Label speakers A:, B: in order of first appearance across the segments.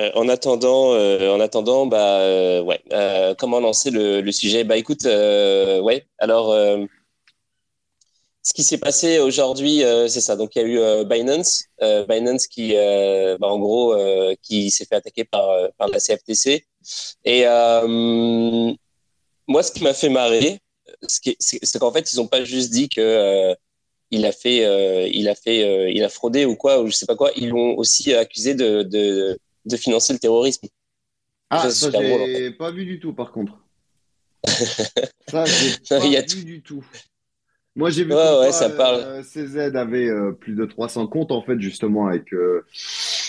A: Euh, en attendant, euh, en attendant, bah euh, ouais, comment lancer le, sujet? Bah écoute, ouais. Alors, ce qui s'est passé aujourd'hui, c'est ça. Donc il y a eu Binance, Binance qui, bah, en gros, qui s'est fait attaquer par la CFTC. Et moi, ce qui m'a fait marrer, c'est qu'en fait, ils n'ont pas juste dit que il a fait, il a fait, il a fraudé ou quoi, ou je sais pas quoi. Ils l'ont aussi accusé de de financer le terrorisme.
B: Ah, ça, j'ai pas vu du tout, par contre. ça, j'ai pas vu du tout. Moi, j'ai vu
A: que ça parle.
B: Euh, CZ avait euh, plus de 300 comptes, en fait, justement, avec. Euh,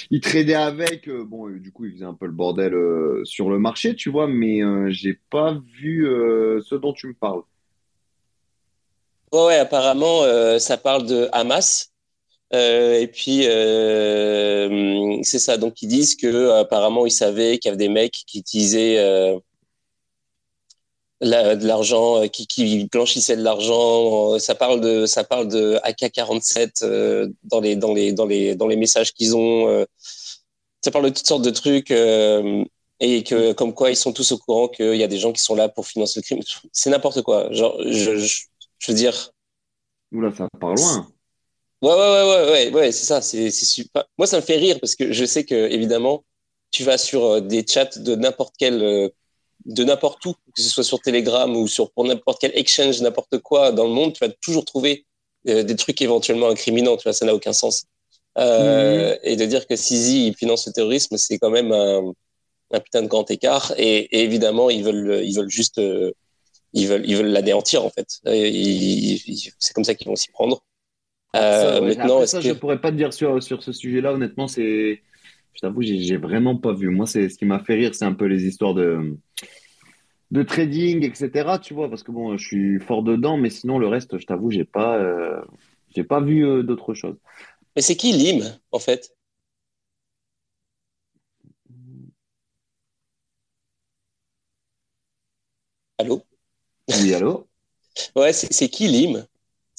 B: il tradait avec. bon, du coup, il faisait un peu le bordel sur le marché, tu vois, mais j'ai pas vu ce dont tu me parles.
A: Ouais, apparemment, ça parle de Hamas. Euh, et puis euh, c'est ça. Donc ils disent que apparemment ils savaient qu'il y avait des mecs qui utilisaient euh, de l'argent, qui, blanchissaient de l'argent. Ça parle de ça parle de AK-47 dans les dans les dans les dans les messages qu'ils ont. ça parle de toutes sortes de trucs et que comme quoi ils sont tous au courant qu'il y a des gens qui sont là pour financer le crime. C'est n'importe quoi. Genre je, je, je veux dire.
B: Oula, ça part loin.
A: Ouais, ouais, ouais, ouais, ouais, c'est ça. C'est, super. Moi, ça me fait rire parce que je sais que, évidemment, tu vas sur euh, des chats de n'importe quel, euh, de n'importe où, que ce soit sur Telegram ou sur pour n'importe quel exchange, n'importe quoi dans le monde, tu vas toujours trouver euh, des trucs éventuellement incriminants. Tu vois, ça n'a aucun sens. Euh, Et de dire que Sisi il finance le terrorisme, c'est quand même un, un, putain de grand écart. Et, et, évidemment, ils veulent, ils veulent juste, ils veulent, ils veulent l'anéantir en fait. c'est comme ça qu'ils vont s'y prendre.
B: Euh, maintenant, ça, je pourrais pas te dire sur, sur ce sujet-là. Honnêtement, c'est, je t'avoue, j'ai vraiment pas vu. Moi, c'est ce qui m'a fait rire, c'est un peu les histoires de de trading, etc. Tu vois, parce que bon, je suis fort dedans, mais sinon le reste, je t'avoue, j'ai pas, euh, j'ai pas vu euh, d'autres choses.
A: Mais c'est qui Lim, en fait? Allô?
B: Oui, allô?
A: Ouais, c'est qui Lim?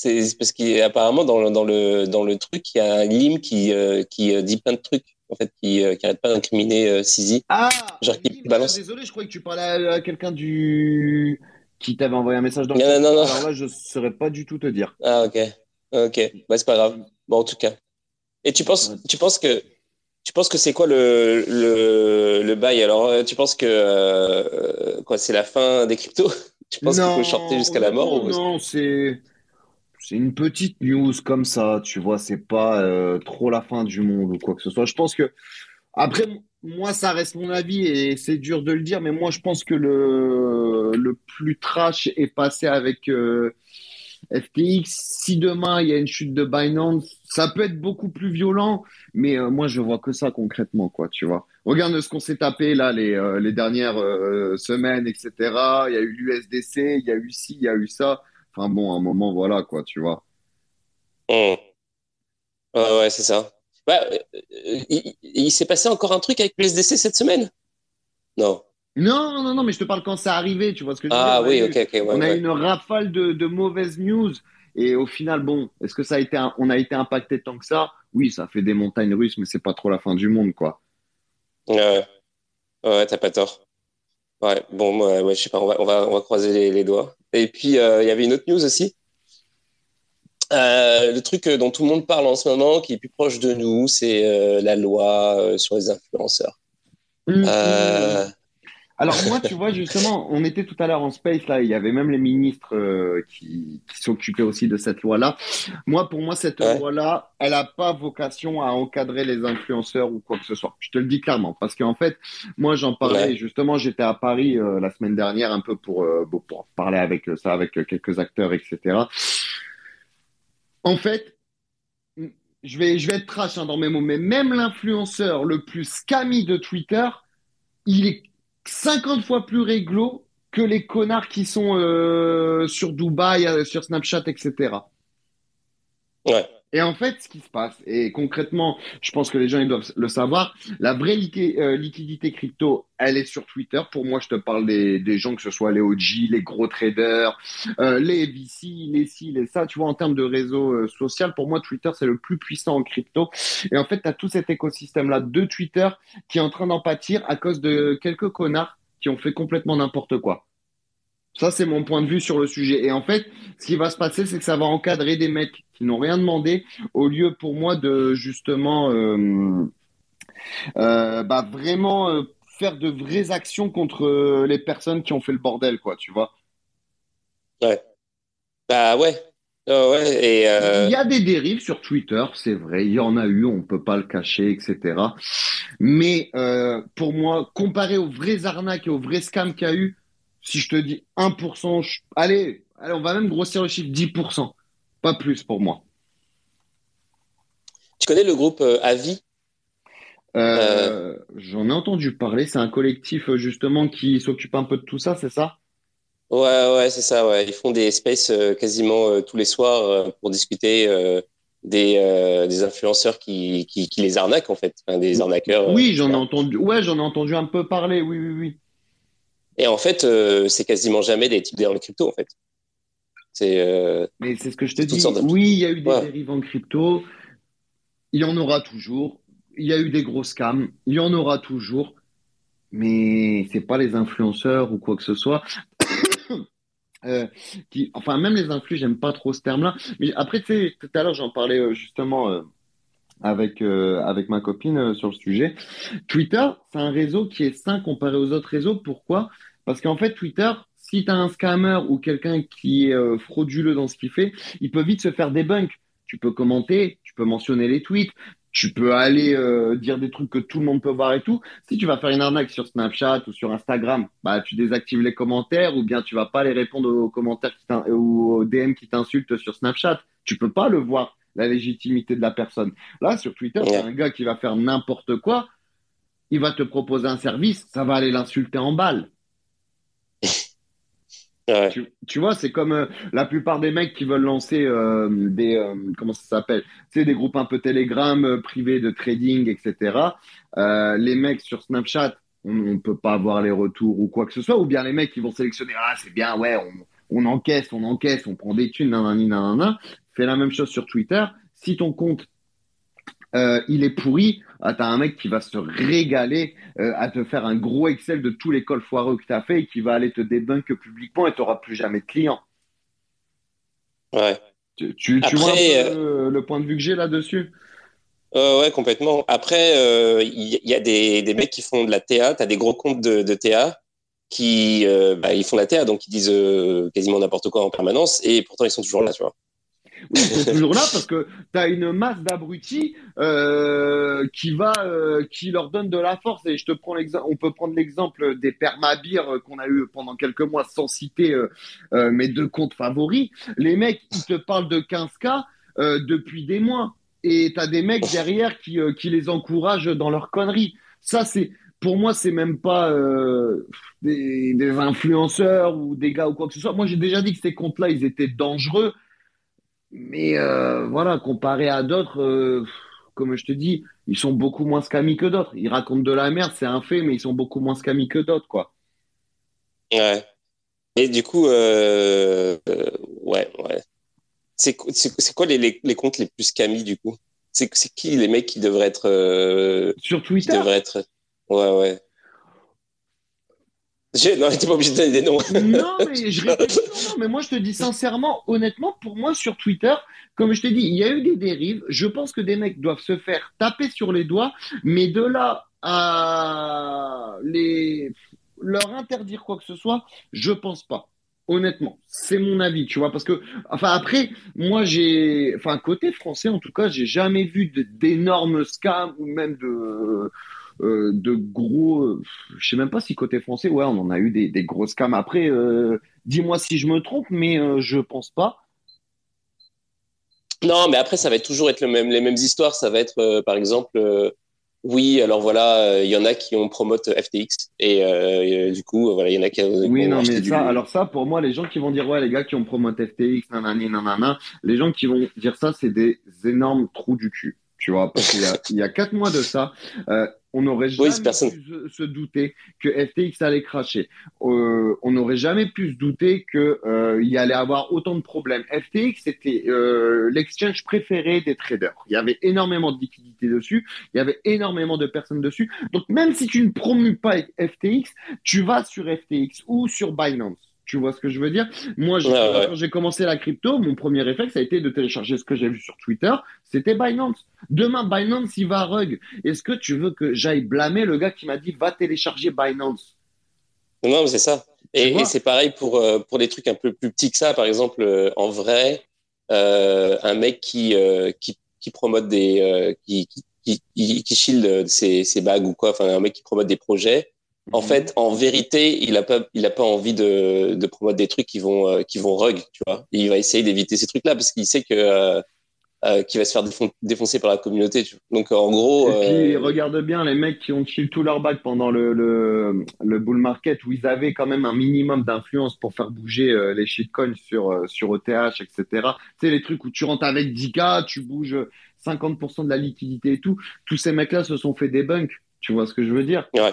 A: C'est parce qu'apparemment, dans, dans, le, dans le truc, il y a un Lim qui, euh, qui euh, dit plein de trucs, en fait, qui, euh, qui arrête pas d'incriminer euh, Sisi.
B: Ah Genre, qui balance. Désolé, je croyais que tu parlais à, quelqu'un du. qui t'avait envoyé un message dans le
A: non, non, non,
B: Alors là, je saurais pas du tout te dire.
A: Ah, ok. Ok. Bah, c'est pas grave. Bon, en tout cas. Et tu penses, tu penses que. Tu penses que c'est quoi le, le, le bail? Alors, tu penses que quoi, c'est la fin des cryptos? Tu penses qu'il faut shorter jusqu'à la mort
B: Non, c'est c'est une petite news comme ça, tu vois, c'est pas euh, trop la fin du monde ou quoi que ce soit. Je pense que, après, moi, ça reste mon avis et c'est dur de le dire, mais moi, je pense que le, le plus trash est passé avec euh, FTX. Si demain, il y a une chute de Binance, ça peut être beaucoup plus violent, mais euh, moi, je vois que ça concrètement, quoi, tu vois. Regarde ce qu'on s'est tapé là les, les dernières semaines, etc. Il y a eu l'USDC, il y a eu ci, il y a eu ça. Enfin bon, à un moment, voilà, quoi, tu vois.
A: Mmh. Ouais, ouais, c'est ça. Bah, euh, il, s'est passé encore un truc avec le SDC cette semaine? Non.
B: Non, non, non, mais je te parle quand ça arrivé, tu vois ce que je
A: veux ah, dire. Ah oui, ok, ok.
B: on a une rafale de, de, mauvaises news. Et au final, bon, est-ce que ça a été, on a été impacté tant que ça? Oui, ça fait des montagnes russes, mais c'est pas trop la fin du monde, quoi.
A: Ouais, ouais, t'as pas tort. Ouais, bon, ouais, ouais, je sais pas, on va, on va, on va croiser les doigts. Et puis, euh, il y avait une autre news aussi. Euh, le truc dont tout le monde parle en ce moment, qui est plus proche de nous, c'est euh, la loi sur les influenceurs.
B: Mmh. Alors moi, tu vois, justement, on était tout à l'heure en space, là, il y avait même les ministres euh, qui, qui s'occupaient aussi de cette loi-là. Moi, pour moi, cette loi-là, elle n'a pas vocation à encadrer les influenceurs ou quoi que ce soit. Je te le dis clairement, parce qu'en fait, moi, j'en parlais, justement, j'étais à Paris euh, la semaine dernière un peu pour, euh, pour parler avec ça, avec quelques acteurs, etc. En fait, je vais, je vais être trash hein, dans mes mots, mais même l'influenceur le plus scammy de Twitter, il est 50 fois plus réglo que les connards qui sont euh, sur Dubaï, euh, sur Snapchat, etc.
A: Ouais,
B: Et en fait, ce qui se passe, et concrètement, je pense que les gens ils doivent le savoir, la vraie euh, liquidité crypto, elle est sur Twitter. Pour moi, je te parle des, gens, que ce soit les OG, les gros traders, euh, les VC, les ci, les ça. Tu vois, en termes de réseau euh, social, pour moi, Twitter, c'est le plus puissant en crypto. Et en fait, tu tout cet écosystème-là de Twitter qui est en train d'en pâtir à cause de quelques connards qui ont fait complètement n'importe quoi. Ça, c'est mon point de vue sur le sujet. Et en fait, ce qui va se passer, c'est que ça va encadrer des mecs qui n'ont rien demandé, au lieu pour moi de justement euh, euh, bah, vraiment euh, faire de vraies actions contre les personnes qui ont fait le bordel, quoi, tu vois.
C: Ouais. Bah ouais. ouais et
B: Il y a des dérives sur Twitter, c'est vrai, il y en a eu, on peut pas le cacher, etc. Mais pour moi, comparé aux vraies arnaques et aux vrais scams qu'il y a eu, si je te dis 1%, allez, allez, on va même grossir le chiffre 10%, pas plus pour moi.
C: Tu connais le groupe euh, Avi?
B: Euh, J'en ai entendu parler. C'est un collectif euh, justement qui s'occupe un peu de tout ça, c'est ça?
C: Ouais, ouais, c'est ça. Ouais. Ils font des spaces quasiment tous les soirs pour discuter des, des, influenceurs qui, qui, qui, les arnaquent en fait, des arnaqueurs.
B: Oui, j'en ai entendu. Ouais, j'en ai entendu un peu parler. Oui, oui, oui.
C: Et en fait, euh, c'est quasiment jamais des types en crypto, en fait.
B: C'est. Euh, Mais c'est ce que je te dis. Oui, il y a eu des dérives en crypto. Il y en aura toujours. Il y a eu des gros scams. Il y en aura toujours. Mais c'est pas les influenceurs ou quoi que ce soit. Euh, qui, enfin, même les influx, j'aime pas trop ce terme-là. Mais après, tu sais, tout à l'heure, j'en parlais justement avec, avec ma copine sur le sujet. Twitter, c'est un réseau qui est sain comparé aux autres réseaux. Pourquoi? Parce qu'en fait, Twitter, si tu as un scammer ou quelqu'un qui est euh, frauduleux dans ce qu'il fait, il peut vite se faire débunk. Tu peux commenter, tu peux mentionner les tweets, tu peux aller euh, dire des trucs que tout le monde peut voir et tout. Si tu vas faire une arnaque sur Snapchat ou sur Instagram, bah tu désactives les commentaires ou bien tu vas pas aller répondre aux commentaires ou aux DM qui t'insultent sur Snapchat. Tu peux pas le voir la légitimité de la personne. Là sur Twitter, c'est un gars qui va faire n'importe quoi. Il va te proposer un service, ça va aller l'insulter en balle. Tu, vois, c'est comme euh, la plupart des mecs qui veulent lancer euh, des euh, comment ça s'appelle, c'est des groupes un peu Telegram privés de trading, etc. les mecs sur Snapchat, on ne peut pas avoir les retours ou quoi que ce soit, ou bien les mecs qui vont sélectionner ah c'est bien, ouais, on, on, encaisse, on encaisse, on prend des thunes, nanani, nanana. Fais la même chose sur Twitter. Si ton compte euh, il est pourri, ah, tu as un mec qui va se régaler euh, à te faire un gros Excel de tous les cols foireux que tu as fait et qui va aller te débunk publiquement et tu n'auras plus jamais de clients.
C: Ouais.
B: Tu, vois euh, le point de vue que j'ai là-dessus?
C: Ouais, complètement. Après, il y, a des, mecs qui font de la TA, tu as des gros comptes de, de TA qui bah, ils font de la TA, donc ils disent quasiment n'importe quoi en permanence et pourtant ils sont toujours là, tu vois
B: ils sont toujours là parce que tu as une masse d'abrutis euh, qui va, euh, qui leur donne de la force. Et je te prends l'exemple, on peut prendre l'exemple des permabires qu'on a eu pendant quelques mois sans citer euh, mes deux comptes favoris. Les mecs, ils te parlent de 15K depuis des mois. Et tu as des mecs derrière qui, qui les encouragent dans leurs conneries. Ça, c'est, pour moi, c'est même pas des, des, influenceurs ou des gars ou quoi que ce soit. Moi, j'ai déjà dit que ces comptes-là, ils étaient dangereux mais euh, voilà, comparé à d'autres, euh, comme je te dis, ils sont beaucoup moins scammy que d'autres. Ils racontent de la merde, c'est un fait, mais ils sont beaucoup moins scammy que d'autres, quoi.
C: Ouais. Et du coup, euh, ouais, ouais. C'est quoi les, les, comptes les plus scammy, du coup? C'est qui les mecs qui devraient être.
B: Sur Twitter?
C: devraient être... Ouais, ouais. Non, t'es pas obligé de donner des noms.
B: non, mais je répète, non, mais moi je te dis sincèrement, honnêtement, pour moi sur Twitter, comme je t'ai dit, il y a eu des dérives. Je pense que des mecs doivent se faire taper sur les doigts, mais de là à les leur interdire quoi que ce soit, je pense pas. Honnêtement, c'est mon avis, tu vois, parce que, enfin, après, moi, j'ai, enfin, côté français, en tout cas, j'ai jamais vu d'énormes scams ou même de, euh, de gros. Euh, je sais même pas si côté français, ouais, on en a eu des, des gros scams. Après, euh, dis-moi si je me trompe, mais je pense pas.
C: Non, mais après, ça va toujours être le même, les mêmes histoires. Ça va être, par exemple,
A: oui, alors voilà, il y en a qui ont promote FTX et, du coup, voilà, il y en a qui.
B: Oui, non, mais ça, alors ça, pour moi, les gens qui vont dire ouais, les gars qui ont promote FTX, nanani, nanana, les gens qui vont dire ça, c'est des énormes trous du cul. Tu vois, parce qu'il y a, il y a quatre mois de ça, euh, on n'aurait jamais pu se, douter que FTX allait cracher. Euh, on n'aurait jamais pu se douter qu'il euh, y allait avoir autant de problèmes. FTX c'était euh, l'exchange préféré des traders. Il y avait énormément de liquidités dessus, il y avait énormément de personnes dessus. Donc même si tu ne promues pas FTX, tu vas sur FTX ou sur Binance. Tu vois ce que je veux dire? Moi, quand j'ai commencé la crypto, mon premier réflexe a été de télécharger ce que j'ai vu sur Twitter. C'était Binance. Demain, Binance, il va à Rug. Est-ce que tu veux que j'aille blâmer le gars qui m'a dit va télécharger Binance?
A: Non, c'est ça. Et, c'est pareil pour, euh, pour des trucs un peu plus petits que ça. Par exemple, euh, en vrai, euh, un mec qui, qui, qui promote des. qui, qui, qui, shield ses, ses bagues ou quoi, enfin, un mec qui promote des projets en mhm. fait, en vérité, il a pas, il a pas envie de, de promouvoir des trucs qui vont, euh, qui vont rug, tu vois. il va essayer d'éviter ces trucs-là parce qu'il sait que euh, euh qu'il va se faire défoncer par la communauté. Tu vois. Donc en gros.
B: Et puis regarde bien les mecs qui ont chill tout leur bac pendant le, le, le, bull market où ils avaient quand même un minimum d'influence pour faire bouger les shitcoins sur sur ETH, etc. Tu sais les trucs où tu rentres avec 10K, tu bouges 50% de la liquidité et tout. Tous ces mecs-là se sont fait des bunks. Tu vois ce que je veux dire?
A: Ouais.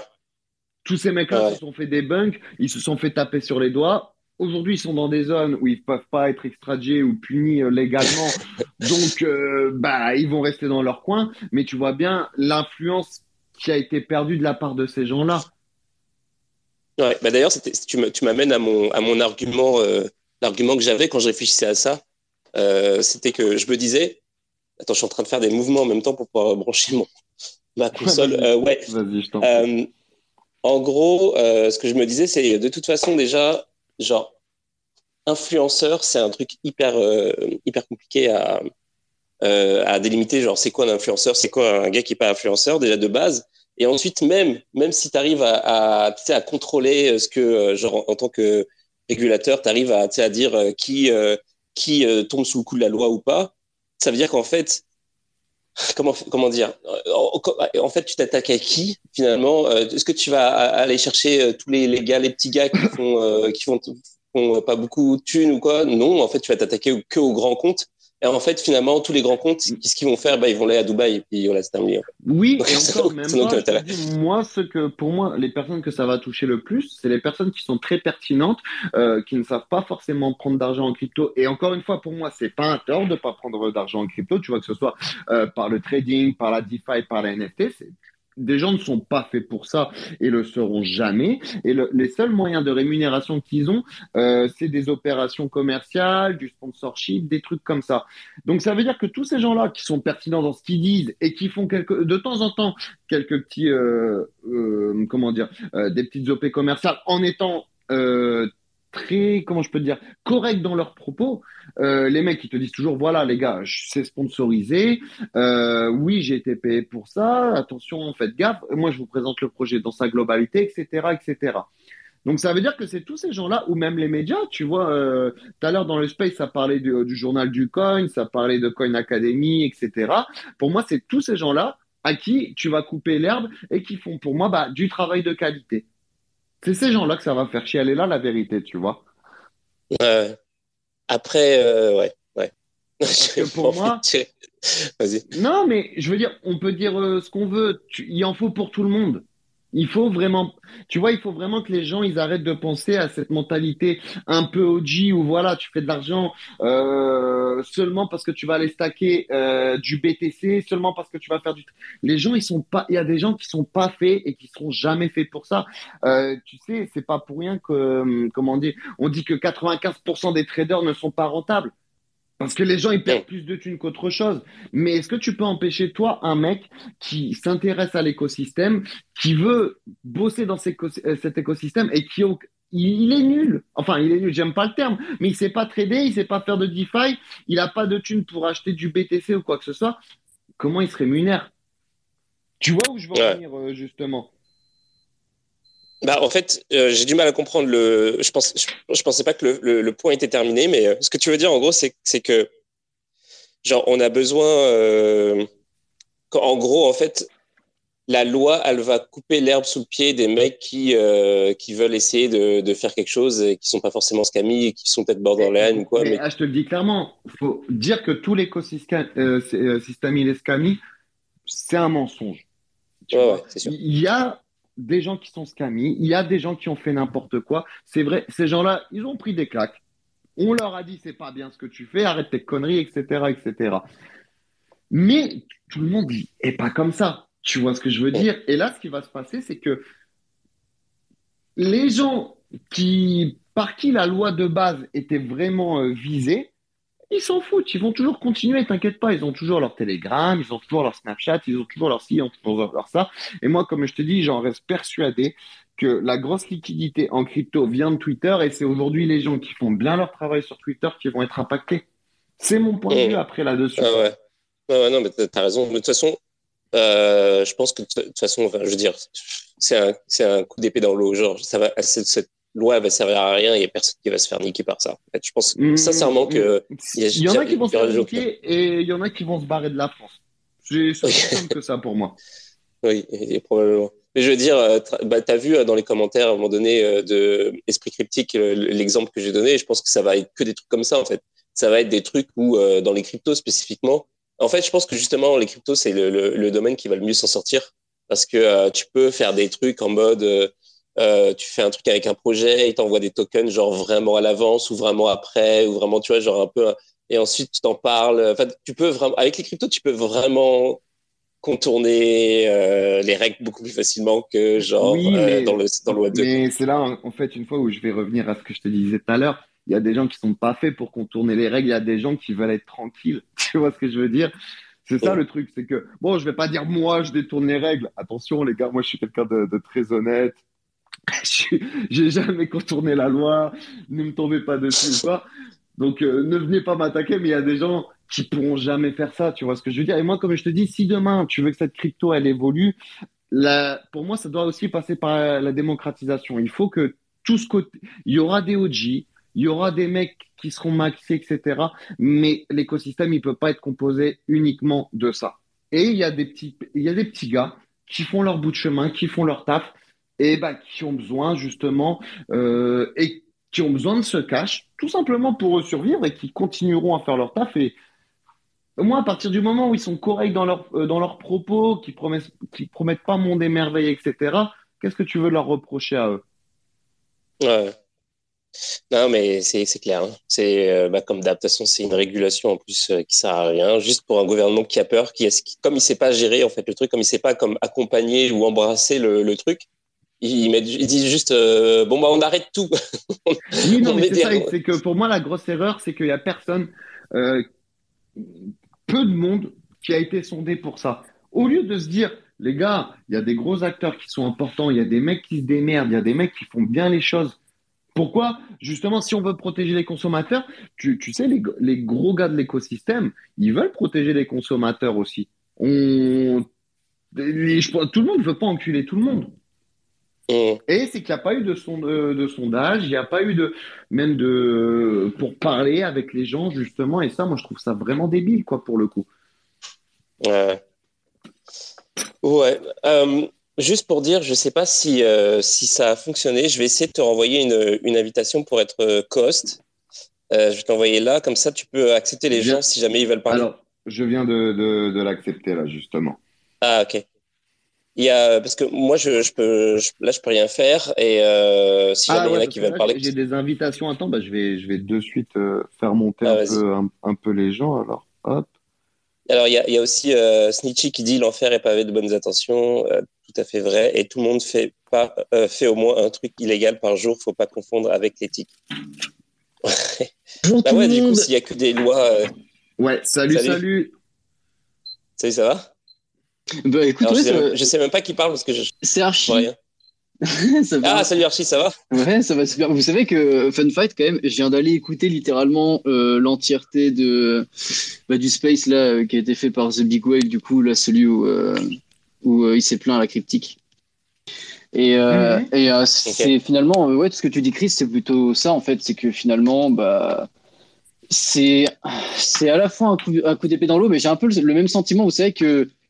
B: Tous ces mecs-là se sont fait des bunks, ils se sont fait taper sur les doigts. Aujourd'hui, ils sont dans des zones où ils peuvent pas être extradiés ou punis euh, légalement. Donc, euh, bah, ils vont rester dans leur coin. Mais tu vois bien l'influence qui a été perdue de la part de ces gens-là.
A: Ouais, bah d'ailleurs, tu m'amènes à mon, à mon argument, euh, l'argument que j'avais quand je réfléchissais à ça. C'était que je me disais, attends, je suis en train de faire des mouvements en même temps pour pouvoir brancher mon, ma console. ouais. Vas-y, je t'en en gros, euh, ce que je me disais, c'est de toute façon déjà, genre, influenceur, c'est un truc hyper, euh, hyper compliqué à, euh, à délimiter. Genre, c'est quoi un influenceur? C'est quoi un gars qui est pas influenceur déjà de base? Et ensuite, même, même si tu arrives à, à, à contrôler ce que, genre, en tant que régulateur, tu arrives à, à dire qui, qui tombe sous le coup de la loi ou pas, ça veut dire qu'en fait, comment comment dire euh, en fait tu t'attaques à qui finalement euh, est-ce que tu vas aller chercher euh, tous les, les gars les petits gars qui font qui font, font pas beaucoup de thunes ou quoi? Non en fait tu vas t'attaquer que aux grands comptes et en fait, finalement, tous les grands comptes, qu'est-ce qu'ils vont faire? Bah, Ils vont aller à Dubaï et puis c'est terminé.
B: Oui, et encore, même moi, ce que, pour moi, les personnes que ça va toucher le plus, c'est les personnes qui sont très pertinentes, euh, qui ne savent pas forcément prendre d'argent en crypto. Et encore une fois, pour moi, c'est pas un tort de pas prendre d'argent en crypto. Tu vois, que ce soit euh, par le trading, par la DeFi, par la NFT, c'est des gens ne sont pas faits pour ça et le seront jamais. Et les seuls moyens de rémunération qu'ils ont, euh, c'est des opérations commerciales, du sponsorship, des trucs comme ça. Donc ça veut dire que tous ces gens-là qui sont pertinents dans ce qu'ils disent et qui font de temps en temps quelques petits, euh, euh, comment dire, des petites op commerciales en étant très, comment je peux dire, corrects dans leurs propos. Euh, les mecs, ils te disent toujours, voilà, les gars, c'est sponsorisé. Euh, oui, j'ai été payé pour ça. Attention, faites gaffe. Moi, je vous présente le projet dans sa globalité, etc., etc. Donc, ça veut dire que c'est tous ces gens-là, ou même les médias. Tu vois, euh, tout à l'heure dans le space, ça parlait du, du, journal du coin, ça parlait de Coin Academy, etc. Pour moi, c'est tous ces gens-là à qui tu vas couper l'herbe et qui font, pour moi, bah, du travail de qualité. C'est ces gens-là que ça va faire chialer là, la vérité, tu vois.
A: après, euh, ouais, ouais.
B: pour moi. Non, mais je veux dire, on peut dire euh, ce qu'on veut. il en faut pour tout le monde. Il faut vraiment, tu vois, il faut vraiment que les gens ils arrêtent de penser à cette mentalité un peu OG où voilà, tu fais de l'argent euh, seulement parce que tu vas aller stacker euh, du BTC, seulement parce que tu vas faire du. Les gens ils sont pas, il y a des gens qui sont pas faits et qui seront jamais faits pour ça. Euh, tu sais, c'est pas pour rien que, hum, comment dire, on dit que 95% des traders ne sont pas rentables. Parce que les gens, ils perdent plus de thunes qu'autre chose. Mais est-ce que tu peux empêcher, toi, un mec qui s'intéresse à l'écosystème, qui veut bosser dans euh, cet écosystème et qui il est nul. Enfin, il est nul, j'aime pas le terme, mais il sait pas trader, il sait pas faire de DeFi, il a pas de thunes pour acheter du BTC ou quoi que ce soit. Comment il se rémunère? Tu vois où je veux en venir, euh, justement?
A: Bah, en fait, euh, j'ai du mal à comprendre le. Je pense, je, pensais pas que le, le, point était terminé, mais euh, ce que tu veux dire, en gros, c'est, c'est que, genre, on a besoin. Euh, en gros, en fait, la loi, elle va couper l'herbe sous le pied des mecs qui, qui veulent essayer de, de, faire quelque chose et qui sont pas forcément scammy et qui sont peut-être borderline ou quoi.
B: Mais, Ah, je te le dis clairement, faut dire que tout l'écosystème système il est scammy, c'est un mensonge.
A: Ouais, ouais, sûr.
B: Il y a des gens qui sont scammy, il y a des gens qui ont fait n'importe quoi. C'est vrai, ces gens-là, ils ont pris des claques. On leur a dit c'est pas bien ce que tu fais, arrête tes conneries, etc., etc. Mais tout le monde est pas comme ça. Tu vois ce que je veux dire? Et là, ce qui va se passer, c'est que les gens qui, par qui la loi de base était vraiment euh, visée, ils s'en foutent, ils vont toujours continuer, t'inquiète pas, ils ont toujours leur Telegram, ils ont toujours leur Snapchat, ils ont toujours leur ci, ils ont toujours leur ça. Et moi, comme je te dis, j'en reste persuadé que la grosse liquidité en crypto vient de Twitter et c'est aujourd'hui les gens qui font bien leur travail sur Twitter qui vont être impactés. C'est mon point de vue après là-dessus.
A: Ah ouais. Ah ouais, non, mais t'as raison. de toute façon, euh, je pense que de toute façon, enfin, je veux dire, c'est un, un coup d'épée dans l'eau. Genre, ça va, cette, cette loi va servir à rien. Il y a personne qui va se faire niquer par ça. En fait, je pense mmh, sincèrement que
B: il y, y, en a qui vont se faire niquer et il y en a qui vont se barrer de la France. C'est que ça pour moi.
A: Oui, et, probablement. Mais je veux dire, euh, bah, tu as vu euh, dans les commentaires à un moment donné euh, de Esprit Cryptique l'exemple que j'ai donné. Je pense que ça va être que des trucs comme ça en fait. Ça va être des trucs où dans les cryptos spécifiquement, en fait, je pense que justement, les cryptos, c'est le, le, le, domaine qui va le mieux s'en sortir parce que euh, tu peux faire des trucs en mode, euh, euh, tu fais un truc avec un projet, il t'envoie des tokens genre vraiment à l'avance ou vraiment après ou vraiment, tu vois, genre un peu, et ensuite tu t'en parles. Enfin, tu peux vraiment, avec les cryptos, tu peux vraiment contourner euh, les règles beaucoup plus facilement que genre oui, mais, dans le dans le web 2.
B: Mais c'est là en fait une fois où je vais revenir à ce que je te disais tout à l'heure il y a des gens qui sont pas faits pour contourner les règles, il y a des gens qui veulent être tranquilles. Tu vois ce que je veux dire? C'est ça le truc, c'est que, bon, je vais pas dire moi, je détourne les règles. Attention, les gars, moi, je suis quelqu'un de, très honnête. J'ai jamais contourné la loi. Ne me tombez pas dessus quoi. Donc, euh, ne venez pas m'attaquer, mais il y a des gens qui pourront jamais faire ça. Tu vois ce que je veux dire Et moi, comme je te dis, si demain, tu veux que cette crypto, elle évolue, pour moi, ça doit aussi passer par la démocratisation. Il faut que tout ce côté, il y aura des OG, il y aura des mecs qui seront maxés, etc. Mais l'écosystème, il peut pas être composé uniquement de ça. Et il y a des petits, il y a des petits gars qui font leur bout de chemin, qui font leur taf, et bah, qui ont besoin justement euh, et qui ont besoin de ce cash, tout simplement pour survivre et qui continueront à faire leur taf. Et moi, à partir du moment où ils sont corrects dans, leur, euh, dans leurs propos, qui promettent, qui promettent pas monde et merveille, etc., qu'est-ce que tu veux leur reprocher à eux?
A: Ouais. Non, mais c'est clair. Hein. C'est euh, bah, comme d'adaptation, c'est une régulation en plus euh, qui sert à rien, juste pour un gouvernement qui a peur, qui, est, comme il sait pas gérer en fait le truc, comme il sait pas comme accompagner ou embrasser le, le truc, il, met, il, dit juste euh, bon bah on arrête tout.
B: oui, non, mais c'est ça. C'est que pour moi la grosse erreur, c'est qu'il y a personne, peu de monde qui a été sondé pour ça. Au lieu de se dire les gars, il y a des gros acteurs qui sont importants, il y a des mecs qui se démerdent, il y a des mecs qui font bien les choses pourquoi? Justement, si on veut protéger les consommateurs, tu, sais, les, gros gars de l'écosystème, ils veulent protéger les consommateurs aussi. On, tout le monde ne veut pas enculer tout le monde. Et c'est qu'il n'y a pas eu de, de, sondage, il n'y a pas eu de même de pour parler avec les gens justement. Et ça, moi, je trouve ça vraiment débile, quoi, pour le coup.
A: Ouais. Ouais. Euh, Juste pour dire, je ne sais pas si, euh, si ça a fonctionné. Je vais essayer de te renvoyer une, une invitation pour être euh. Euh, je vais t'envoyer là, comme ça tu peux accepter les gens si jamais ils veulent parler. Alors,
B: je viens de, de, de l'accepter là, justement.
A: Ah, ok. Il y a, parce que moi, je, je peux, là, je peux rien faire. Et euh, si jamais ah, il y en a qui veulent parler.
B: J'ai des invitations. Attends, bah, je, vais, je vais de suite faire monter ah, un, peu, un, un, peu les gens. Alors, hop.
A: Alors, il y a, y a, aussi euh, Snitchy qui dit l'enfer est pavé de bonnes intentions. Euh, tout à fait vrai. Et tout le monde fait, pas, euh, fait au moins un truc illégal par jour. faut pas confondre avec l'éthique. bah ouais, du coup, s'il y a que des lois. Euh,
B: ouais, salut, salut,
A: salut. ça va?
D: Bah écoute,
A: je, sais, je, sais, même pas qui parle parce que je.
D: C'est Archie.
A: Rien. ah, salut Archie, ça va?
D: Ouais, ça va super. Vous savez que Fun Fight, quand même, je viens d'aller écouter littéralement euh, l'entièreté de bah, du Space là, euh, qui a été fait par The Big Whale, du coup, là, celui où, euh, où il s'est plaint à la cryptique. Et, mhm. et c'est finalement, ouais, tout ce que tu dis, Chris, c'est plutôt ça, en fait, c'est que finalement, bah, c'est à la fois un coup, un coup d'épée dans l'eau, mais j'ai un peu le, le, même sentiment, vous savez,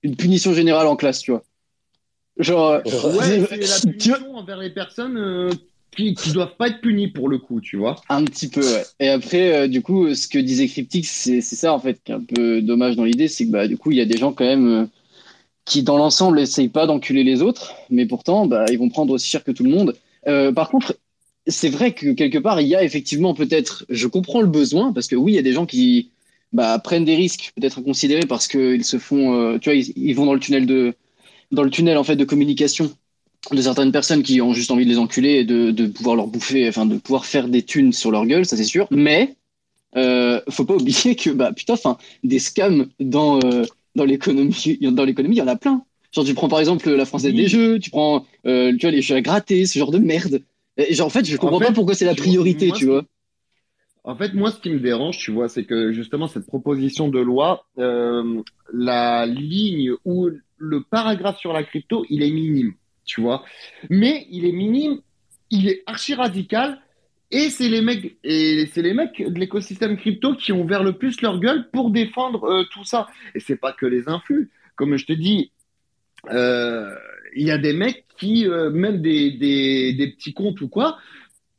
D: qu'une punition générale en classe, tu vois. Genre,
B: ouais, c'est la punition envers les personnes qui, qui doivent pas être punies pour le coup, tu vois.
D: Un petit peu, ouais. Et après, du coup, ce que disait Cryptic, c'est ça en fait qui est un peu dommage dans l'idée, c'est que bah du coup, il y a des gens quand même qui dans l'ensemble n'essayent pas d'enculer les autres, mais pourtant, bah, ils vont prendre aussi cher que tout le monde. Euh, par contre, c'est vrai que quelque part, il y a effectivement peut-être, je comprends le besoin, parce que oui, il y a des gens qui bah, prennent des risques, peut-être inconsidérés, parce qu'ils se font, euh, tu vois, ils, vont dans le tunnel de, dans le tunnel en fait de communication de certaines personnes qui ont juste envie de les enculer et de, de pouvoir leur bouffer, enfin de pouvoir faire des thunes sur leur gueule, ça c'est sûr. Mais euh, faut pas oublier que bah putain, enfin des scams dans euh, dans l'économie, dans l'économie, il y en a plein. Genre, tu prends par exemple la Française des Jeux, tu prends euh, tu vois, les jeux à gratter, ce genre de merde. Et genre, en fait, je comprends pas pourquoi c'est la priorité, tu vois.
B: En fait, moi, ce qui me dérange, tu vois, c'est que justement, cette proposition de loi, euh, la ligne ou le paragraphe sur la crypto, il est minime, tu vois. Mais il est minime, il est archi radical et c'est les mecs, et c'est les mecs de l'écosystème crypto qui ont ouvert le plus leur gueule pour défendre euh, tout ça. Et c'est pas que les influx. Comme je te dis, euh, il y a des mecs qui, euh, des, des, petits comptes ou quoi,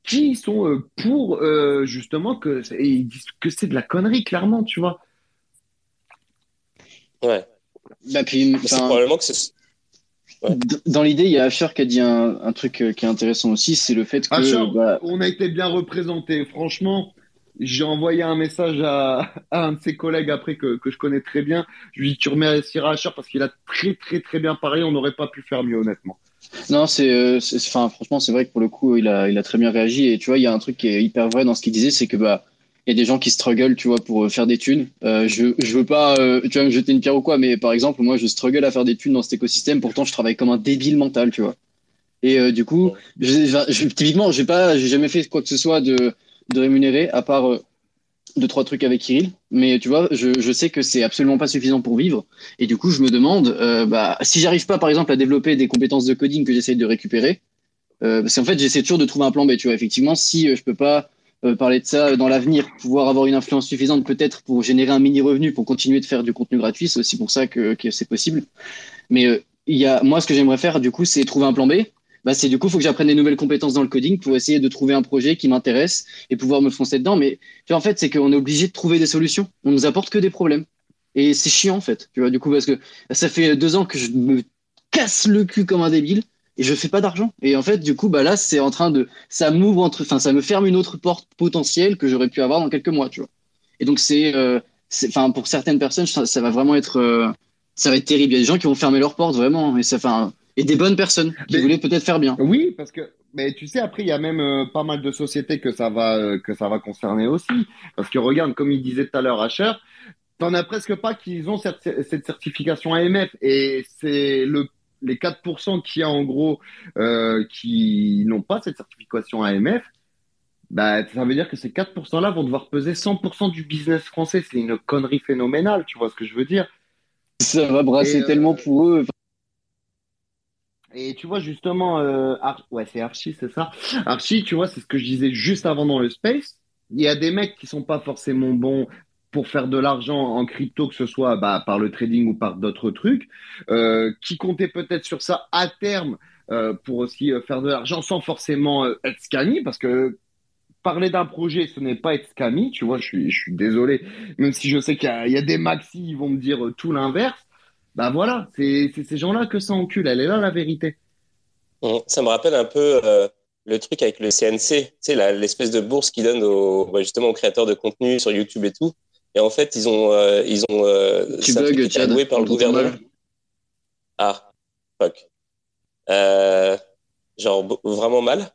B: qui sont pour justement que ils disent que c'est de la connerie, clairement, tu vois.
C: Ouais. Bah, puis, c'est probablement que c'est
D: dans l'idée, il y a Asher qui a dit un, truc euh, qui est intéressant aussi, c'est le fait que.
B: Bah, on a été bien représenté. Franchement, j'ai envoyé un message à, un de ses collègues après que, je connais très bien. Je lui dis Tu remercieras Asher parce qu'il a très, très, très bien parlé. On n'aurait pas pu faire mieux, honnêtement.
D: Non, c'est, euh, enfin, franchement, c'est vrai que pour le coup, il a, il a très bien réagi. Et tu vois, il y a un truc qui est hyper vrai dans ce qu'il disait, c'est que bah, il y a des gens qui struggle, tu vois, pour euh, faire des thunes. Euh, je, je veux pas, euh, tu vas me jeter une pierre ou quoi, mais par exemple, moi, je struggle à faire des thunes dans cet écosystème. Pourtant, je travaille comme un débile mental, tu vois. Et euh, du coup, je, je, typiquement, j'ai pas, j'ai jamais fait quoi que ce soit de, de rémunéré à part euh, deux trois trucs avec Kirill. Mais tu vois, je, je sais que c'est absolument pas suffisant pour vivre. Et du coup, je me demande, bah, si j'arrive pas, par exemple, à développer des compétences de coding que j'essaie de récupérer, parce qu'en fait, j'essaie toujours de trouver un plan B. Tu vois, effectivement, si je peux pas euh, parler de ça dans l'avenir, pouvoir avoir une influence suffisante peut-être pour générer un mini revenu pour continuer de faire du contenu gratuit. C'est aussi pour ça que, que c'est possible. Mais euh, il y a, moi, ce que j'aimerais faire, du coup, c'est trouver un plan B. Bah, c'est du coup, il faut que j'apprenne des nouvelles compétences dans le coding pour essayer de trouver un projet qui m'intéresse et pouvoir me foncer dedans. Mais tu vois, en fait, c'est qu'on est obligé de trouver des solutions. On nous apporte que des problèmes. Et c'est chiant, en fait. Tu vois, du coup, parce que ça fait deux ans que je me casse le cul comme un débile et je fais pas d'argent. Et en fait, du coup, bah là, c'est en train de, ça m'ouvre entre, enfin, ça me ferme une autre porte potentielle que j'aurais pu avoir dans quelques mois, tu vois. Et donc c'est, euh, enfin, pour certaines personnes, ça, va vraiment être, euh, ça va être terrible. Il y a des gens qui vont fermer leurs portes vraiment, et ça, enfin, et des bonnes personnes qui voulaient peut-être faire bien.
B: Oui, parce que, mais tu sais, après, il y a même euh, pas mal de sociétés que ça va, que ça va concerner aussi, parce que regarde, comme il disait tout à l'heure, Asher, t'en as presque pas qu'ils ont cette, cette certification AMF, et c'est le les 4% qui a en gros euh, qui n'ont pas cette certification AMF, bah, ça veut dire que ces 4%-là vont devoir peser 100% du business français. C'est une connerie phénoménale, tu vois ce que je veux dire?
D: Ça va brasser tellement euh, pour eux.
B: Et tu vois, justement, euh, ouais, c'est Archie, c'est ça. Archie, tu vois, c'est ce que je disais juste avant dans le space. Il y a des mecs qui sont pas forcément bons pour faire de l'argent en crypto, que ce soit bah, par le trading ou par d'autres trucs, euh, qui comptaient peut-être sur ça à terme euh, pour aussi faire de l'argent sans forcément être scammy, parce que parler d'un projet, ce n'est pas être scammy, tu vois, je suis, je suis désolé, même si je sais qu'il y, y, a des maxis, ils vont me dire tout l'inverse, bah voilà, c'est ces gens-là que ça encule, elle est là la vérité.
C: Mmh, ça me rappelle un peu le truc avec le CNC, tu sais, l'espèce de bourse qu'ils donnent aux, bah, justement aux créateurs de contenu sur YouTube et tout. Et en fait, ils ont, euh, ils ont, euh,
D: tu bugs,
C: alloué par le gouvernement. Ah, fuck. Euh, genre vraiment mal?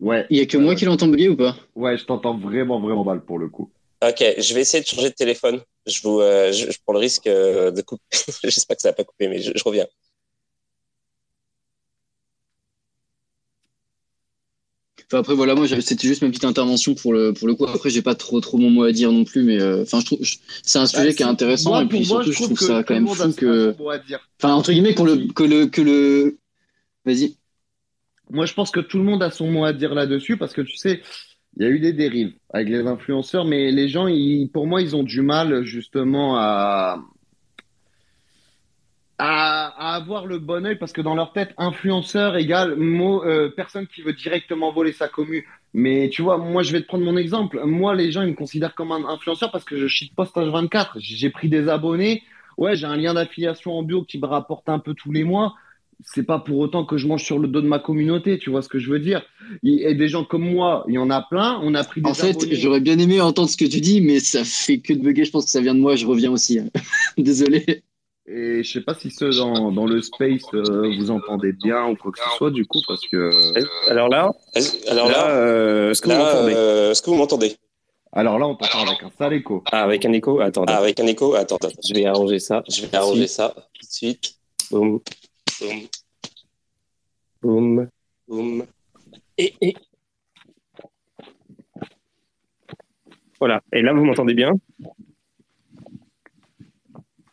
B: Ouais.
D: Il y a que moi qui l'entends bugger ou pas?
B: Ouais, je t'entends vraiment, vraiment mal pour le coup.
C: Ok, je vais essayer de changer de téléphone. Je, vous, euh, je, prends le risque euh, de couper. J'espère que ça va pas couper, mais je, je reviens.
D: après voilà, moi c'était juste ma petite intervention pour le pour le coup. Après j'ai pas trop trop mon mot à dire non plus, mais euh, enfin je trouve c'est un sujet qui est intéressant et puis surtout je trouve, ça quand même fou que enfin entre guillemets que le que le que le vas-y.
B: Moi je pense que tout le monde a son mot à dire là-dessus parce que tu sais il y a eu des dérives avec les influenceurs, mais les gens, pour moi, ils ont du mal justement à, à, avoir le bon oeil parce que dans leur tête, influenceur égale mot, euh, personne qui veut directement voler sa commu. Mais tu vois, moi, je vais te prendre mon exemple. Moi, les gens, ils me considèrent comme un influenceur parce que je shit postage 24. J'ai pris des abonnés. Ouais, j'ai un lien d'affiliation en bio qui me rapporte un peu tous les mois. C'est pas pour autant que je mange sur le dos de ma communauté, tu vois ce que je veux dire. Et des gens comme moi, il y en a plein. On a pris des
D: En fait, j'aurais bien aimé entendre ce que tu dis, mais ça fait que de bugger. Je pense que ça vient de moi. Je reviens aussi. Hein. Désolé.
B: Et je sais pas si ceux dans, dans le space euh, vous entendez bien ou quoi que ce soit du coup parce que.
A: Alors là,
C: alors là,
A: euh, est-ce que, vous m'entendez
C: euh, est-ce que vous m'entendez?
B: Alors là, on t'entend avec un sale écho.
A: Ah, avec un écho. Attends.
C: Ah, avec un écho. Attends, attends.
A: Je vais arranger ça.
C: Je vais arranger ça tout de suite.
A: Boum.
C: Boum.
A: Boum.
C: Boum.
A: Et, et. Voilà. Et là, vous m'entendez bien?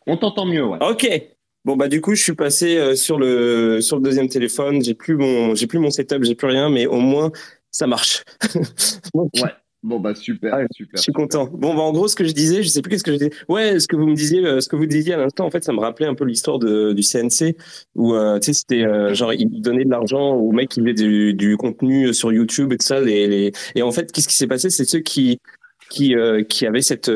B: On t'entend mieux, ouais.
A: Ok. Bon bah du coup je suis passé euh, sur le sur le deuxième téléphone. J'ai plus mon j'ai plus mon setup, j'ai plus rien, mais au moins ça marche.
B: ouais. Bon bah super, super.
A: Je suis content. Bon bah en gros ce que je disais, je sais plus qu'est-ce que je disais. Ouais, ce que vous me disiez, euh, ce que vous disiez à l'instant, en fait, ça me rappelait un peu l'histoire de du CNC où euh, tu sais c'était genre ils donnaient de l'argent aux mecs qui faisaient du, du contenu sur YouTube et tout ça. Les, les... Et en fait, qu'est-ce qui s'est passé, c'est ceux qui qui qui avaient cette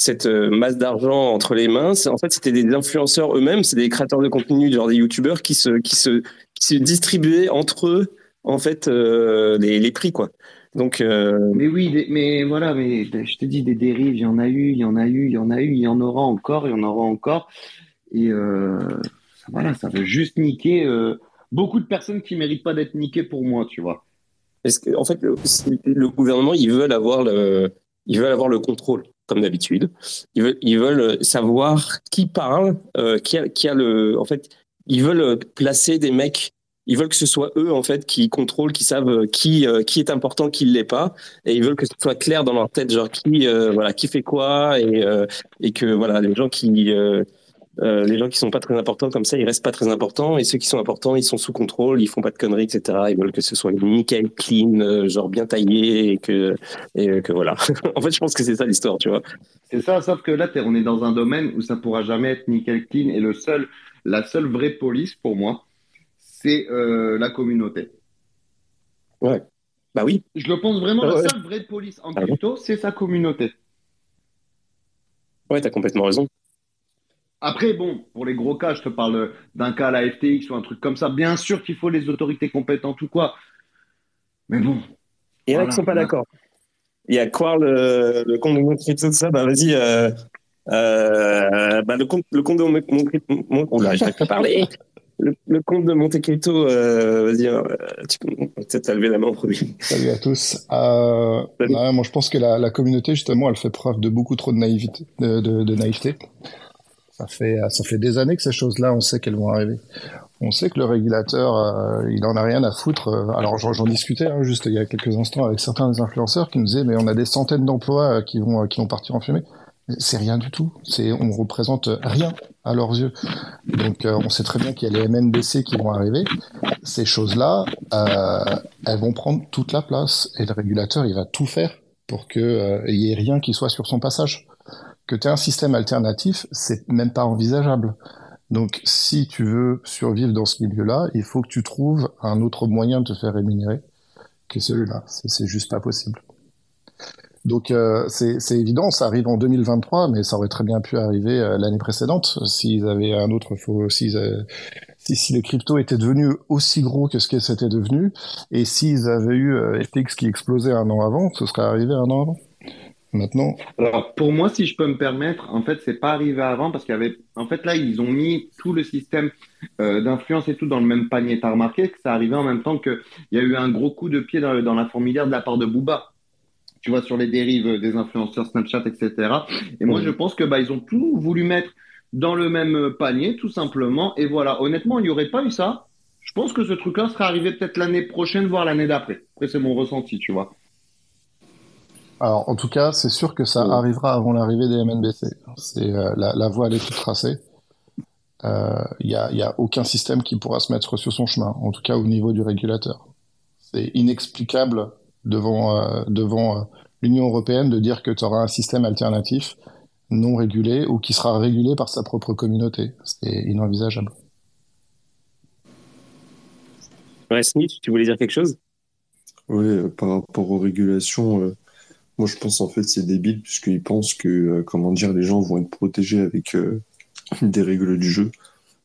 A: cette euh, masse d'argent entre les mains. En fait, c'était des influenceurs eux-mêmes, c'est des créateurs de contenu, genre des youtubeurs qui se, qui se, qui se distribuaient entre eux, en fait, euh, les, les, prix, quoi. Donc, euh...
B: Mais oui, mais voilà, mais je te dis, des dérives, il y en a eu, il y en a eu, il y en a eu, il y en aura encore, il y en aura encore. Et euh, voilà, ça veut juste niquer euh, beaucoup de personnes qui méritent pas d'être niquées pour moi, tu vois.
A: Est-ce que, en fait, le, le, gouvernement, ils veulent avoir le, ils veulent avoir le contrôle comme d'habitude. Ils veulent, ils veulent savoir qui parle, qui, a, qui a le. En fait, ils veulent placer des mecs. Ils veulent que ce soit eux en fait qui contrôlent, qui savent qui euh, qui est important, qui l'est pas, et ils veulent que ce soit clair dans leur tête, genre qui euh, voilà qui fait quoi, et euh, et que voilà les gens qui euh, les gens qui sont pas très importants comme ça, ils restent pas très importants, et ceux qui sont importants, ils sont sous contrôle, ils font pas de conneries, etc. Ils veulent que ce soit nickel, clean, euh, genre bien taillé, et que, et que voilà. en fait, je pense que c'est ça l'histoire, tu vois.
B: C'est ça, sauf que là, on est dans un domaine où ça pourra jamais être nickel, clean, et le seul, la seule vraie police pour moi, c'est euh, la communauté.
A: Ouais. Bah oui.
B: Je le pense vraiment, la seule vraie police en ah crypto, c'est sa communauté.
A: Ouais, t'as complètement raison.
B: Après, bon, pour les gros cas, je te parle d'un cas à la FTX ou un truc comme ça. Bien sûr qu'il faut les autorités compétentes ou quoi. Mais bon.
A: Il y en a qui sont pas d'accord. Il y a quoi le, le compte de mon crypto, tout ça Bah vas-y. Euh, euh, bah, le compte, le compte de mon, mon, mon oh là, j'arrive pas à parler. Le, le, compte de Monte Crypto, euh, vas-y, euh, tu peux peut-être lever la main en premier.
E: Salut à tous. Euh, bah, moi, je pense que la, la, communauté, justement, elle fait preuve de beaucoup trop de naïveté. De, de, de naïveté. Ça fait, ça fait des années que ces choses-là, on sait qu'elles vont arriver. On sait que le régulateur, euh, il en a rien à foutre. Alors j'en discutais hein, juste il y a quelques instants avec certains des influenceurs qui nous disaient mais on a des centaines d'emplois qui vont qui vont partir en fumée. C'est rien du tout. C'est on représente rien à leurs yeux. Donc euh, on sait très bien qu'il y a les MNBC qui vont arriver. Ces choses-là, euh, elles vont prendre toute la place et le régulateur il va tout faire pour que il y ait rien qui soit sur son passage que tu aies un système alternatif, c'est même pas envisageable. Donc, si tu veux survivre dans ce milieu-là, il faut que tu trouves un autre moyen de te faire rémunérer que celui-là. C'est juste pas possible. Donc, euh, c'est évident, ça arrive en 2023, mais ça aurait très bien pu arriver euh, l'année précédente s'ils avaient un autre faux, si, si les cryptos étaient devenus aussi gros que ce qu'elles s'étaient devenues, et s'ils avaient eu euh, FTX qui explosait un an avant, ce serait arrivé un an avant maintenant
B: Alors, pour moi, si je peux me permettre, en fait, c'est pas arrivé avant parce qu'il y avait, en fait, là, ils ont mis tout le système euh, d'influence et tout dans le même panier. T'as remarqué que ça arrivait en même temps qu'il y a eu un gros coup de pied dans, dans la fourmilière de la part de Booba. Tu vois, sur les dérives des influenceurs Snapchat, etc. Et moi, je pense que, bah, ils ont tout voulu mettre dans le même panier, tout simplement. Et voilà. Honnêtement, il n'y aurait pas eu ça. Je pense que ce truc-là serait arrivé peut-être l'année prochaine, voire l'année d'après. Après, c'est mon ressenti, tu vois.
E: Alors, en tout cas, c'est sûr que ça arrivera avant l'arrivée des MNBC. C'est euh, la, la, voie elle est toute tracée. Il euh, n'y a, y a, aucun système qui pourra se mettre sur son chemin, en tout cas au niveau du régulateur. C'est inexplicable devant, euh, devant l'Union européenne de dire que tu auras un système alternatif non régulé ou qui sera régulé par sa propre communauté. C'est inenvisageable.
A: Ouais, Smith, tu voulais dire quelque chose?
F: Oui, euh, par rapport aux régulations, euh, moi je pense en fait c'est débile puisqu'ils pensent que euh, comment dire les gens vont être protégés avec des règles du jeu.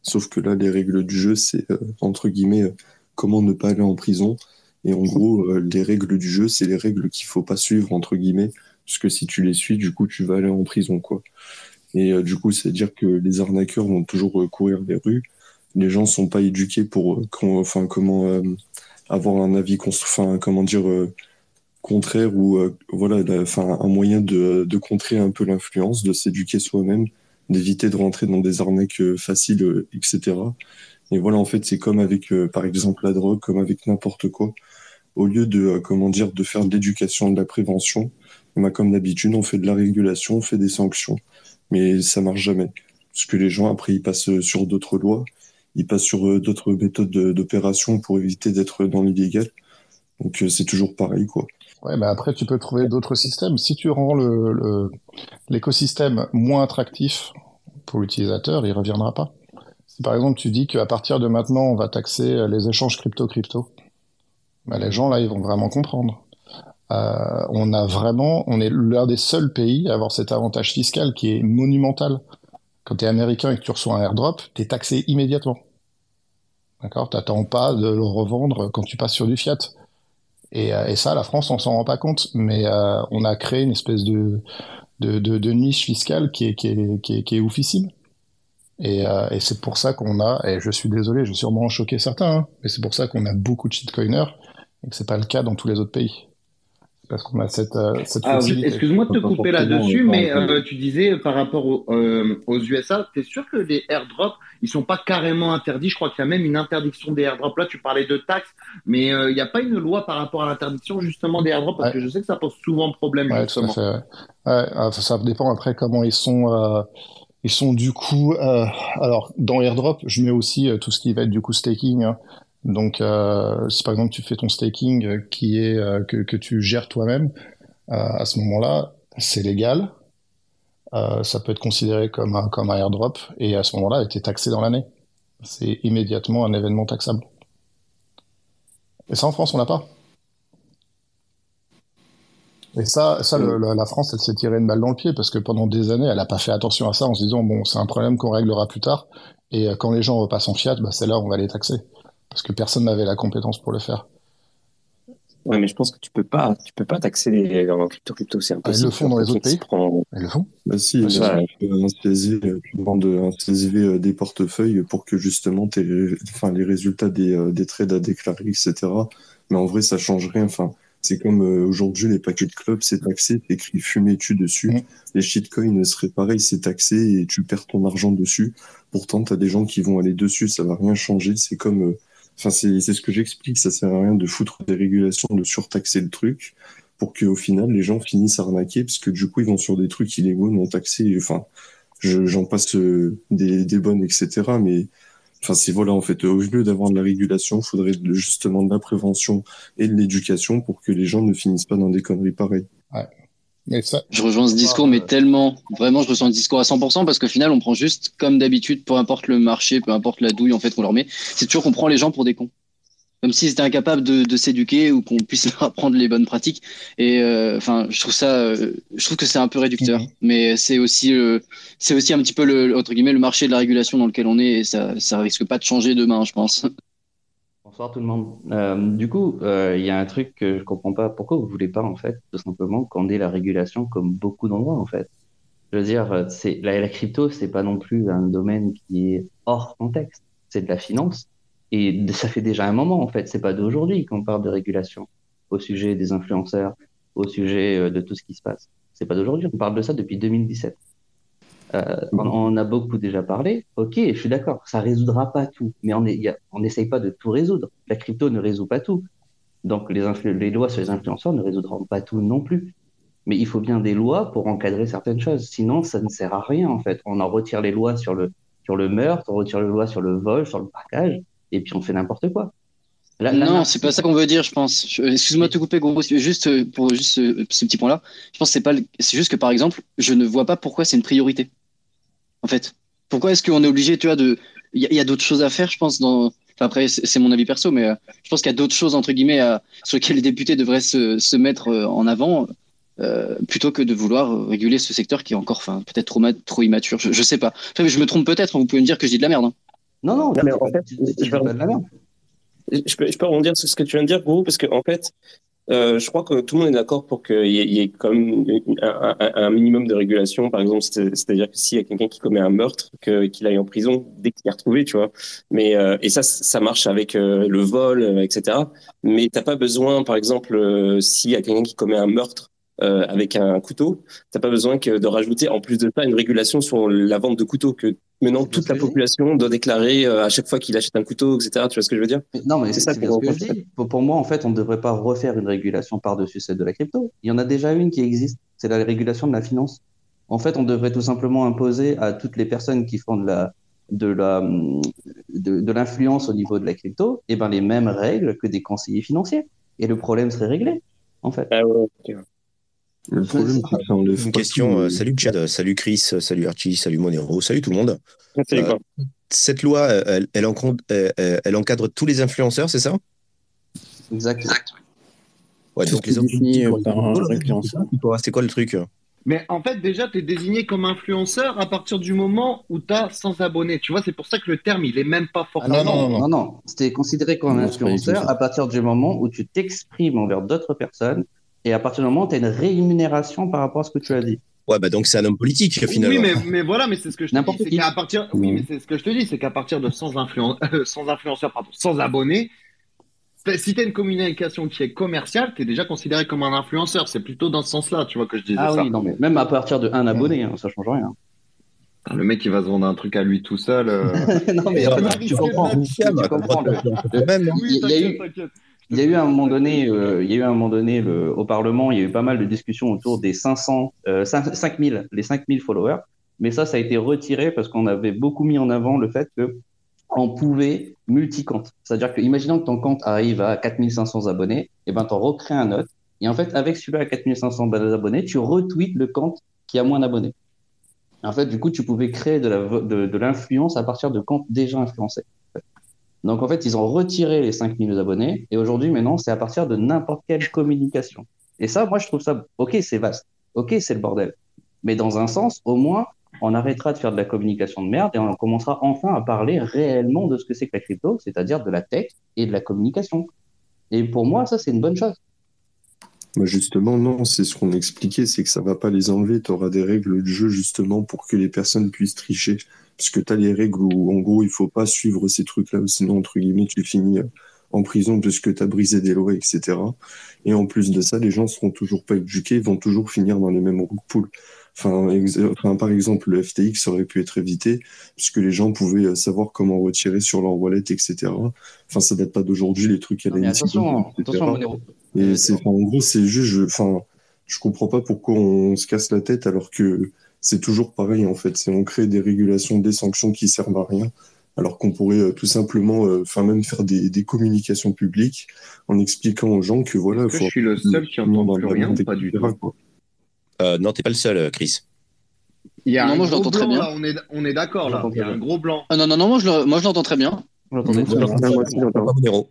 F: Sauf que là, les règles du jeu, c'est entre guillemets comment ne pas aller en prison. Et en gros, les règles du jeu, c'est les règles qu'il faut pas suivre entre guillemets, parce que si tu les suis, du coup, tu vas aller en prison, quoi. Et du coup, c'est-à-dire que les arnaqueurs vont toujours courir les rues. Les gens sont pas éduqués pour euh, enfin comment euh, avoir un avis enfin comment dire euh, contraire ou voilà enfin un moyen de contrer un peu l'influence de s'éduquer soi-même d'éviter de rentrer dans des arnaques faciles etc et voilà en fait c'est comme avec par exemple la drogue comme avec n'importe quoi au lieu de comment dire de faire de l'éducation de la prévention bah, comme d'habitude on fait de la régulation on fait des sanctions mais ça marche jamais parce que les gens après ils passent sur d'autres lois il passe sur euh, d'autres méthodes d'opération pour éviter d'être dans l'illégal. Donc euh, c'est toujours pareil, quoi.
E: Ouais, mais après, tu peux trouver d'autres systèmes. Si tu rends l'écosystème le, moins attractif pour l'utilisateur, il reviendra pas. Si par exemple tu dis qu'à partir de maintenant, on va taxer les échanges crypto-crypto, bah, les gens là, ils vont vraiment comprendre. Euh, on a vraiment, on est l'un des seuls pays à avoir cet avantage fiscal qui est monumental. Quand tu es américain et que tu reçois un airdrop, tu es taxé immédiatement. D'accord? T'attends pas de le revendre quand tu passes sur du fiat. Et, euh, et ça, la France, on s'en rend pas compte, mais euh, on a créé une espèce de, niche fiscale qui est, qui oufissime. Et, euh, et c'est pour ça qu'on a, et je suis désolé, je vais sûrement choquer certains, hein, mais c'est pour ça qu'on a beaucoup de shitcoiners et que c'est pas le cas dans tous les autres pays parce qu'on a cette, euh, cette
B: ah, Excuse-moi de te couper là-dessus, mais euh, tu disais par rapport euh, aux USA, tu es sûr que les airdrops, ils sont pas carrément interdits? Je crois qu'il y a même une interdiction des airdrops. Là, tu parlais de taxes, mais il n'y a pas une loi par rapport à l'interdiction justement des airdrops? Parce que je sais que ça pose souvent problème.
E: Ouais,
B: justement.
E: Tout à fait, ah, ça dépend après comment ils sont. ils sont du coup, alors dans airdrop, je mets aussi tout ce qui va être du coup staking. Hein. Donc, euh, si par exemple tu fais ton staking euh, qui est euh, que, tu gères toi-même, à ce moment-là, c'est légal. ça peut être considéré comme un, comme un airdrop et à ce moment-là, tu es taxé dans l'année. C'est immédiatement un événement taxable. Et ça, en France, on l'a pas. Et ça, ça la France, elle s'est tirée une balle dans le pied parce que pendant des années, elle n'a pas fait attention à ça en se disant bon, c'est un problème qu'on réglera plus tard. Et quand les gens repassent en fiat, bah, c'est là où on va les taxer parce que personne n'avait la compétence pour le faire.
A: Ouais, mais je pense que tu peux pas, tu peux pas taxer les en crypto crypto, c'est impossible.
E: Ah, ils le font dans les autres pays? Ils le font?
F: Bah si, bah, tu demandes un CSV euh, des portefeuilles pour que justement enfin les résultats des, euh, des trades à déclarer, etc. Mais en vrai, ça change rien. Enfin, c'est comme euh, aujourd'hui les paquets de clubs, c'est taxé, écrit fumé tu dessus. Mm. Les shitcoins seraient pareil, c'est taxé et tu perds ton argent dessus. Pourtant, tu as des gens qui vont aller dessus, ça va rien changer. C'est comme Enfin, c'est ce que j'explique. Ça sert à rien de foutre des régulations, de surtaxer le truc pour qu'au final, les gens finissent à arnaquer parce que du coup, ils vont sur des trucs illégaux, non taxés. Enfin, j'en passe euh, des, des, bonnes, etc. Mais enfin, c'est voilà, en fait, au lieu d'avoir de la régulation, il faudrait justement de la prévention et de l'éducation pour que les gens ne finissent pas dans des conneries pareilles.
D: Je rejoins ce discours, mais tellement, vraiment, je ressens le discours à 100% parce qu'au final, on prend juste, comme d'habitude, peu importe le marché, peu importe la douille, en fait, qu'on leur met, c'est toujours qu'on prend les gens pour des cons. Comme s'ils étaient incapables de, de s'éduquer ou qu'on puisse leur apprendre les bonnes pratiques. Et, euh, enfin, je trouve ça, euh, je trouve que c'est un peu réducteur. Mhm. Mais c'est aussi, euh, c'est aussi un petit peu le, entre guillemets, le marché de la régulation dans lequel on est et ça, ça risque pas de changer demain, je pense.
G: Bonsoir tout le monde. Euh, du coup, euh, il y a un truc que je comprends pas. Pourquoi vous voulez pas, en fait, tout simplement, qu'on ait la régulation comme beaucoup d'endroits, en fait? Je veux dire, c'est la, la crypto, c'est pas non plus un domaine qui est hors contexte. C'est de la finance. Et ça fait déjà un moment, en fait. C'est pas d'aujourd'hui qu'on parle de régulation au sujet des influenceurs, au sujet euh, de tout ce qui se passe. C'est pas d'aujourd'hui. On parle de ça depuis 2017. Euh, on, a beaucoup déjà parlé. Ok, je suis d'accord, ça résoudra pas tout, mais on n'essaye pas de tout résoudre. La crypto ne résout pas tout. Donc les, les, lois sur les influenceurs ne résoudront pas tout non plus. Mais il faut bien des lois pour encadrer certaines choses. Sinon, ça ne sert à rien en fait. On en retire les lois sur le, sur le meurtre, on retire les lois sur le vol, sur le parquage, et puis on fait n'importe quoi.
D: non, c'est pas ça qu'on veut dire, je pense. Excuse-moi de te couper, gros. Juste pour juste ce, petit point-là, je pense que c'est pas. C'est juste que par exemple, je ne vois pas pourquoi c'est une priorité. En fait, pourquoi est-ce qu'on est obligé, tu vois, de. Il y a, d'autres choses à faire, je pense. Dans. Enfin, après, c'est mon avis perso, mais euh, je pense qu'il y a d'autres choses entre guillemets sur lesquelles les députés devraient se, se mettre euh, en avant. plutôt que de vouloir réguler ce secteur qui est encore, peut-être trop, trop immature. Je, je sais pas. Enfin, je me trompe peut-être. Hein, vous pouvez me dire que je dis de la merde. Hein.
G: Non, non, mais en fait, je, pas de la merde
A: je peux, je peux rebondir sur ce que tu viens de dire, Gros, parce qu'en en fait, euh, je crois que tout le monde est d'accord pour qu'il y, ait quand même un, un, minimum de régulation. Par exemple, c'est-à-dire que s'il y a quelqu'un qui commet un meurtre, qu'il aille en prison dès qu'il est retrouvé, tu vois. Mais euh, et ça, ça marche avec euh, le vol, euh, etc. Mais t'as pas besoin, par exemple, s'il y a quelqu'un qui commet un meurtre euh, avec un couteau, t'as pas besoin que de rajouter en plus de ça une régulation sur la vente de couteaux que maintenant toute la population doit déclarer euh, à chaque fois qu'il achète un couteau, etc. Tu vois ce que je veux dire?
G: Non, mais c'est ça que, je dis. Pour, moi, en fait, on ne devrait pas refaire une régulation par-dessus celle de la crypto. Il y en a déjà une qui existe, c'est la régulation de la finance. En fait, on devrait tout simplement imposer à toutes les personnes qui font de la de la de, de l'influence au niveau de la crypto, et eh ben les mêmes règles que des conseillers financiers. Et le problème serait réglé, en fait.
A: Ah ouais,
H: une question. Euh, salut Chad, salut Chris, salut Archie, salut Monero, salut tout le monde. Euh, cette loi, elle, elle, encadre, elle, encadre tous les influenceurs, c'est ça?
G: Exact.
H: Ouais, donc les influenceurs. C'est quoi le truc?
B: Mais en fait, déjà, tu es désigné comme influenceur à partir du moment où tu as 100 abonnés. Tu vois, c'est pour ça que le terme, il est même pas forcément.
G: Ah non, non, non, non. C'était considéré comme un influenceur à partir du moment où tu t'exprimes envers d'autres personnes et à partir du moment où tu as une rémunération par rapport à ce que tu as dit.
H: Ouais, bah donc c'est un homme politique finalement.
B: Oui, mais, mais voilà, mais c'est ce que je te dis. C'est qu'à partir, oui, mais c'est ce que je te dis, c'est qu'à partir de 100, influen... Euh, influenceurs, pardon, 100 abonnés, si tu as une communication qui est commerciale, tu es déjà considéré comme un influenceur. C'est plutôt dans ce sens-là, tu vois, que je disais
G: ah
B: ça.
G: oui, non, mais même à partir de un abonné, hein, ça change rien.
B: Le mec, il va se vendre un truc à lui tout seul. Euh.
G: non, mais tu comprends. Tu comprends. Même, il y a eu, il y a eu un moment donné, euh, il y a eu un moment donné au Parlement, il y a eu pas mal de discussions autour des 500, euh, 5000, les 5000 followers. Mais ça, ça a été retiré parce qu'on avait beaucoup mis en avant le fait que on pouvait multi-compte. C'est-à-dire que, imaginons que ton compte arrive à 4500 abonnés, et eh ben, t'en recrées un autre. Et en fait, avec celui-là à 4500 abonnés, tu retweets le compte qui a moins d'abonnés. En fait, du coup, tu pouvais créer de l'influence à partir de comptes déjà influencés. Donc en fait, ils ont retiré les 5000 abonnés et aujourd'hui, maintenant, c'est à partir de n'importe quelle communication. Et ça, moi, je trouve ça, ok, c'est vaste, ok, c'est le bordel. Mais dans un sens, au moins, on arrêtera de faire de la communication de merde et on commencera enfin à parler réellement de ce que c'est que la crypto, c'est-à-dire de la tech et de la communication. Et pour moi, ça, c'est une bonne chose.
F: justement, non, c'est ce qu'on expliquait, c'est que ça va pas les enlever. Tu auras des règles de jeu justement pour que les personnes puissent tricher parce que tu as les règles où, en gros, il faut pas suivre ces trucs-là, sinon, entre guillemets, tu finis euh, en prison parce que tu as brisé des lois, etc. Et en plus de ça, les gens seront toujours pas éduqués, vont toujours finir dans les mêmes poules. Enfin, enfin, par exemple, le FTX aurait pu être évité puisque les gens pouvaient euh, savoir comment retirer sur leur wallet, etc. Enfin, ça date pas d'aujourd'hui, les trucs à la
G: attention, attention,
F: Et c'est, en gros, c'est juste, je, enfin, je comprends pas pourquoi on se casse la tête alors que c'est toujours pareil en fait. C'est on crée des régulations, des sanctions qui servent à rien, alors qu'on pourrait euh, tout simplement, euh, enfin même faire des, des, communications publiques en expliquant aux gens que voilà.
B: Faut je suis le seul qui entend plus rien, pas du tout.
H: Euh, non, t'es pas le seul, Chris.
B: Il y a non, un moi, gros blanc, très bien. Là, on est, on est d'accord là. Il y a un gros blanc.
D: Ah, non, non, non, moi je, moi, je l'entends très bien. Je l'entends très bien.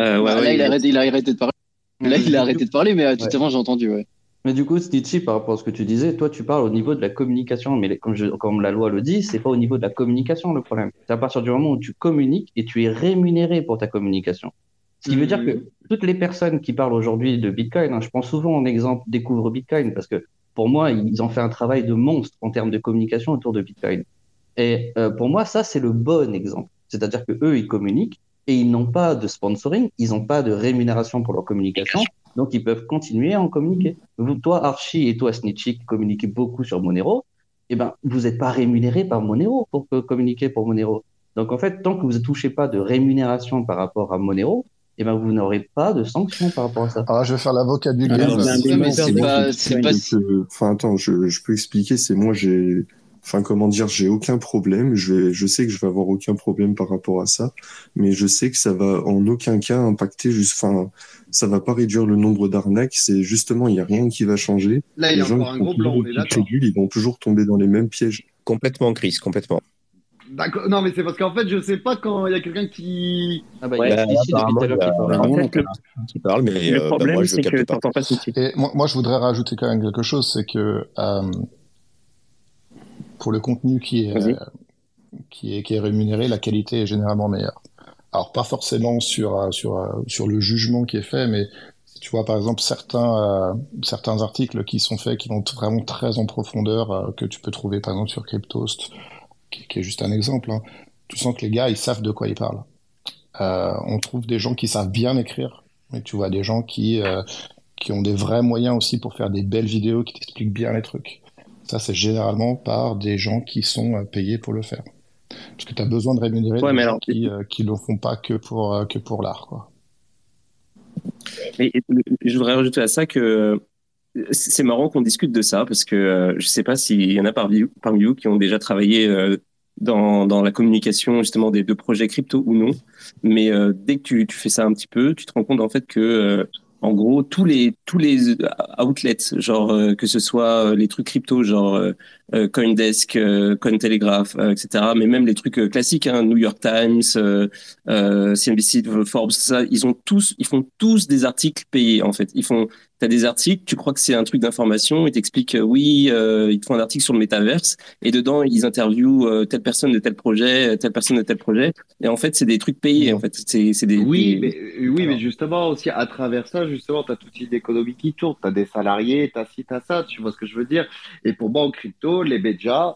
D: Euh, ouais, bah, là, il, a arrêté, il a arrêté de parler. Là, il a arrêté de parler, mais tout avant, j'ai entendu, ouais.
G: Mais du coup, Stitchy, par rapport à ce que tu disais, toi, tu parles au niveau de la communication. Mais comme, je, comme la loi le dit, c'est pas au niveau de la communication le problème. C'est à partir du moment où tu communiques et tu es rémunéré pour ta communication. Ce qui veut dire que mmh. toutes les personnes qui parlent aujourd'hui de Bitcoin, hein, je prends souvent en exemple Découvre Bitcoin parce que pour moi, ils ont fait un travail de monstre en termes de communication autour de Bitcoin. Et euh, pour moi, ça, c'est le bon exemple. C'est-à-dire que eux, ils communiquent et ils n'ont pas de sponsoring, ils n'ont pas de rémunération pour leur communication. Donc, ils peuvent continuer à en communiquer. Vous, toi, Archie et toi, Snitchy, qui communiquez beaucoup sur Monero, eh ben, vous n'êtes pas rémunéré par Monero pour communiquer pour Monero. Donc, en fait, tant que vous ne touchez pas de rémunération par rapport à Monero, eh ben, vous n'aurez pas de sanctions par rapport à ça.
E: Ah, je vais faire l'avocat du diable.
F: Enfin, attends, je, je peux expliquer. C'est moi, j'ai Enfin, comment dire, j'ai aucun problème. Je, vais, je sais que je vais avoir aucun problème par rapport à ça, mais je sais que ça va en aucun cas impacter. Juste, enfin, ça va pas réduire le nombre d'arnaques. C'est justement, il y a rien qui va changer.
B: Là, il y a encore un gros blanc. On est d'accord.
F: Ils vont toujours tomber dans les mêmes pièges.
H: Complètement, Chris, complètement.
B: D'accord. Non, mais c'est parce qu'en fait, je sais pas quand il y a quelqu'un qui.
H: Ah bah, il y a ici depuis tout à l'heure qui parle. mais
A: le problème, c'est que t'entends pas
E: moi, moi, je voudrais rajouter quand même quelque chose, c'est que euh, pour le contenu qui est, euh, qui est, qui est rémunéré, la qualité est généralement meilleure. Alors pas forcément sur euh, sur euh, sur le jugement qui est fait, mais tu vois par exemple certains certains articles qui sont faits qui vont vraiment très en profondeur que tu peux trouver par exemple sur Cryptost, qui, qui est juste un exemple. Hein. Tu sens que les gars ils savent de quoi ils parlent. on trouve des gens qui savent bien écrire, mais tu vois des gens qui qui ont des vrais moyens aussi pour faire des belles vidéos qui t'expliquent bien les trucs. Ça, c'est généralement par des gens qui sont euh, payés pour le faire. Parce que tu as besoin de rémunérer des gens qui ne euh, le font pas que pour, euh, que pour l'art. Quoi.
A: je voudrais rajouter à ça que c'est marrant qu'on discute de ça parce que je ne sais pas s'il y en a parmi, parmi vous qui ont déjà travaillé dans, dans, la communication justement des deux projets crypto ou non. Mais dès que tu, tu, fais ça un petit peu, tu te rends compte en fait que en gros tous les tous euh, outlets genre euh, que ce soit euh, les trucs crypto genre CoinDesk, Cointelegraph, etc. Mais même les trucs classiques, hein, New York Times, CNBC, Forbes, ça, ils ont font tous des articles payés en fait. Tu as des articles, tu crois que c'est un truc d'information, ils t'expliquent, oui, euh, ils te font un article sur le métaverse, et dedans, ils interviewent euh, telle personne de tel projet, telle personne de tel projet, et en fait, c'est des trucs payés, en fait. C'est, des,
B: oui, Mais, oui mais justement, aussi, à travers ça, justement, tu as toute une économie qui tourne, tu as des salariés, tu as ci, tu as ça, tu vois ce que je veux dire. Et pour moi, en crypto, les médias,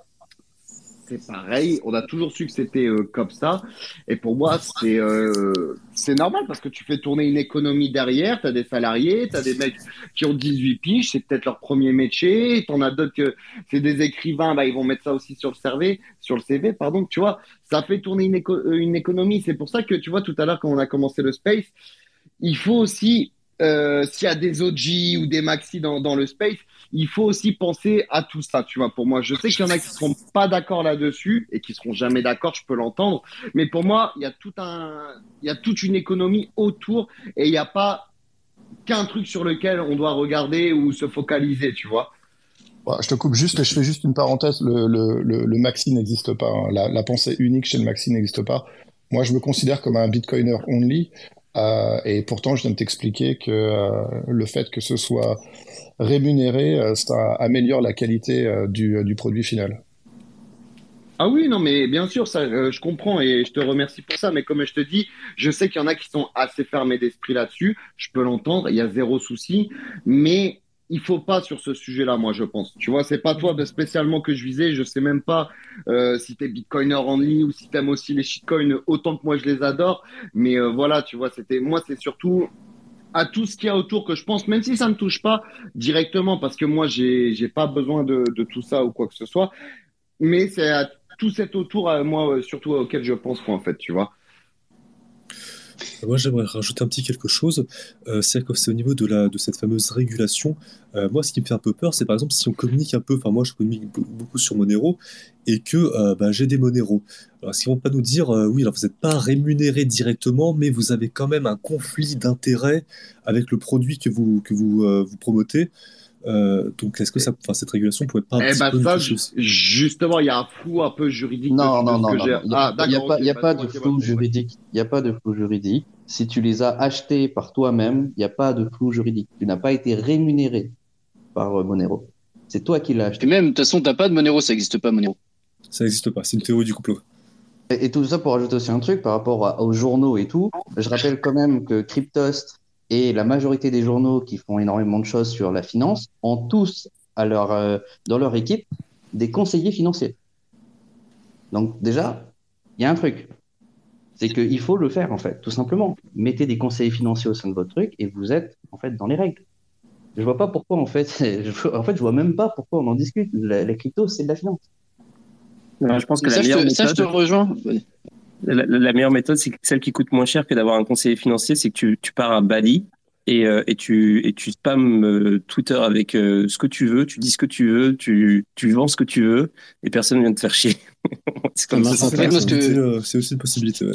B: c'est pareil. On a toujours su que c'était euh, comme ça. Et pour moi, c'est euh, c'est normal parce que tu fais tourner une économie derrière. Tu as des salariés, tu as des mecs qui ont 18 piges, c'est peut-être leur premier métier. Tu en as d'autres que c'est des écrivains, bah, ils vont mettre ça aussi sur le CV, sur le CV, pardon. Tu vois, ça fait tourner une économie. C'est pour ça que tu vois, tout à l'heure, quand on a commencé le space, il faut aussi, s'il y a des OG ou des maxi dans, le space, il faut aussi penser à tout ça, tu vois. Pour moi, je sais qu'il y en a qui seront pas d'accord là-dessus et qui seront jamais d'accord, je peux l'entendre. Mais pour moi, il y a toute une économie autour et il n'y a pas qu'un truc sur lequel on doit regarder ou se focaliser, tu vois.
E: Je te coupe juste, je fais juste une parenthèse. Le, maxi n'existe pas. Hein. La, pensée unique chez le maxi n'existe pas. Moi, je me considère comme un bitcoiner only. Euh, et pourtant, je viens de t'expliquer que euh, le fait que ce soit rémunéré, euh, ça améliore la qualité du, du, produit final.
B: Ah oui, non, mais bien sûr, ça, je comprends et je te remercie pour ça. Mais comme je te dis, je sais qu'il y en a qui sont assez fermés d'esprit là-dessus. Je peux l'entendre, il y a zéro souci. Mais il faut pas sur ce sujet-là, moi, je pense. Tu vois, c'est pas toi spécialement que je visais. Je sais même pas euh, si t'es bitcoiner en ligne ou si t'aimes aussi les shitcoins autant que moi je les adore. Mais euh, voilà, tu vois, c'était moi, c'est surtout à tout ce qu'il y a autour que je pense, même si ça ne touche pas directement, parce que moi, j'ai j'ai pas besoin de, de tout ça ou quoi que ce soit. Mais c'est à tout cet autour, à moi, surtout auquel je pense, quoi, en fait, tu vois.
I: Moi, j'aimerais rajouter un petit quelque chose. Euh, c'est que c'est au niveau de, la, de cette fameuse régulation. Euh, moi, ce qui me fait un peu peur, c'est par exemple si on communique un peu, enfin moi je communique beaucoup sur Monero, et que euh, bah, j'ai des Monero. Alors, est-ce qu'ils vont pas nous dire, oui, alors vous n'êtes pas rémunéré directement, mais vous avez quand même un conflit d'intérêt avec le produit que vous, que vous, vous promotez euh, donc, est-ce que ça, cette régulation pourrait pas
B: eh ben ça, justement, il y a un flou un peu juridique.
G: Non, non, non, il n'y a, ah, a, pas, de flou juridique. Il n'y a pas de flou juridique. Si tu les as achetés par toi-même, il n'y a pas de flou juridique. Tu n'as pas été rémunéré par euh, Monero. C'est toi qui l'as acheté.
D: Et même, de toute façon, tu n'as pas de Monero, ça n'existe pas, Monero.
I: Ça n'existe pas, c'est une théorie du complot.
G: Et, tout ça pour ajouter aussi un truc par rapport aux journaux et tout. Je rappelle quand même que Cryptost et la majorité des journaux qui font énormément de choses sur la finance ont tous à leur, euh, dans leur équipe des conseillers financiers. Donc déjà, il y a un truc. C'est qu'il faut le faire, en fait, tout simplement. Mettez des conseillers financiers au sein de votre truc et vous êtes, en fait, dans les règles. Je vois pas pourquoi, en fait, je, en fait, je vois même pas pourquoi on en discute. La, crypto, c'est de la finance.
A: je pense que ça, je te, ça, je te rejoins la, meilleure méthode, c'est celle qui coûte moins cher que d'avoir un conseiller financier, c'est que tu, pars à Bali et, euh, et tu et tu spams euh, Twitter avec ce que tu veux, tu dis ce que tu veux, tu tu vends ce que tu veux et personne vient te faire chier.
I: c'est comme ça. C'est aussi une possibilité.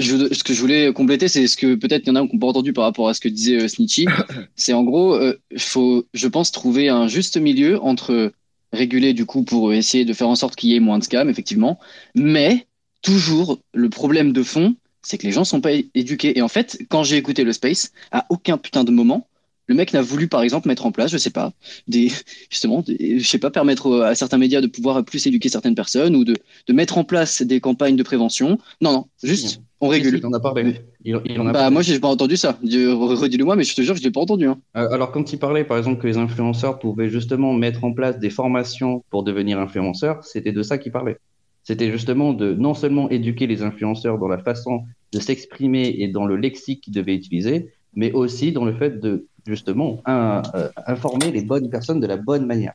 D: Je, ce que je voulais compléter, c'est ce que peut-être il y en a qui n'ont pas entendu par rapport à ce que disait Snitchy. c'est en gros, il faut, je pense, trouver un juste milieu entre réguler du coup pour essayer de faire en sorte qu'il y ait moins de scams, effectivement, mais toujours le problème de fond, c'est que les gens sont pas éduqués. Et en fait, quand j'ai écouté le Space, à aucun putain de moment, le mec n'a voulu, par exemple, mettre en place, je sais pas, des, justement, je sais pas, permettre à certains médias de pouvoir plus éduquer certaines personnes ou de, de mettre en place des campagnes de prévention. Non, non, juste, on régule.
G: Il en a parlé.
D: Il, en a bah, moi, j'ai pas entendu ça. Redis-le-moi, mais je te jure, je l'ai pas entendu. Hein.
G: Euh, alors, quand il parlait, par exemple, que les influenceurs pouvaient justement mettre en place des formations pour devenir influenceurs, c'était de ça qu'il parlait. C'était justement de non seulement éduquer les influenceurs dans la façon de s'exprimer et dans le lexique qu'ils devaient utiliser, mais aussi dans le fait de justement euh, informer les bonnes personnes de la bonne manière.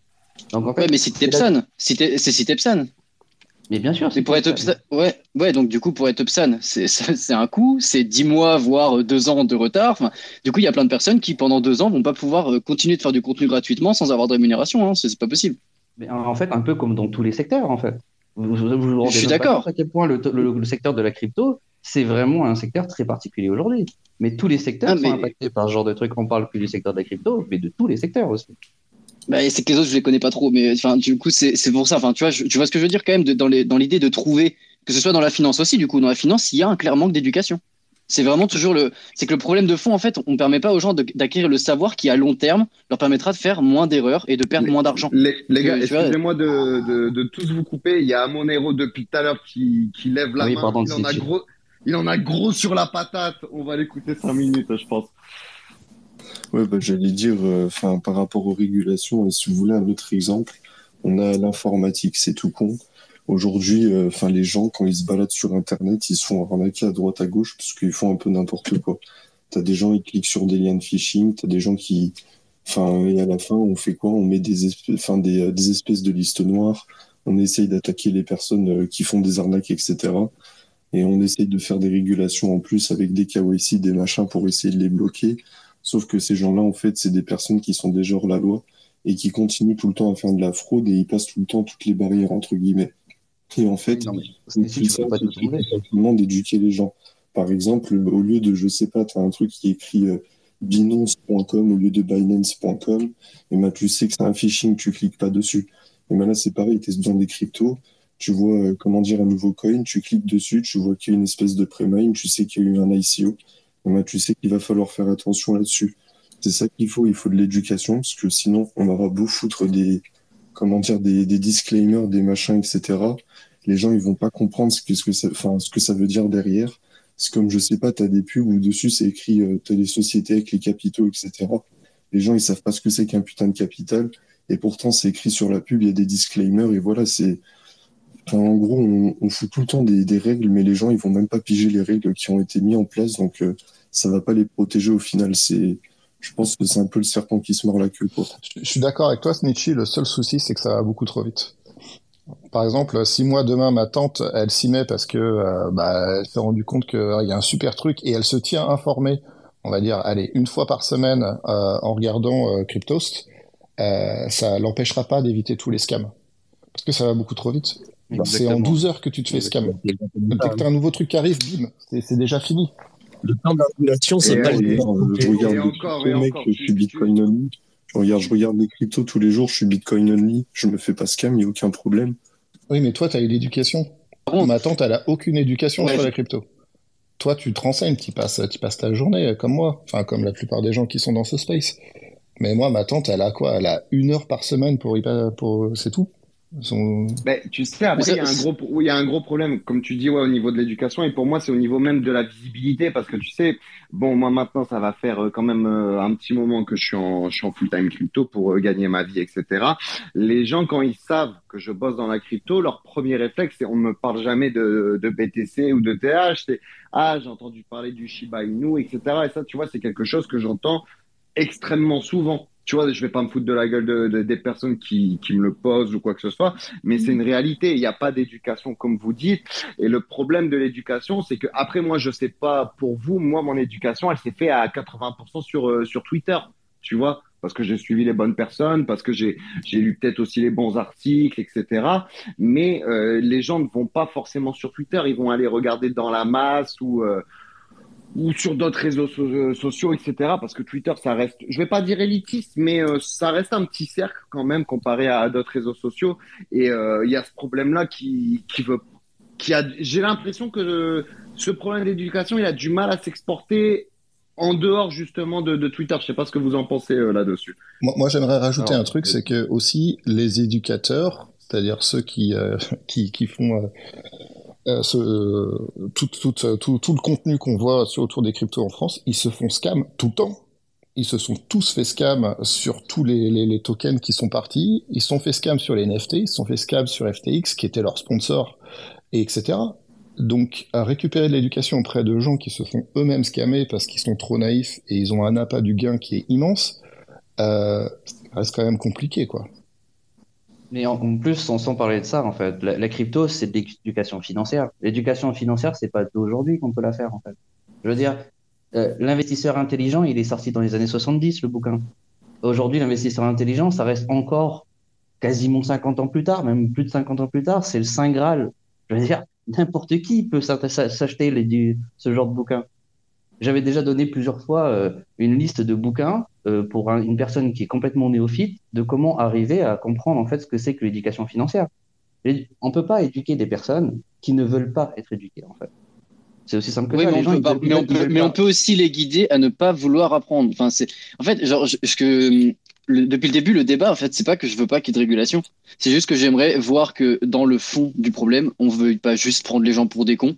D: Donc en fait, ouais, mais c'est Tepsan, c'est Tepsan.
G: Mais bien sûr,
D: c'est pour être ouais, ouais, donc du coup pour être Upsan, c'est un coût, c'est 10 mois voire 2 ans de retard. Enfin, du coup, il y a plein de personnes qui pendant 2 ans vont pas pouvoir euh, continuer de faire du contenu gratuitement sans avoir de rémunération. Hein. C'est pas possible.
G: Mais en fait, un peu comme dans tous les secteurs, en fait. Vous, vous,
D: Je suis d'accord.
G: À quel point le, le, secteur de la crypto, c'est vraiment un secteur très particulier aujourd'hui. Mais tous les secteurs ah, sont impactés par ce genre de trucs. On parle plus du secteur de la crypto, mais de tous les secteurs aussi.
D: Bah, c'est que les autres, je les connais pas trop, mais enfin, du coup, c'est pour ça. Enfin, tu vois, tu vois ce que je veux dire quand même de, dans l'idée de trouver, que ce soit dans la finance aussi, du coup, dans la finance, il y a un clair manque d'éducation. C'est vraiment toujours le, c'est que le problème de fond, en fait, on ne permet pas aux gens d'acquérir le savoir qui, à long terme, leur permettra de faire moins d'erreurs et de perdre moins d'argent.
B: Les, les, gars, excusez-moi de, de, de, tous vous couper. Il y a Monero depuis tout à l'heure qui, qui lève la main. il, en a gros, il en a gros sur la patate. On va l'écouter cinq minutes, je pense.
F: Ouais, bah, j'allais dire, euh, enfin, par rapport aux régulations, si vous voulez un autre exemple, on a l'informatique, c'est tout con. Aujourd'hui, euh, enfin, les gens, quand ils se baladent sur Internet, ils se font arnaquer à droite à gauche parce qu'ils font un peu n'importe quoi. T'as des gens, ils cliquent sur des liens de phishing, t'as des gens qui, enfin, et à la fin, on fait quoi? On met des, espèces, euh, des espèces de listes noires. On essaye d'attaquer les personnes qui font des arnaques, etc. Et on essaye de faire des régulations en plus avec des KYC, des machins pour essayer de les bloquer. Sauf que ces gens-là, en fait, c'est des personnes qui sont déjà hors la loi et qui continuent tout le temps à faire de la fraude et ils passent tout le temps toutes les barrières, entre guillemets. Et en fait, c'est pas simplement d'éduquer les gens. Par exemple, au lieu de, je sais pas, tu as un truc qui est écrit euh, binance.com au lieu de binance.com, et ben, tu sais que c'est un phishing, tu cliques pas dessus. Et ben là, c'est pareil, tu es dans des cryptos, tu vois, euh, comment dire, un nouveau coin, tu cliques dessus, tu vois qu'il y a une espèce de pré-mine, tu sais qu'il y a eu un ICO, ben, tu sais qu'il va falloir faire attention là-dessus. C'est ça qu'il faut, il faut de l'éducation, parce que sinon, on aura beau foutre des, comment dire, des, disclaimers, des machins, etc. Les gens, ils vont pas comprendre ce que, ça, veut dire derrière. C'est comme, je sais pas, tu des pubs où dessus, c'est écrit, euh, tu des sociétés avec les capitaux, etc. Les gens, ils savent pas ce que c'est qu'un putain de capital. Et pourtant, c'est écrit sur la pub, il y a des disclaimers, et voilà, c'est, en gros, on, fout tout le temps des, règles, mais les gens, ils vont même pas piger les règles qui ont été mises en place, donc euh, ça va pas les protéger au final. C'est, je pense que c'est un peu le serpent qui se mord la queue. Quoi.
E: Je, suis d'accord avec toi, Snitchy. Le seul souci, c'est que ça va beaucoup trop vite. Par exemple, si moi demain ma tante, elle s'y met parce que euh, bah, elle s'est rendue compte qu'il y a un super truc et elle se tient informée, on va dire, allez, une fois par semaine euh, en regardant Cryptost, ça l'empêchera pas d'éviter tous les scams. Parce que ça va beaucoup trop vite. C'est en 12 heures que tu te fais scam. Dès que tu as un nouveau truc qui arrive, bim, c'est déjà fini.
H: Le temps d'argulation, c'est pas le
F: Je regarde mec, je suis Bitcoin only. Je regarde, je regarde les cryptos tous les jours, je suis Bitcoin only. Je me fais pas scam, il n'y a aucun problème.
E: Oui, mais toi, tu as eu l'éducation. Ma tante, elle a aucune éducation sur la crypto. Toi, tu te renseignes, tu passes, tu passes ta journée comme moi, enfin comme la plupart des gens qui sont dans ce space. Mais moi, ma tante, elle a quoi? Elle a une heure par semaine pour y pour c'est tout.
B: Ben, tu sais, après, il y, a un gros, il y a un gros problème, comme tu dis, ouais, au niveau de l'éducation. Et pour moi, c'est au niveau même de la visibilité. Parce que tu sais, bon, moi maintenant, ça va faire euh, quand même euh, un petit moment que je suis en, je suis en full-time crypto pour euh, gagner ma vie, etc. Les gens, quand ils savent que je bosse dans la crypto, leur premier réflexe, c'est on ne me parle jamais de, de BTC ou de TH. C'est ah, j'ai entendu parler du Shiba Inu, etc. Et ça, tu vois, c'est quelque chose que j'entends extrêmement souvent tu vois, je vais pas me foutre de la gueule de, des personnes qui, qui me le posent ou quoi que ce soit, mais c'est une réalité. Il n'y a pas d'éducation comme vous dites. Et le problème de l'éducation, c'est que après, moi, je sais pas pour vous, moi, mon éducation, elle s'est faite à 80% sur, euh, sur Twitter, tu vois parce que j'ai suivi les bonnes personnes, parce que j'ai lu peut-être aussi les bons articles, etc. Mais euh, les gens ne vont pas forcément sur Twitter, ils vont aller regarder dans la masse ou euh, ou sur d'autres réseaux sociaux, etc. Parce que Twitter, ça reste, je vais pas dire élitiste, mais euh, ça reste un petit cercle quand même comparé à, d'autres réseaux sociaux. Et euh, il y a ce problème-là qui, qui veut, qui a, j'ai l'impression que ce problème d'éducation, il a du mal à s'exporter en dehors justement de, de, Twitter. Je sais pas ce que vous en pensez euh, là-dessus.
E: Moi, moi j'aimerais rajouter un truc, c'est que aussi les éducateurs, c'est-à-dire ceux qui, qui, qui font euh, ce, tout, tout, tout, le contenu qu'on voit sur, autour des cryptos en France, ils se font scam tout le temps. Ils se sont tous fait scam sur tous les, tokens qui sont partis. Ils se sont fait scam sur les NFT, ils se sont fait scam sur FTX, qui était leur sponsor, et etc. Donc, à récupérer de l'éducation auprès de gens qui se font eux-mêmes scammer parce qu'ils sont trop naïfs et ils ont un appât du gain qui est immense, euh, ça reste quand même compliqué, quoi.
G: Mais en, plus, sans, parler de ça, en fait, la, crypto, c'est de l'éducation financière. L'éducation financière, c'est pas d'aujourd'hui qu'on peut la faire, en fait. Je veux dire, euh, l'investisseur intelligent, il est sorti dans les années 70, le bouquin. Aujourd'hui, l'investisseur intelligent, ça reste encore quasiment 50 ans plus tard, même plus de 50 ans plus tard, c'est le Saint Graal. Je veux dire, n'importe qui peut s'acheter ce genre de bouquin. J'avais déjà donné plusieurs fois euh, une liste de bouquins euh, pour une personne qui est complètement néophyte de comment arriver à comprendre en fait ce que c'est que l'éducation financière. Et on peut pas éduquer des personnes qui ne veulent pas être éduquées en fait. C'est aussi simple que ça.
D: Mais, on, peut, mais, on peut, aussi les guider à ne pas vouloir apprendre. Enfin, c'est en fait genre que depuis le début, le débat, en fait, c'est pas que je veux pas qu'il y ait de régulation. C'est juste que j'aimerais voir que dans le fond du problème, on veut pas juste prendre les gens pour des cons,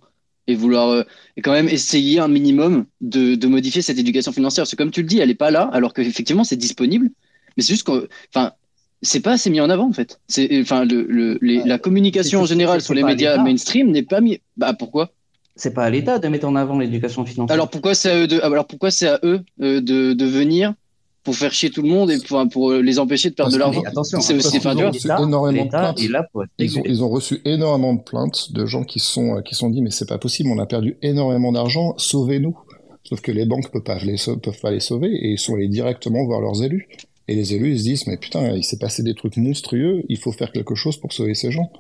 D: et vouloir euh, et quand même essayer un minimum de, de, modifier cette éducation financière. Parce que comme tu le dis, elle est pas là, alors qu'effectivement c'est disponible. Mais c'est juste que, enfin, c'est pas assez mis en avant en fait. C'est, enfin, le, le la communication en général sur les médias mainstream n'est pas mis. Bah pourquoi?
G: C'est pas à l'État de mettre en avant l'éducation financière.
D: Alors pourquoi c'est à eux de, alors pourquoi c'est à eux euh, de, de venir pour faire chier tout le monde et pour, pour les empêcher de perdre de l'argent.
G: C'est aussi
E: enfin, ils ont reçu énormément de plaintes. Ils ont, ils ont, reçu énormément de plaintes de gens qui sont qui sont dit mais c'est pas possible, on a perdu énormément d'argent, sauvez-nous. Sauf que les banques peuvent pas les peuvent pas les sauver et ils sont allés directement voir leurs élus. Et les élus ils se disent mais putain il s'est passé des trucs monstrueux, il faut faire quelque chose pour sauver ces gens.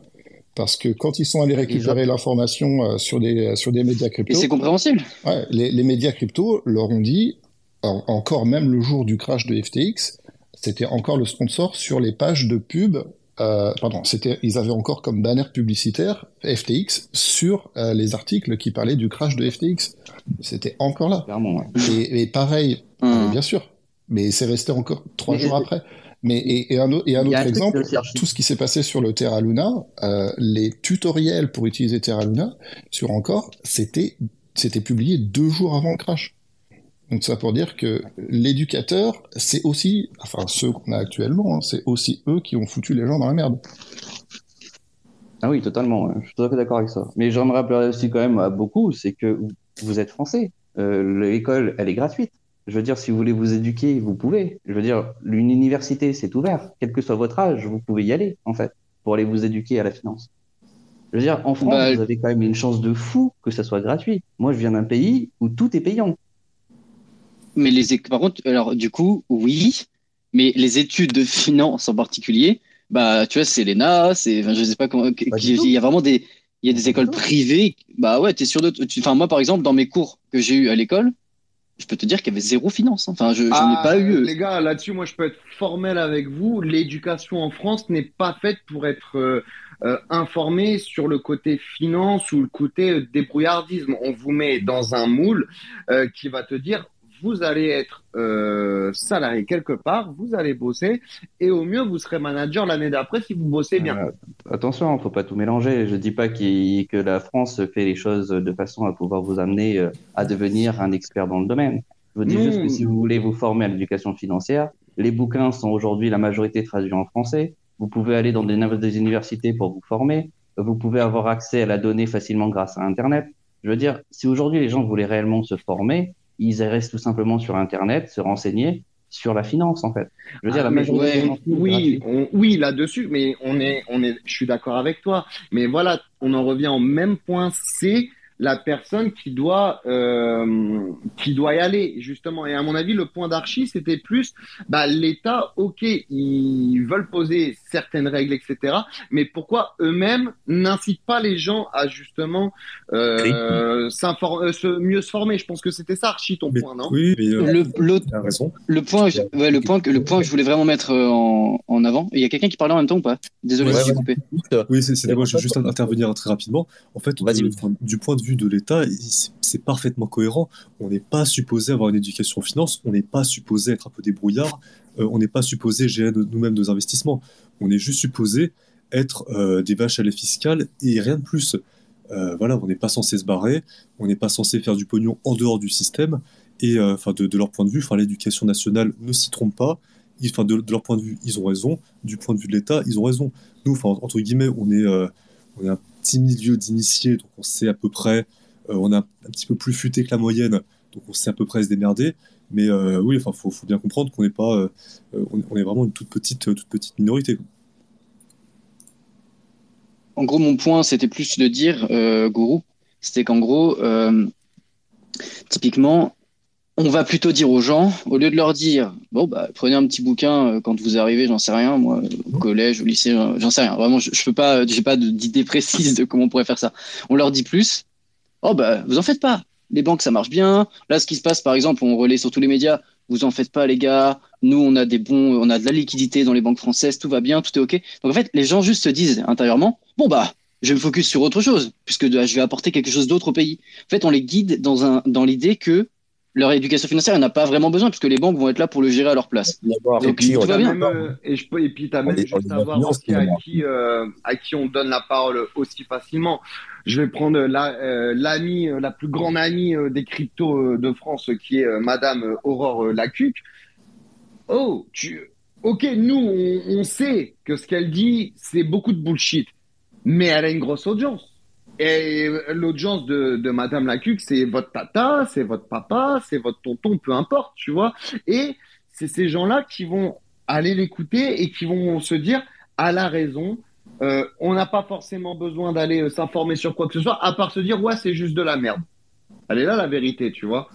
E: Parce que quand ils sont allés récupérer l'information euh, sur des sur des médias crypto,
D: et c'est compréhensible.
E: Ouais, les, les médias crypto leur ont dit encore même le jour du crash de FTX, c'était encore le sponsor sur les pages de pub. Euh, pardon, c'était, ils avaient encore comme banner publicitaire FTX sur euh, les articles qui parlaient du crash de FTX. C'était encore là. et, pareil, mmh. euh, bien sûr, mais c'est resté encore trois jours après. Mais et, un, et un autre exemple, tout ce qui s'est passé sur le Terra Luna, euh, les tutoriels pour utiliser Terra Luna sur encore, c'était c'était publié deux jours avant le crash. Donc ça pour dire que l'éducateur, c'est aussi, enfin ceux qu'on a actuellement, hein, c'est aussi eux qui ont foutu les gens dans la merde.
G: Ah oui, totalement. Je suis tout à fait d'accord avec ça. Mais j'en me rappellerai aussi quand même à beaucoup, c'est que vous êtes français. Euh, L'école, elle est gratuite. Je veux dire, si vous voulez vous éduquer, vous pouvez. Je veux dire, une université, c'est ouvert. Quel que soit votre âge, vous pouvez y aller, en fait, pour aller vous éduquer à la finance. Je veux dire, en France, bah, vous avez quand même une chance de fou que ça soit gratuit. Moi, je viens d'un pays où tout est payant.
D: Mais les par contre, alors du coup, oui, mais les études de finance en particulier, bah tu vois, c'est l'ENA, c'est, enfin, je sais pas comment, il y a vraiment des, il y a des écoles privées. Bah ouais, t'es sûr de, enfin moi par exemple dans mes cours que j'ai eu à l'école, je peux te dire qu'il y avait zéro finance. Hein. Enfin, je n'en ai pas eu.
B: Euh. Les gars, là-dessus, moi, je peux être formel avec vous. L'éducation en France n'est pas faite pour être euh, euh, informé sur le côté finance ou le côté débrouillardisme. On vous met dans un moule qui va te dire vous allez être euh, salarié quelque part, vous allez bosser, et au mieux, vous serez manager l'année d'après si vous bossez bien. Euh,
G: attention, il ne faut pas tout mélanger. Je ne dis pas que la France fait les choses de façon à pouvoir vous amener euh, à devenir un expert dans le domaine. Je vous dis juste que si vous voulez vous former à l'éducation financière, les bouquins sont aujourd'hui la majorité traduits en français. Vous pouvez aller dans des, des universités pour vous former. Vous pouvez avoir accès à la donnée facilement grâce à Internet. Je veux dire, si aujourd'hui les gens voulaient réellement se former, ils restent tout simplement sur Internet, se renseigner, sur la finance, en fait.
B: Je veux dire, la ah, majorité oui, oui, là-dessus, mais on est, on est, je suis d'accord avec toi. Mais voilà, on en revient au même point, c'est la personne qui doit euh, qui doit y aller justement. Et à mon avis le point d'archi c'était plus bah, l'État ok ils veulent poser certaines règles etc mais pourquoi eux-mêmes n'incitent pas les gens à justement euh, euh mieux se former? Je pense que c'était ça archi ton point non?
I: oui mais
D: euh, le, le point ouais, le point que le point que je voulais vraiment mettre en, en avant il y a quelqu'un qui parlait en même temps ou pas? Désolé
I: ouais,
D: je coupé.
I: Oui c'est moi je vais juste intervenir très rapidement. En fait du point de vue de l'État, c'est parfaitement cohérent. On n'est pas supposé avoir une éducation finance, on n'est pas supposé être un peu débrouillard, euh, on n'est pas supposé gérer nous-mêmes nos investissements. On est juste supposé être euh, des vaches à lait fiscales et rien de plus. Euh, voilà, on n'est pas censé se barrer, on n'est pas censé faire du pognon en dehors du système. Et enfin, de, leur point de vue, l'éducation nationale ne s'y trompe pas. Enfin, de, leur point de vue, ils ont raison. Du point de vue de l'État, ils ont raison. Nous, entre guillemets, on est, on est petit milieu d'initiés, donc on sait à peu près euh, on a un petit peu plus futé que la moyenne, donc on sait à peu près se démerder. Mais euh, oui, enfin, faut, bien comprendre qu'on n'est pas, euh, on, est vraiment une toute petite, toute petite minorité.
D: En gros, mon point, c'était plus de dire, Gourou, c'était qu'en gros, typiquement, on va plutôt dire aux gens, au lieu de leur dire, bon, bah, prenez un petit bouquin quand vous arrivez, j'en sais rien, moi, au collège, au lycée, j'en sais rien. Vraiment, je, je peux pas, j'ai pas d'idée précise de comment on pourrait faire ça. On leur dit plus, Oh, bah, vous en faites pas. Les banques, ça marche bien. Là, ce qui se passe, par exemple, on relaie sur tous les médias. Vous en faites pas, les gars. Nous, on a des bons, on a de la liquidité dans les banques françaises. Tout va bien, tout est OK. Donc, en fait, les gens juste se disent intérieurement, bon, bah, je me focus sur autre chose, puisque je vais apporter quelque chose d'autre au pays. En fait, on les guide dans un, dans l'idée que leur éducation financière, elle n'a pas vraiment besoin puisque les banques vont être là pour le gérer à leur place.
B: et puis, tout va bien. Euh, et, je peux, et puis, tu as même juste à voir aussi à qui, euh, à qui on donne la parole aussi facilement. Je vais prendre la, euh, l'amie, la plus grande amie des cryptos de France, qui est Madame Aurore Lacuc. Oh, tu, ok, nous, on, on sait que ce qu'elle dit, c'est beaucoup de bullshit, mais elle a une grosse audience. Et l'audience de, de Madame Lacuc, c'est votre tata, c'est votre papa, c'est votre tonton, peu importe, tu vois. Et c'est ces gens-là qui vont aller l'écouter et qui vont se dire, à la raison, euh, on n'a pas forcément besoin d'aller euh, s'informer sur quoi que ce soit, à part se dire, ouais, c'est juste de la merde. Elle est là la vérité, tu vois.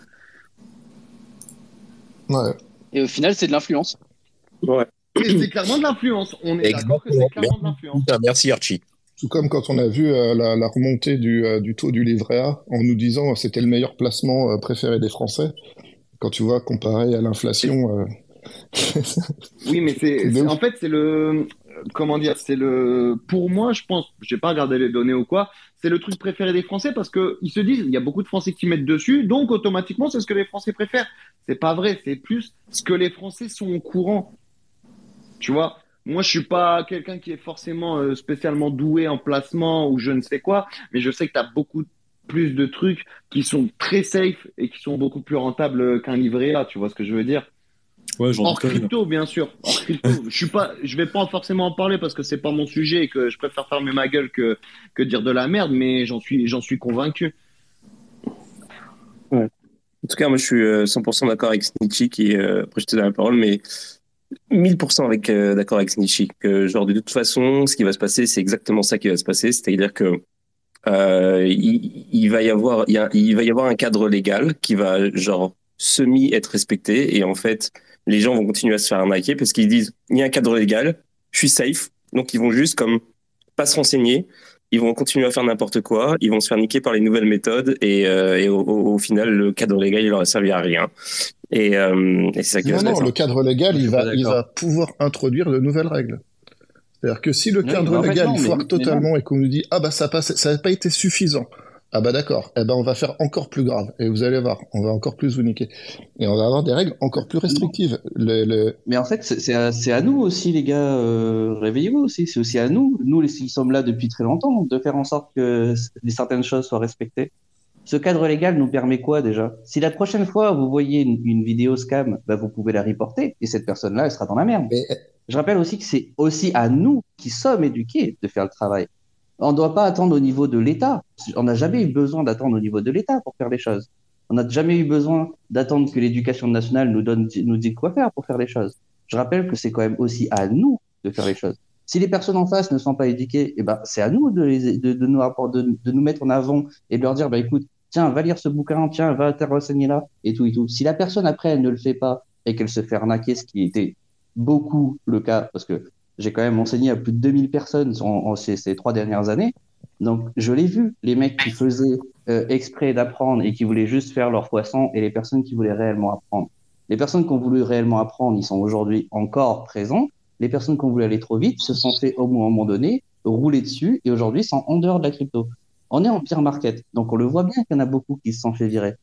D: Ouais. Et au final, c'est de l'influence.
B: Ouais. C'est clairement de l'influence. On est d'accord que c'est clairement de l'influence.
H: Merci Archie.
E: Tout comme quand on a vu euh, la, la, remontée du, euh, du, taux du livret A en nous disant que c'était le meilleur placement euh, préféré des Français. Quand tu vois comparé à l'inflation.
B: oui, mais c'est en fait c'est le comment dire c'est le pour moi je pense j'ai pas regardé les données ou quoi c'est le truc préféré des Français parce que ils se disent il y a beaucoup de Français qui mettent dessus donc automatiquement c'est ce que les Français préfèrent. C'est pas vrai, c'est plus ce que les Français sont au courant. Tu vois, moi, je suis pas quelqu'un qui est forcément euh, spécialement doué en placement ou je ne sais quoi, mais je sais que tu as beaucoup plus de trucs qui sont très safe et qui sont beaucoup plus rentables qu'un livret A, tu vois ce que je veux dire?
I: Ouais,
B: hors crypto, bien sûr. Hors crypto. je suis pas, je vais pas forcément en parler parce que c'est pas mon sujet et que je préfère fermer ma gueule que, que dire de la merde, mais j'en suis, j'en suis convaincu.
A: Ouais. En tout cas, moi, je suis 100% euh, d'accord avec Snitchy qui, euh, après, je te donne la parole, mais 1000% avec euh, d'accord avec Snitchy que genre de toute façon ce qui va se passer c'est exactement ça qui va se passer c'est-à-dire que euh, il, va y avoir il, va y avoir un cadre légal qui va genre semi être respecté et en fait les gens vont continuer à se faire arnaquer parce qu'ils disent il y a un cadre légal je suis safe. Donc ils vont juste comme pas se renseigner ils vont continuer à faire n'importe quoi, ils vont se faire niquer par les nouvelles méthodes et, euh, et au, au, final le cadre légal il leur a servi à rien. Et, euh, et c'est ça qui
E: non, non, le cadre légal il va, il va pouvoir introduire de nouvelles règles. C'est-à-dire que si le cadre légal il foire totalement et qu'on nous dit ah bah ça passe, ça n'a pas été suffisant, ah bah d'accord, eh ben on va faire encore plus grave. Et vous allez voir, on va encore plus vous niquer. Et on va avoir des règles encore plus restrictives. Le,
G: Mais en fait, c'est à, à, nous aussi, les gars, euh, réveillez-vous aussi. C'est aussi à nous, nous les, qui sommes là depuis très longtemps, de faire en sorte que certaines choses soient respectées. Ce cadre légal nous permet quoi déjà? Si la prochaine fois vous voyez une, vidéo scam, bah, vous pouvez la reporter et cette personne-là, elle sera dans la merde. Mais... Je rappelle aussi que c'est aussi à nous qui sommes éduqués de faire le travail. On ne doit pas attendre au niveau de l'État. On n'a jamais eu besoin d'attendre au niveau de l'État pour faire les choses. On n'a jamais eu besoin d'attendre que l'éducation nationale nous donne, nous dise quoi faire pour faire les choses. Je rappelle que c'est quand même aussi à nous de faire les choses. Si les personnes en face ne sont pas éduquées, eh ben, c'est à nous de, les, de, nous, nous mettre en avant et de leur dire, bah, écoute, tiens, va lire ce bouquin, tiens, va te renseigner là, et tout, et tout. Si la personne, après, elle ne le fait pas et qu'elle se fait arnaquer, ce qui était beaucoup le cas, parce que j'ai quand même enseigné à plus de 2000 personnes ces, trois dernières années, donc je l'ai vu, les mecs qui faisaient euh, exprès d'apprendre et qui voulaient juste faire leur poisson et les personnes qui voulaient réellement apprendre. Les personnes qui ont voulu réellement apprendre, ils sont aujourd'hui encore présents, les personnes qui ont voulu aller trop vite se sont fait au moment donné rouler dessus et aujourd'hui sont en dehors de la crypto. On est en pire market, donc on le voit bien qu'il y en a beaucoup qui se sont fait virer.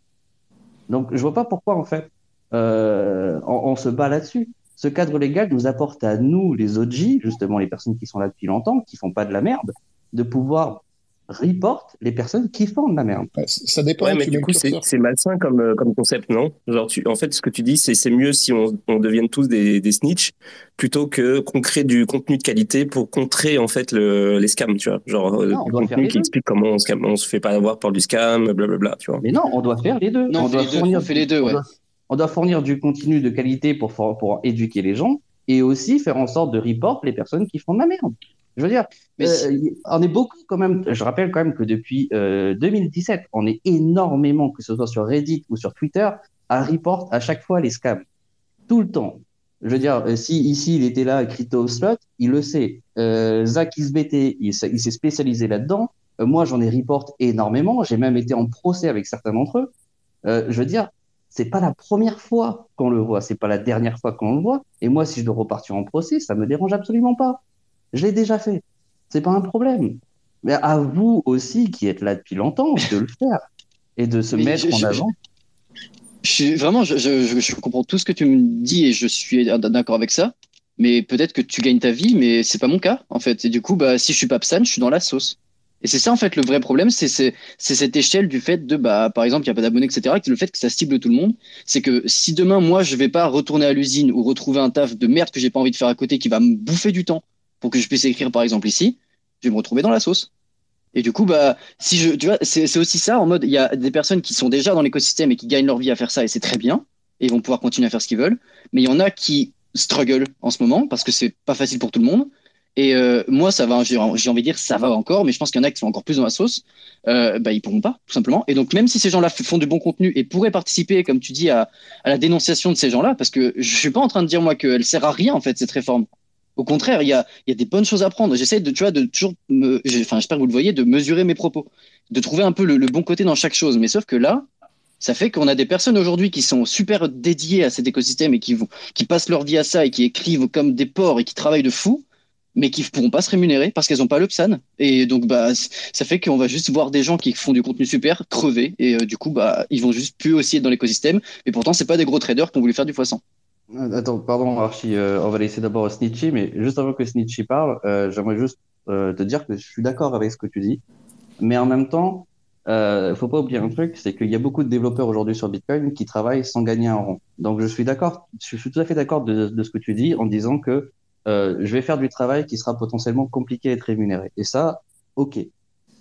G: Donc je vois pas pourquoi en fait euh, on, se bat là-dessus. Ce cadre légal nous apporte à nous, les OG, justement les personnes qui sont là depuis longtemps, qui font pas de la merde, de pouvoir report les personnes qui font de la merde.
E: ça dépend.
A: Ouais, mais du coup, c'est malsain comme, euh, comme concept, non? Genre, tu, en fait, ce que tu dis, c'est mieux si on, on devienne tous des, des snitch plutôt que qu'on crée du contenu de qualité pour contrer en fait le, les scams, tu vois. Genre, euh, non, du contenu qui explique comment on, scam, on se fait pas avoir par du scam, blablabla, tu vois.
G: Mais non, on doit faire les deux.
D: Non,
G: on, doit
D: les fournir, deux, on fait les deux, ouais.
G: On doit, on doit, fournir du contenu de qualité pour, pour éduquer les gens et aussi faire en sorte de report les personnes qui font de la merde. Je veux dire, mais euh, on est beaucoup quand même. Je rappelle quand même que depuis euh, 2017, on est énormément, que ce soit sur Reddit ou sur Twitter, à report à chaque fois les scams. Tout le temps. Je veux dire, euh, si ici il était là, Crypto Slot, il le sait. Euh, Zach il, il s'est spécialisé là-dedans. Euh, moi, j'en ai report énormément. J'ai même été en procès avec certains d'entre eux. Euh, je veux dire, c'est pas la première fois qu'on le voit, c'est pas la dernière fois qu'on le voit. Et moi, si je dois repartir en procès, ça me dérange absolument pas. Je l'ai déjà fait. C'est pas un problème. Mais à vous aussi, qui êtes là depuis longtemps, de le faire et de se
D: Mais
G: mettre
D: je-
G: en
D: je-
G: avant.
D: Je suis vraiment, je, je, je- je comprends tout ce que tu me dis et je suis d'accord avec ça. Mais peut-être que tu gagnes ta vie, mais c'est pas mon cas en fait. Et du coup, bah, si je suis pas Psan, je suis dans la sauce. Et c'est ça en fait le vrai problème, c'est cette échelle du fait de bah par exemple il y a pas d'abonnés etc. que Le fait que ça cible tout le monde, c'est que si demain moi je vais pas retourner à l'usine ou retrouver un taf de merde que j'ai pas envie de faire à côté qui va me bouffer du temps pour que je puisse écrire par exemple ici, je vais me retrouver dans la sauce. Et du coup, bah, si je, tu vois, c'est c'est aussi ça en mode, il y a des personnes qui sont déjà dans l'écosystème et qui gagnent leur vie à faire ça et c'est très bien et ils vont pouvoir continuer à faire ce qu'ils veulent. Mais il y en a qui struggle en ce moment parce que c'est pas facile pour tout le monde. Et euh, moi, ça va, j'ai envie de dire, ça va encore, mais je pense qu'il y en a qui sont encore plus dans la sauce. Euh, bah, ils pourront pas, tout simplement. Et donc, même si ces gens-là font du bon contenu et pourraient participer, comme tu dis, à, la dénonciation de ces gens-là, parce que je suis pas en train de dire moi qu'elle sert à rien en fait cette réforme. Au contraire, il y a, des bonnes choses à prendre. J'essaie de, tu vois, de toujours, enfin, j'espère que vous le voyez, de mesurer mes propos, de trouver un peu le, bon côté dans chaque chose. Mais sauf que là, ça fait qu'on a des personnes aujourd'hui qui sont super dédiées à cet écosystème et qui passent leur vie à ça et qui écrivent comme des porcs et qui travaillent de fou, mais qui ne pourront pas se rémunérer parce qu'elles n'ont pas le PSAN. Et donc, bah, ça fait qu'on va juste voir des gens qui font du contenu super crever et euh, du coup, bah, ils vont juste plus aussi être dans l'écosystème. Mais pourtant, c'est pas des gros traders qui ont voulu faire du x100.
G: Euh, Attends, pardon Archie, euh, on va laisser d'abord Snitchy, mais juste avant que Snitchy parle, j'aimerais juste te dire que je suis d'accord avec ce que tu dis, mais en même temps, euh, faut pas oublier un truc, c'est qu'il y a beaucoup de développeurs aujourd'hui sur Bitcoin qui travaillent sans gagner un rond. Donc je suis d'accord, je suis tout à fait d'accord de ce que tu dis en disant que euh, je vais faire du travail qui sera potentiellement compliqué à être rémunéré. Et ça, ok,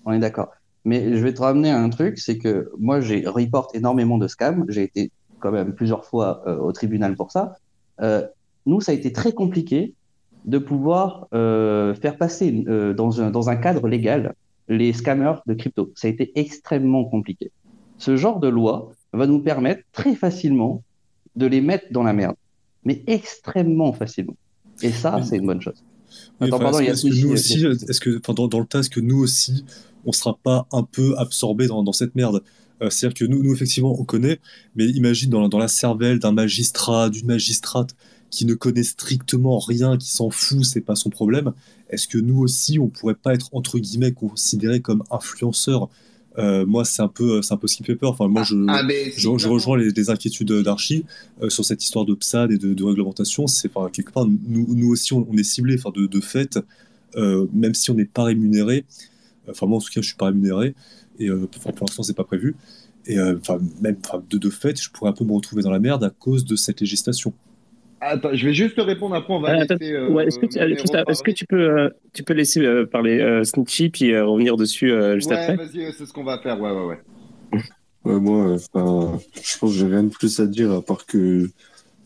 G: on est d'accord. Mais je vais te ramener à un truc, c'est que moi j'ai report énormément de scams, j'ai été quand même plusieurs fois euh, au tribunal pour ça. Euh, nous, ça a été très compliqué de pouvoir euh, faire passer dans, un, dans un cadre légal les scammers de crypto. Ça a été extrêmement compliqué. Ce genre de loi va nous permettre très facilement de les mettre dans la merde, mais extrêmement facilement. Et ça, c'est une bonne chose.
I: Oui,
G: Attends,
I: enfin,
G: pardon, il y a
I: est-ce que
G: Snitchy,
I: nous aussi, est-ce que, enfin, dans, dans le tas, est-ce que nous aussi, on sera pas un peu absorbé dans, dans cette merde? Euh, C'est-à-dire que nous, nous, effectivement, on connaît, mais imagine dans, la- dans la cervelle d'un magistrat, d'une magistrate qui ne connaît strictement rien, qui s'en fout, c'est pas son problème. Est-ce que nous aussi, on pourrait pas être entre guillemets considérés comme influenceurs? Euh, Moi, c'est un peu, c'est un peu ce qui me fait peur. Enfin, moi, je,
B: Ah,
I: je, je
B: clairement.
I: rejoins les, les inquiétudes d'Archie euh, sur cette histoire de PSAD et de, de réglementation. C'est enfin, quelque part, nous, nous aussi, on, on est ciblés. Enfin, de, de fait, euh, même si on n'est pas rémunéré, enfin moi en tout cas, je suis pas rémunéré et euh, enfin, pour l'instant, c'est pas prévu. Et euh, enfin, même de fait, je pourrais un peu me retrouver dans la merde à cause de cette législation.
B: Attends, je vais juste te répondre après, on va
A: Euh,
B: laisser. euh,
A: ouais, est-ce que, tu, est-ce que tu peux, euh, tu peux laisser euh, parler euh, Snitchy puis euh, revenir dessus euh, juste
B: Ouais,
A: après
B: vas-y, c'est ce qu'on va faire, ouais, ouais, ouais.
F: Ouais, moi, je pense que j'ai rien de plus à dire à part que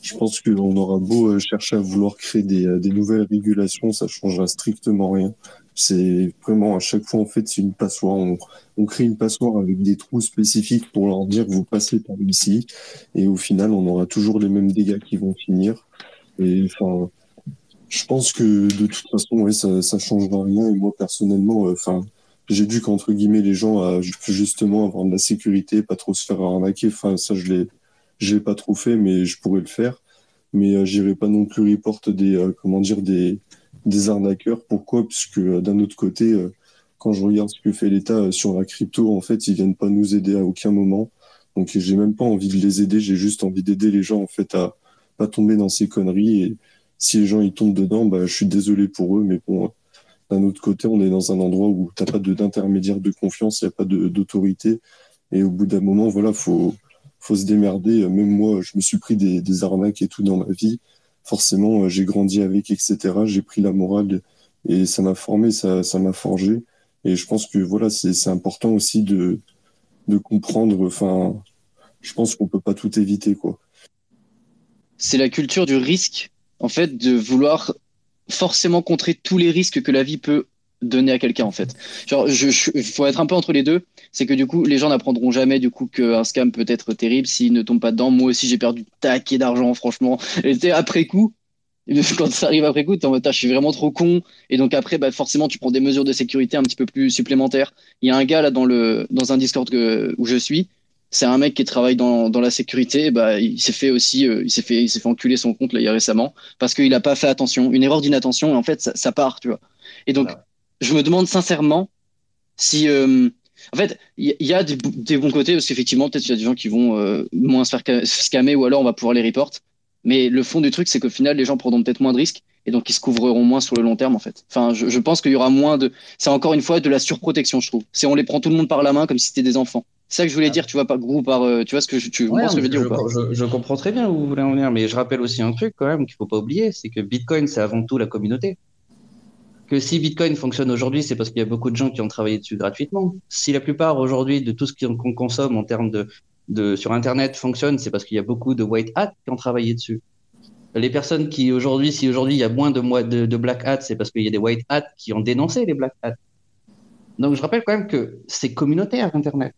F: je pense qu'on aura beau euh, chercher à vouloir créer des, euh, des nouvelles régulations, ça changera strictement rien. C'est vraiment à chaque fois en fait c'est une passoire. On, on, crée une passoire avec des trous spécifiques pour leur dire vous passez par ici et au final on aura toujours les mêmes dégâts qui vont finir. Et enfin, je pense que de toute façon ouais ça, ça changera rien. Et moi personnellement, euh, enfin j'ai dû qu'entre guillemets les gens à justement avoir de la sécurité, pas trop se faire arnaquer. Enfin ça je l'ai je l'ai pas trop fait, mais je pourrais le faire. Mais euh, j'irai pas non plus report des euh, comment dire des des arnaqueurs. Pourquoi? Puisque euh, d'un autre côté, euh, quand je regarde ce que fait l'État sur la crypto, en fait, ils viennent pas nous aider à aucun moment. Donc j'ai même pas envie de les aider. J'ai juste envie d'aider les gens en fait à pas tomber dans ces conneries. Et si les gens ils tombent dedans, bah je suis désolé pour eux, mais bon d'un autre côté, on est dans un endroit où t'as pas d'intermédiaire de, confiance, il n'y a pas d'autorité. Et au bout d'un moment, voilà, faut, faut se démerder. Même moi, je me suis pris des, des arnaques et tout dans ma vie. Forcément, euh, j'ai grandi avec, etc. J'ai pris la morale et ça m'a formé, ça, m'a forgé. Et je pense que voilà, c'est important aussi de, de comprendre. Enfin, je pense qu'on peut pas tout éviter.
D: C'est la culture du risque, en fait, de vouloir forcément contrer tous les risques que la vie peut donner à quelqu'un en fait. Genre, je, faut être un peu entre les deux. C'est que du coup, les gens n'apprendront jamais du coup qu'un scam peut être terrible s'ils ne tombent pas dedans. Moi aussi, j'ai perdu taquet d'argent, franchement. Et après coup, quand ça arrive après coup, t'es en mode, je suis vraiment trop con. Et donc après, bah, forcément, tu prends des mesures de sécurité un petit peu plus supplémentaires. Il y a un gars là dans le dans un Discord que, où je suis c'est un mec qui travaille dans, dans la sécurité. Bah, il s'est fait aussi, euh, il s'est fait, il s'est fait enculer son compte là il y a récemment parce qu'il n'a pas fait attention. Une erreur d'inattention et en fait ça, part, tu vois. Et donc je me demande sincèrement si, euh, en fait, il y, y, a des, des, bons côtés parce qu'effectivement peut-être il y a des gens qui vont euh, moins se faire scammer ou alors on va pouvoir les report. Mais le fond du truc, c'est qu'au final, les gens prendront peut-être moins de risques et donc ils se couvriront moins sur le long terme en fait. Enfin, je, je pense qu'il y aura moins de. C'est encore une fois de la surprotection, je trouve. C'est on les prend tout le monde par la main comme si c'était des enfants. C'est ça que je voulais ah. dire, tu vois, par groupe, par, euh, tu vois ce que je, tu
G: ouais,
D: ce que je veux dire
G: je,
D: ou pas?
G: je, je, comprends très bien où vous voulez en venir, mais je rappelle aussi un truc quand même qu'il faut pas oublier, c'est que Bitcoin, c'est avant tout la communauté. Que si Bitcoin fonctionne aujourd'hui, c'est parce qu'il y a beaucoup de gens qui ont travaillé dessus gratuitement. Si la plupart aujourd'hui de tout ce qu'on consomme en termes de, sur Internet fonctionne, c'est parce qu'il y a beaucoup de white hats qui ont travaillé dessus. Les personnes qui aujourd'hui, si aujourd'hui il y a moins de, black hats, c'est parce qu'il y a des white hats qui ont dénoncé les black hats. Donc je rappelle quand même que c'est communautaire Internet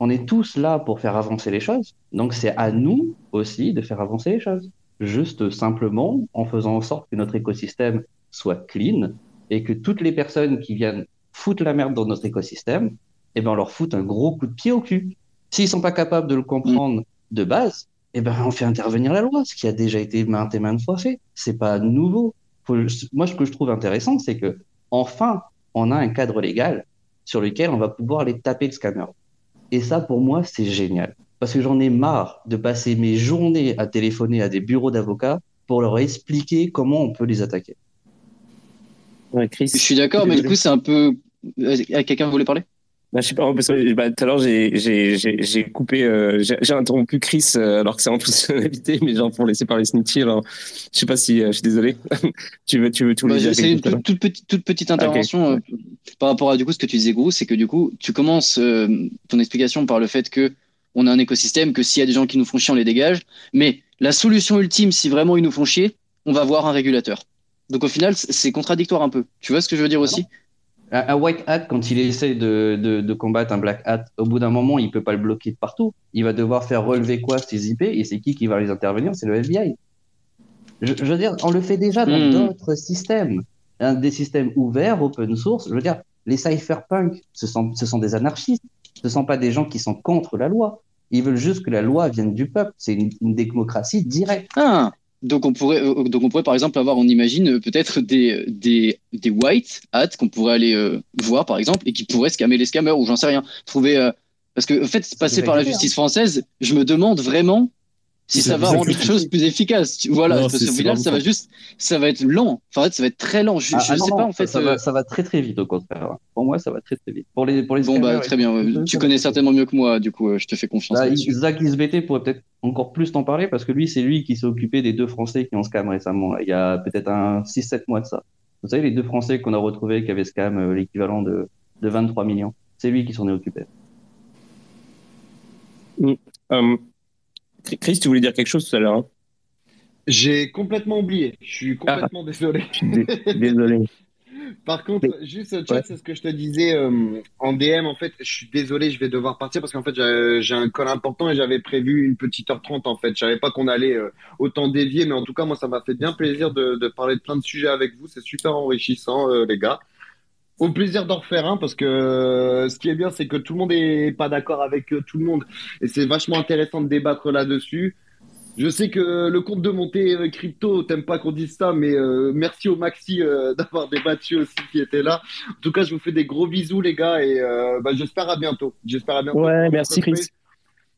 G: on est tous là pour faire avancer les choses. Donc c'est à nous aussi de faire avancer les choses. Juste simplement en faisant en sorte que notre écosystème soit clean et que toutes les personnes qui viennent foutre la merde dans notre écosystème, eh ben on leur fout un gros coup de pied au cul. S'ils sont pas capables de le comprendre de base, eh ben on fait intervenir la loi, ce qui a déjà été maintes et maintes fois fait. C'est pas nouveau. Moi, ce que je trouve intéressant, c'est que enfin, on a un cadre légal sur lequel on va pouvoir aller taper le scammer. Et ça, pour moi, c'est génial. Parce que j'en ai marre de passer mes journées à téléphoner à des bureaux d'avocats pour leur expliquer comment on peut les attaquer.
D: Ouais, Chris. Je suis d'accord, mais du coup, c'est un peu. Euh, quelqu'un voulait parler?
A: Bah, je sais pas, parce que bah, tout à l'heure, j'ai coupé, euh, j'ai interrompu Chris euh, alors que c'est en plus invité, mais genre pour laisser parler Snitchy. Alors, je sais pas si, euh, je suis désolé. tu veux, tu veux tout bah,
D: C'est une toute, toute, petite, toute petite intervention okay. Euh, par rapport à du coup ce que tu disais, Gros, c'est que du coup, tu commences ton explication par le fait que on a un écosystème, que s'il y a des gens qui nous font chier, on les dégage. Mais la solution ultime, si vraiment ils nous font chier, on va voir un régulateur. Donc au final, c'est contradictoire un peu. Tu vois ce que je veux dire aussi?
G: un white hat, quand il essaie de, de, de, combattre un black hat, au bout d'un moment, il peut pas le bloquer de partout. Il va devoir faire relever quoi ses IP et c'est qui qui va les intervenir? C'est le FBI. Je, je, veux dire, on le fait déjà dans
D: Hmm.
G: d'autres systèmes, hein, des systèmes ouverts, open source. Je veux dire, les cypherpunks, ce sont, ce sont des anarchistes. Ce sont pas des gens qui sont contre la loi. Ils veulent juste que la loi vienne du peuple. C'est une, une démocratie directe.
D: Ah, donc on pourrait, euh, donc on pourrait par exemple avoir, on imagine euh, peut-être des, des, des white hats qu'on pourrait aller euh, voir par exemple et qui pourraient scammer les scammers ou j'en sais rien. Trouver, euh, parce que en fait, passer par la
G: déjà
D: justice française, je me demande vraiment si ça va rendre les choses plus efficaces. Voilà,
I: Non,
D: parce qu'au
I: c'est
D: final, ça va juste, ça va être lent. Enfin, en fait, ça va être très lent. Je,
G: Ah,
D: je
G: ah,
D: sais
G: non,
D: pas en fait.
G: ça,
D: euh,
G: va, ça va très très vite au contraire. Pour moi, ça va très très vite. Pour les, pour les
D: Bon bah très bien. ouais. Tu connais certainement mieux que moi, du coup, euh, je te fais confiance
G: Bah. Zach SBT pourrait peut-être encore plus t'en parler parce que lui, c'est lui qui s'est occupé des deux Français qui ont scam récemment. Il y a peut-être un 6-7 mois de ça. Vous savez, les deux Français qu'on a retrouvés qui avaient scam euh, l'équivalent de, de 23 millions. C'est lui qui s'en est occupé.
A: Mm. Euh, Chris, tu voulais dire quelque chose tout à l'heure hein
B: J'ai complètement oublié. Je suis complètement ah. désolé.
A: désolé.
B: Par contre, juste chat, c'est ce que je te disais euh, en DM. En fait, je suis désolé, je vais devoir partir parce qu'en fait, j'ai un call important et j'avais prévu une petite heure trente. En fait, je savais pas qu'on allait euh, autant dévier, mais en tout cas, moi, ça m'a fait bien plaisir de, de, parler de plein de sujets avec vous. C'est super enrichissant, euh, les gars. Au plaisir d'en refaire un parce que ce qui est bien, c'est que tout le monde est pas d'accord avec tout le monde et c'est vachement intéressant de débattre là-dessus. Je sais que le compte de montée euh, crypto, t'aimes pas qu'on dise ça, mais euh, merci au Maxi euh, d'avoir débattu aussi qui était là. En tout cas, je vous fais des gros bisous, les gars, et bah, j'espère à bientôt. J'espère à bientôt.
A: Ouais, merci Chris.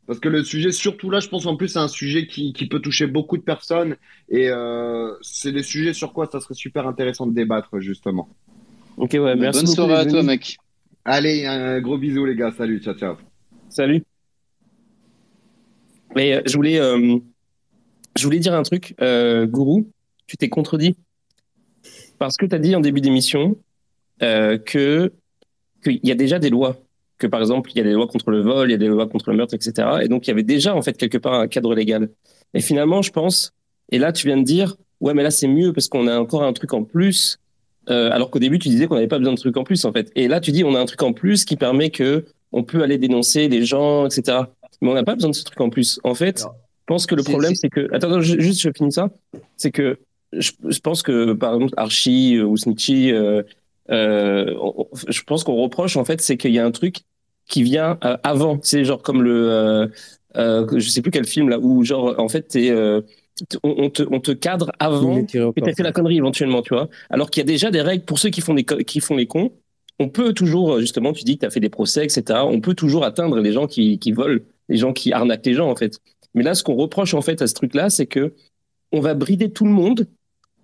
B: Parce que le sujet, surtout là, je pense en plus, c'est un sujet qui, qui, peut toucher beaucoup de personnes, et c'est des sujets sur quoi ça serait super intéressant de débattre, justement.
A: Ok, ouais, merci.
D: Bonne soirée à toi, mec.
B: Allez, un gros bisou, les gars. Salut, ciao, ciao.
A: Salut. Mais je voulais je voulais dire un truc, euh, Gourou, tu t'es contredit. Parce que tu as dit en début d'émission euh, que qu'il y a déjà des lois. Que par exemple, il y a des lois contre le vol, il y a des lois contre le meurtre, etc. Et donc, il y avait déjà en fait quelque part un cadre légal. Et finalement, je pense, et là, tu viens de dire, ouais, mais là, c'est mieux parce qu'on a encore un truc en plus. Euh, alors qu'au début, tu disais qu'on n'avait pas besoin de trucs en plus, en fait. Et là, tu dis, on a un truc en plus qui permet que on peut aller dénoncer des gens, etc. Mais on n'a pas besoin de ce truc en plus. En fait, je pense que le problème, c'est que. Attends, juste, je finis ça. C'est que je, pense que, par exemple, Archie ou Snitchy, euh, euh, je pense qu'on reproche, en fait, c'est qu'il y a un truc qui vient euh, avant. C'est genre comme le. je sais plus quel film, là, où, genre, en fait, on, te, on te cadre avant que tu as fait la connerie éventuellement, tu vois. Alors qu'il y a déjà des règles pour ceux qui font, des, qui font les cons. On peut toujours, justement, tu dis que tu as fait des procès, etc. On peut toujours atteindre les gens qui, qui volent, les gens qui arnaquent les gens, en fait. Mais là, ce qu'on reproche en fait à ce truc-là, c'est que on va brider tout le monde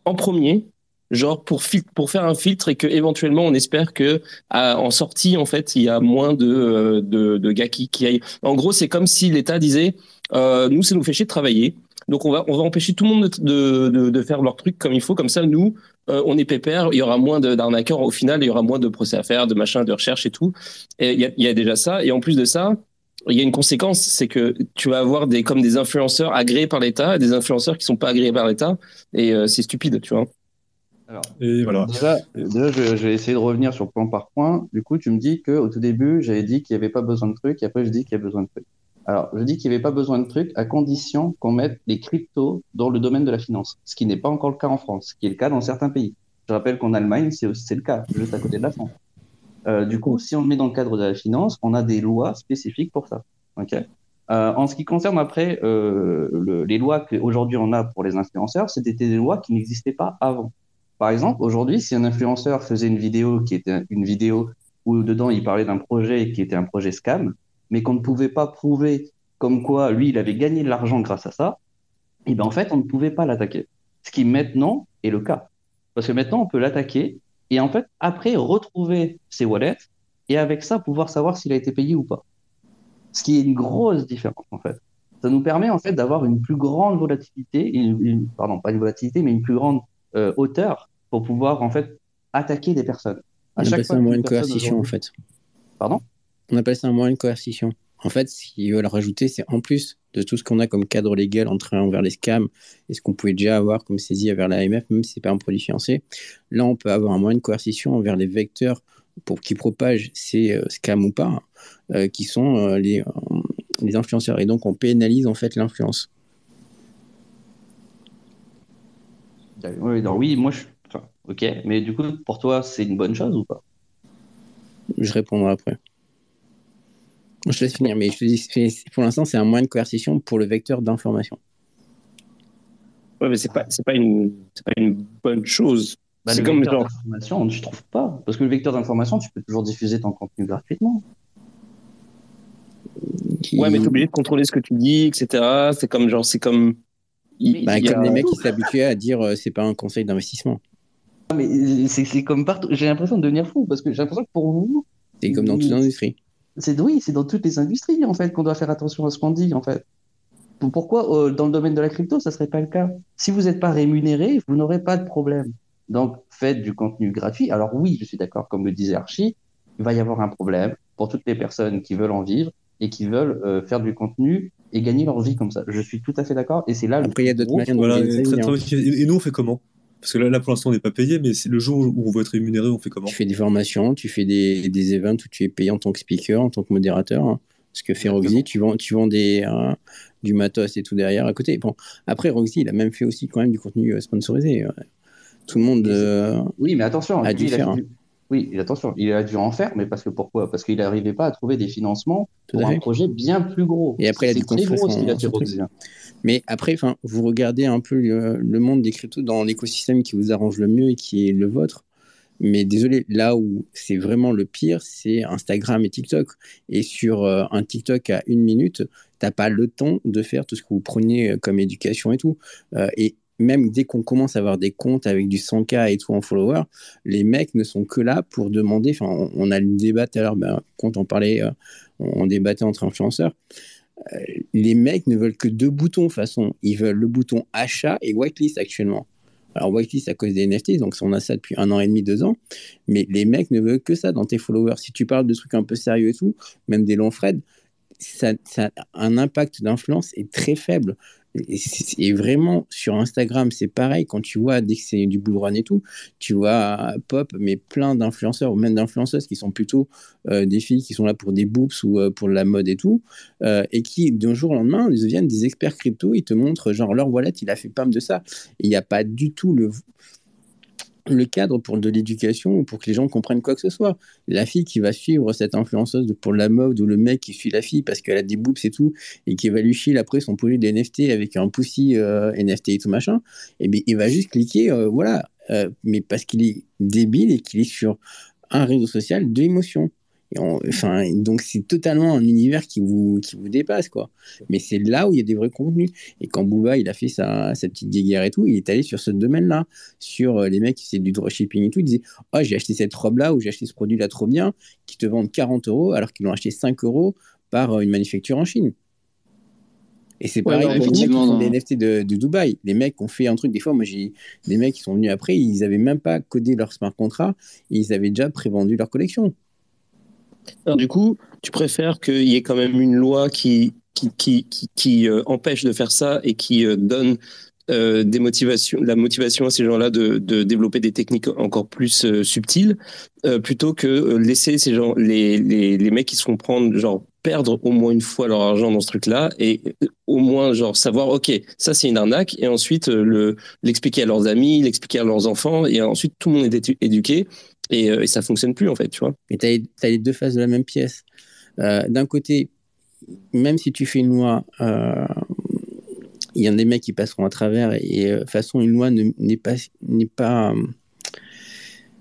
A: en premier, genre pour pour faire un filtre et que éventuellement on espère que en sortie en fait il y a moins de euh, de, de gars qui, qui aillent. En gros, c'est comme si l'État disait euh, nous ça nous fait chier de travailler, donc on va on va empêcher tout le monde de, de, de faire leur truc comme il faut, comme ça nous euh, on est pépère, il y aura moins d'arnaqueurs au final, il y aura moins de procès à faire, de machins, de recherche et tout. Et il y a, y a déjà ça, et en plus de ça il y a une conséquence, c'est que tu vas avoir des comme des influenceurs agréés par l'État et des influenceurs qui sont pas agréés par l'État, et euh, c'est stupide, tu vois.
G: Alors, et voilà. Déjà, je, vais essayer de revenir sur point par point. Du coup, tu me dis que au tout début, j'avais dit qu'il n'y avait pas besoin de trucs, et après, je dis qu'il y a besoin de trucs. Alors, je dis qu'il n'y avait pas besoin de trucs à condition qu'on mette les cryptos dans le domaine de la finance, ce qui n'est pas encore le cas en France, ce qui est le cas dans certains pays. Je rappelle qu'en Allemagne, c'est le cas, juste à côté de la France. Euh, du coup, si on le met dans le cadre de la finance, on a des lois spécifiques pour ça. Okay euh, en ce qui concerne après euh, le, les lois qu'aujourd'hui on a pour les influenceurs, c'était des lois qui n'existaient pas avant. Par exemple, aujourd'hui, si un influenceur faisait une vidéo qui était une vidéo où dedans il parlait d'un projet qui était un projet scam, mais qu'on ne pouvait pas prouver comme quoi lui il avait gagné de l'argent grâce à ça, et eh ben en fait on ne pouvait pas l'attaquer. Ce qui maintenant est le cas, parce que maintenant on peut l'attaquer et en fait, après, retrouver ses wallets et avec ça, pouvoir savoir s'il a été payé ou pas. Ce qui est une grosse différence, en fait. Ça nous permet, en fait, d'avoir une plus grande volatilité, pardon, pas une volatilité, mais une plus grande euh, hauteur pour pouvoir, en fait, attaquer des personnes.
J: On appelle ça un moyen de coercition, en fait.
G: Pardon?
J: On appelle ça un moyen de coercition. En fait, ce qu'ils veulent rajouter, c'est en plus de tout ce qu'on a comme cadre légal envers les scams et ce qu'on pouvait déjà avoir comme saisie envers l'AMF, même si ce n'est pas un produit financier. Là, on peut avoir un moyen de coercition envers les vecteurs pour qui propagent ces euh, scams ou pas, euh, qui sont euh, les, les influenceurs. Et donc, on pénalise en fait l'influence.
G: Oui, oui, moi, je... Enfin, ok, mais du coup, pour toi, c'est une bonne chose ou pas?
J: Je répondrai après. Je te laisse finir, mais je te dis, pour l'instant, c'est un moyen de coercition pour le vecteur d'information.
A: Ouais, mais c'est pas, c'est pas une, c'est pas une bonne chose.
G: Bah, c'est comme genre. d'information, je trouve pas. Parce que le vecteur d'information, tu peux toujours diffuser ton contenu gratuitement.
A: Ouais, mais t'es obligé de contrôler ce que tu dis, etc. C'est comme genre, c'est comme.
J: Bah, comme les mecs qui s'habituaient à dire euh, c'est pas un conseil d'investissement.
G: Mais c'est, c'est comme partout. J'ai l'impression de devenir fou parce que j'ai l'impression que pour vous.
J: C'est comme dans toute l'industrie.
G: C'est oui, c'est dans toutes les industries en fait qu'on doit faire attention à ce qu'on dit en fait. Pourquoi euh, dans le domaine de la crypto ça serait pas le cas? Si vous n'êtes pas rémunéré, vous n'aurez pas de problème. Donc faites du contenu gratuit. Alors oui, je suis d'accord, comme le disait Archie, il va y avoir un problème pour toutes les personnes qui veulent en vivre. et qui veulent euh, faire du contenu et gagner leur vie comme ça. Je suis tout à fait d'accord. Et c'est là
J: Après, il y a d'autres moyens
I: et, nous, on fait comment? Parce que là, là pour l'instant, on n'est pas payé, mais le jour où on veut être rémunéré, on fait comment?
J: Tu fais des formations, tu fais des, des events où tu es payé en tant que speaker, en tant que modérateur. Hein. Ce que fait Roxy, tu vends, tu vends des, euh, du matos et tout derrière à côté. Bon, après, Roxy, il a même fait aussi quand même du contenu euh, sponsorisé. Tout le monde
G: oui, mais attention,
J: a dû faire.
G: Oui, attention, il a dû en faire, mais parce que pourquoi? Parce qu'il n'arrivait pas à trouver des financements pour un projet bien plus gros.
J: Et après, il a dit très gros fait Mais après, vous regardez un peu le, monde des cryptos dans l'écosystème qui vous arrange le mieux et qui est le vôtre. Mais désolé, là où c'est vraiment le pire, c'est Instagram et TikTok. Et sur euh, un TikTok à une minute, tu n'as pas le temps de faire tout ce que vous prenez euh, comme éducation et tout. Euh, et même dès qu'on commence à avoir des comptes avec du 100K et tout en follower, les mecs ne sont que là pour demander. Enfin, on, a le débat tout à l'heure, ben, quand on parlait, euh, on, débattait entre influenceurs. Euh, les mecs ne veulent que deux boutons, de façon. Ils veulent le bouton achat et whitelist actuellement. Alors, whitelist à cause des NFT, donc on a ça depuis un an et demi, deux ans. Mais les mecs ne veulent que ça dans tes followers. Si tu parles de trucs un peu sérieux et tout, même des longs Fred, ça, ça un impact d'influence est très faible. Et, vraiment, sur Instagram, c'est pareil. Quand tu vois, dès que c'est du bull run et tout, tu vois pop, mais plein d'influenceurs ou même d'influenceuses qui sont plutôt euh, des filles qui sont là pour des boobs ou euh, pour la mode et tout, euh, et qui, d'un jour au lendemain, ils deviennent des experts crypto. Ils te montrent, genre, leur wallet, il a fait pas de ça. Il n'y a pas du tout le le cadre pour de l'éducation ou pour que les gens comprennent quoi que ce soit. La fille qui va suivre cette influenceuse pour la mode ou le mec qui suit la fille parce qu'elle a des boobs et tout et qui va lui chier après son projet de NFT avec un pussy euh, NFT et tout machin, et eh bien il va juste cliquer, euh, voilà, euh, mais parce qu'il est débile et qu'il est sur un réseau social de l'émotion enfin, donc c'est totalement un univers qui vous, qui vous dépasse, quoi. Mais c'est là où il y a des vrais contenus. Et quand Booba, il a fait sa, sa petite guéguerre et tout, il est allé sur ce domaine-là, sur euh, les mecs qui faisaient du dropshipping et tout. Il disait, oh, j'ai acheté cette robe-là ou j'ai acheté ce produit-là trop bien, qui te vendent 40 euros alors qu'ils l'ont acheté 5 euros par euh, une manufacture en Chine. Et c'est pareil pour les des NFT de, de, Dubaï. Les mecs ont fait un truc, des fois, moi j'ai des mecs qui sont venus après, ils n'avaient même pas codé leur smart contract, ils avaient déjà prévendu leur collection.
A: Du coup, tu préfères qu'il y ait quand même une loi qui, qui, qui, euh, empêche de faire ça et qui euh, donne euh, des motivations, la motivation à ces gens-là de, de, développer des techniques encore plus subtiles, plutôt que laisser ces gens, les, les, les, mecs qui se font prendre, genre perdre au moins une fois leur argent dans ce truc-là et au moins genre savoir ok ça c'est une arnaque et ensuite le l'expliquer à leurs amis, l'expliquer à leurs enfants et ensuite tout le monde est éduqué et, euh, et, ça fonctionne plus en fait, tu vois.
J: Et tu as, les deux faces de la même pièce. Euh, d'un côté, même si tu fais une loi, euh, il y a des mecs qui passeront à travers et de toute façon, une loi n'est pas, n'est pas,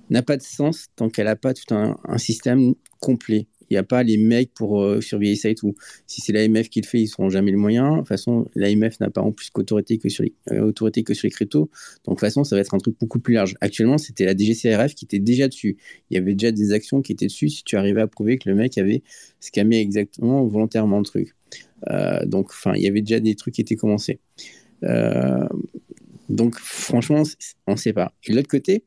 J: n'a pas de sens tant qu'elle n'a pas tout un système complet. Il n'y a pas les mecs pour euh, surveiller ça et tout. Si c'est l'AMF qui le fait, ils seront jamais les moyens. De toute façon, l'AMF n'a pas en plus qu'autorité que, sur les, euh, autorité que sur les cryptos. Donc, de toute façon, ça va être un truc beaucoup plus large. Actuellement, c'était la DGCRF qui était déjà dessus. Il y avait déjà des actions qui étaient dessus si tu arrivais à prouver que le mec avait scammé exactement volontairement le truc. Euh, donc, enfin, il y avait déjà des trucs qui étaient commencés. Donc, franchement, on ne sait pas. Et de l'autre côté,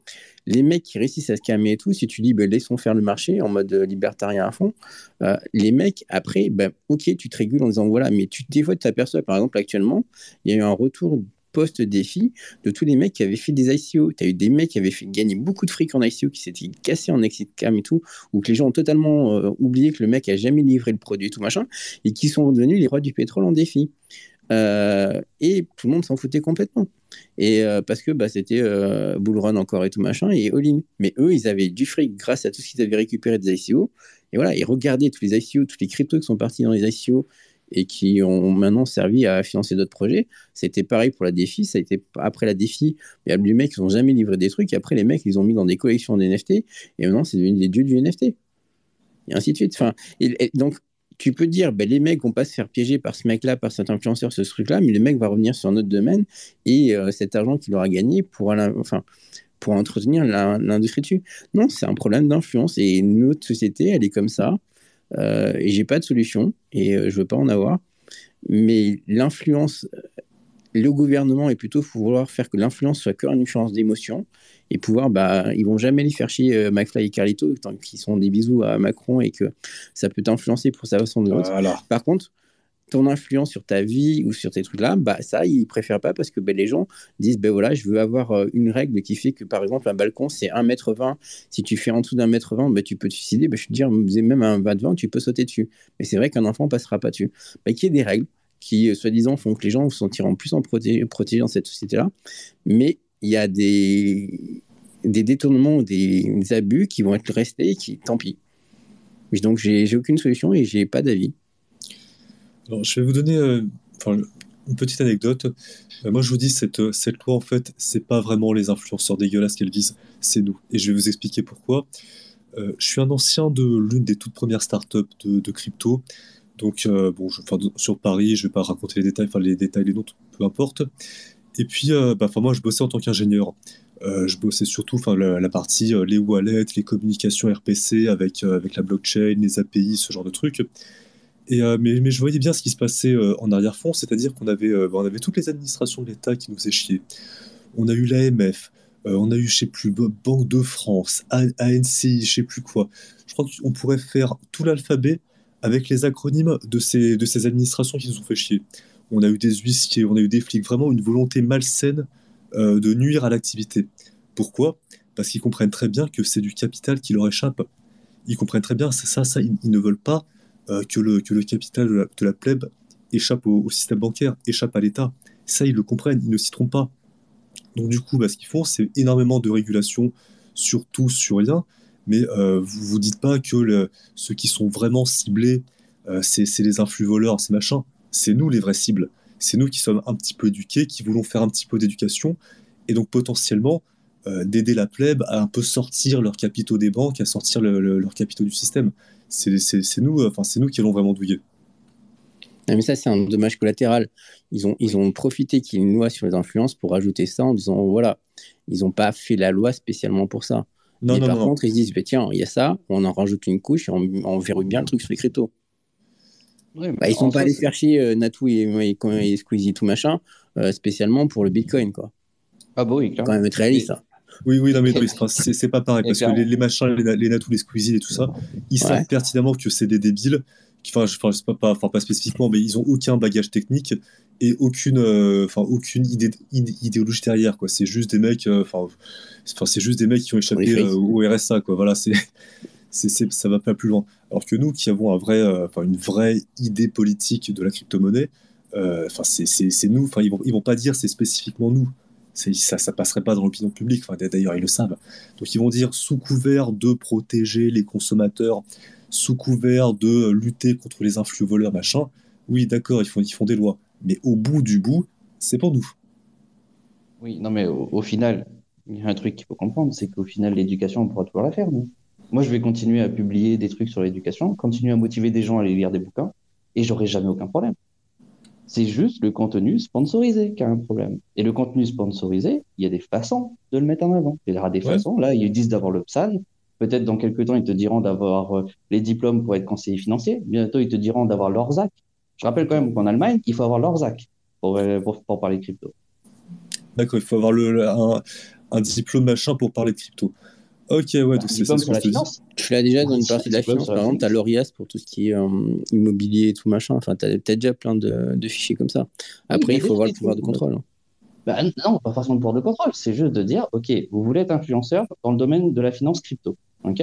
J: les mecs qui réussissent à se calmer et tout, si tu dis ben, laissons faire le marché en mode euh, libertarien à fond, euh, les mecs après, ben, ok, tu te régules en disant voilà, mais tu, des fois tu t'aperçois, par exemple, actuellement, il y a eu un retour post-défi de tous les mecs qui avaient fait des ICO. Tu as eu des mecs qui avaient fait gagner beaucoup de fric en ICO, qui s'étaient cassés en exit cam et tout, ou que les gens ont totalement euh, oublié que le mec a jamais livré le produit et tout machin, et qui sont devenus les rois du pétrole en défi. Et tout le monde s'en foutait complètement. Et euh, parce que bah, c'était euh, Bull Run encore et tout machin, et all-in. Mais eux, ils avaient du fric grâce à tout ce qu'ils avaient récupéré des ICO. Et voilà, ils regardaient tous les ICO, tous les cryptos qui sont partis dans les ICO et qui ont maintenant servi à financer d'autres projets. C'était pareil pour la défi. Ça a été après la défi, il y a des mecs qui n'ont jamais livré des trucs. Après, les mecs, ils ont mis dans des collections d'NFT. Et maintenant, c'est devenu des dieux du NFT. Et ainsi de suite. Enfin, donc, tu peux dire, ben, les mecs vont pas se faire piéger par ce mec-là, par cet influenceur, ce truc-là, mais le mec va revenir sur un autre domaine et euh, cet argent qu'il aura gagné pour, enfin, pour entretenir l'industrie dessus. Non, c'est un problème d'influence et notre société, elle est comme ça. Euh, et j'ai pas de solution et euh, je veux pas en avoir. Mais l'influence, le gouvernement est plutôt vouloir faire que l'influence soit qu'une influence d'émotion et pouvoir, bah, ils vont jamais les faire chier euh, McFly et Carlito tant qu'ils sont des bisous à Macron et que ça peut t'influencer pour sa façon de vote. Par contre, ton influence sur ta vie ou sur tes trucs là, bah ça ils préfèrent pas parce que ben, les gens disent ben voilà je veux avoir euh, une règle qui fait que par exemple un balcon c'est 1m20, si tu fais en dessous d'un mètre 20 ben, tu peux te suicider, ben, je veux dire même un 20 tu peux sauter dessus. Mais c'est vrai qu'un enfant passera pas dessus. Ben, qu'il y ait des règles, qui, euh, soi-disant, font que les gens se sentiront plus en protégés, dans cette société-là. Mais il y a des, des détournements ou des, abus qui vont être restés et qui, tant pis. Donc, j'ai aucune solution et j'ai pas d'avis.
I: Je vais vous donner euh, une petite anecdote. Euh, moi, je vous dis, cette, cette loi, en fait, c'est pas vraiment les influenceurs dégueulasses qu'elle vise, c'est nous. Et je vais vous expliquer pourquoi. je suis un ancien de l'une des toutes premières startups de, crypto. Donc, euh, bon, sur Paris, je vais pas raconter les détails, les détails, les noms, peu importe. Et puis, euh, bah, moi, je bossais en tant qu'ingénieur. Euh, je bossais surtout enfin la, partie les wallets, les communications RPC avec, avec la blockchain, les API, ce genre de trucs. Et, mais, je voyais bien ce qui se passait en arrière-fond, c'est-à-dire qu'on avait, on avait toutes les administrations de l'État qui nous faisaient chier. On a eu l'AMF, on a eu, je sais plus, Banque de France, ANCI, je sais plus quoi. Je crois qu'on pourrait faire tout l'alphabet avec les acronymes de ces, de ces administrations qui nous ont fait chier. On a eu des huissiers, on a eu des flics, vraiment une volonté malsaine euh, de nuire à l'activité. Pourquoi? Parce qu'ils comprennent très bien que c'est du capital qui leur échappe. Ils comprennent très bien, c'est ça, ça, ils, ne veulent pas euh, que, le, que le capital de la, plèbe échappe au, système bancaire, échappe à l'État. Ça, ils le comprennent, ils ne s'y trompent pas. Donc du coup, bah, ce qu'ils font, c'est énormément de régulation sur tout, sur rien, mais euh, vous vous dites pas que ceux qui sont vraiment ciblés, euh, c'est les influx voleurs, c'est machin. C'est nous les vraies cibles. C'est nous qui sommes un petit peu éduqués, qui voulons faire un petit peu d'éducation, et donc potentiellement euh, d'aider la plèbe à un peu sortir leurs capitaux des banques, à sortir leurs capitaux du système. C'est nous, enfin c'est nous qui allons vraiment douiller.
J: mais ça, c'est un dommage collatéral. Ils ont, ils ont profité qu'il y ait une loi sur les influences pour ajouter ça en disant voilà, ils n'ont pas fait la loi spécialement pour ça. Non, par contre, ils se disent, bah, tiens, il y a ça, on en rajoute une couche et on, on verrouille bien le truc sur les cryptos. Ouais, bah, ils sont pas allés faire chier euh, Natou et, et, Squeezie, tout machin, euh, spécialement pour le Bitcoin, quoi.
G: Ah bah oui,
J: quand même être réaliste.
I: Oui, oui, non, mais c'est pas pareil, parce que les, machins, les, les Natou, les Squeezie et tout ça, ils savent pertinemment que c'est des débiles, enfin, je, sais pas, enfin, pas spécifiquement, mais ils ont aucun bagage technique et aucune, euh, aucune idée, idéologie derrière, quoi. C'est juste des mecs, enfin, Enfin, c'est juste des mecs qui ont échappé euh, au RSA, quoi. Voilà, c'est, c'est, ça va pas plus loin. Alors que nous, qui avons un vrai, euh, une vraie idée politique de la crypto-monnaie, euh, c'est, nous. Enfin, ils vont, ils vont pas dire c'est spécifiquement nous. Ça, ça passerait pas dans l'opinion publique. D'ailleurs, ils le savent. Donc, ils vont dire sous couvert de protéger les consommateurs, sous couvert de lutter contre les influx voleurs, machin. Oui, d'accord, ils font, ils font des lois. Mais au bout du bout, c'est pour nous.
G: Oui, non, mais au final, il y a un truc qu'il faut comprendre, c'est qu'au final, l'éducation, on pourra toujours la faire. Moi, je vais continuer à publier des trucs sur l'éducation, continuer à motiver des gens à aller lire des bouquins, et j'aurai jamais aucun problème. C'est juste le contenu sponsorisé qui a un problème. Et le contenu sponsorisé, il y a des façons de le mettre en avant. Il y aura des façons. Là, ils disent d'avoir le PSAN. Peut-être dans quelques temps, ils te diront d'avoir euh, les diplômes pour être conseiller financier. Bientôt, ils te diront d'avoir l'ORZAC. Je rappelle quand même qu'en Allemagne, il faut avoir l'ORZAC pour, euh, pour, pour, parler crypto.
I: D'accord, il faut avoir le, un, un diplôme machin pour parler de crypto. Ok, ouais, donc c'est ça ce que je
J: te Tu l'as déjà dans une partie de la finance, par exemple, tu as l'ORIAS pour tout ce qui est euh, immobilier et tout machin. Enfin, tu as peut-être déjà plein de, de, fichiers comme ça. Après, il faut voir le pouvoir de contrôle. Hein.
G: Bah, non, pas forcément le pouvoir de contrôle. C'est juste de dire, OK, vous voulez être influenceur dans le domaine de la finance crypto. OK?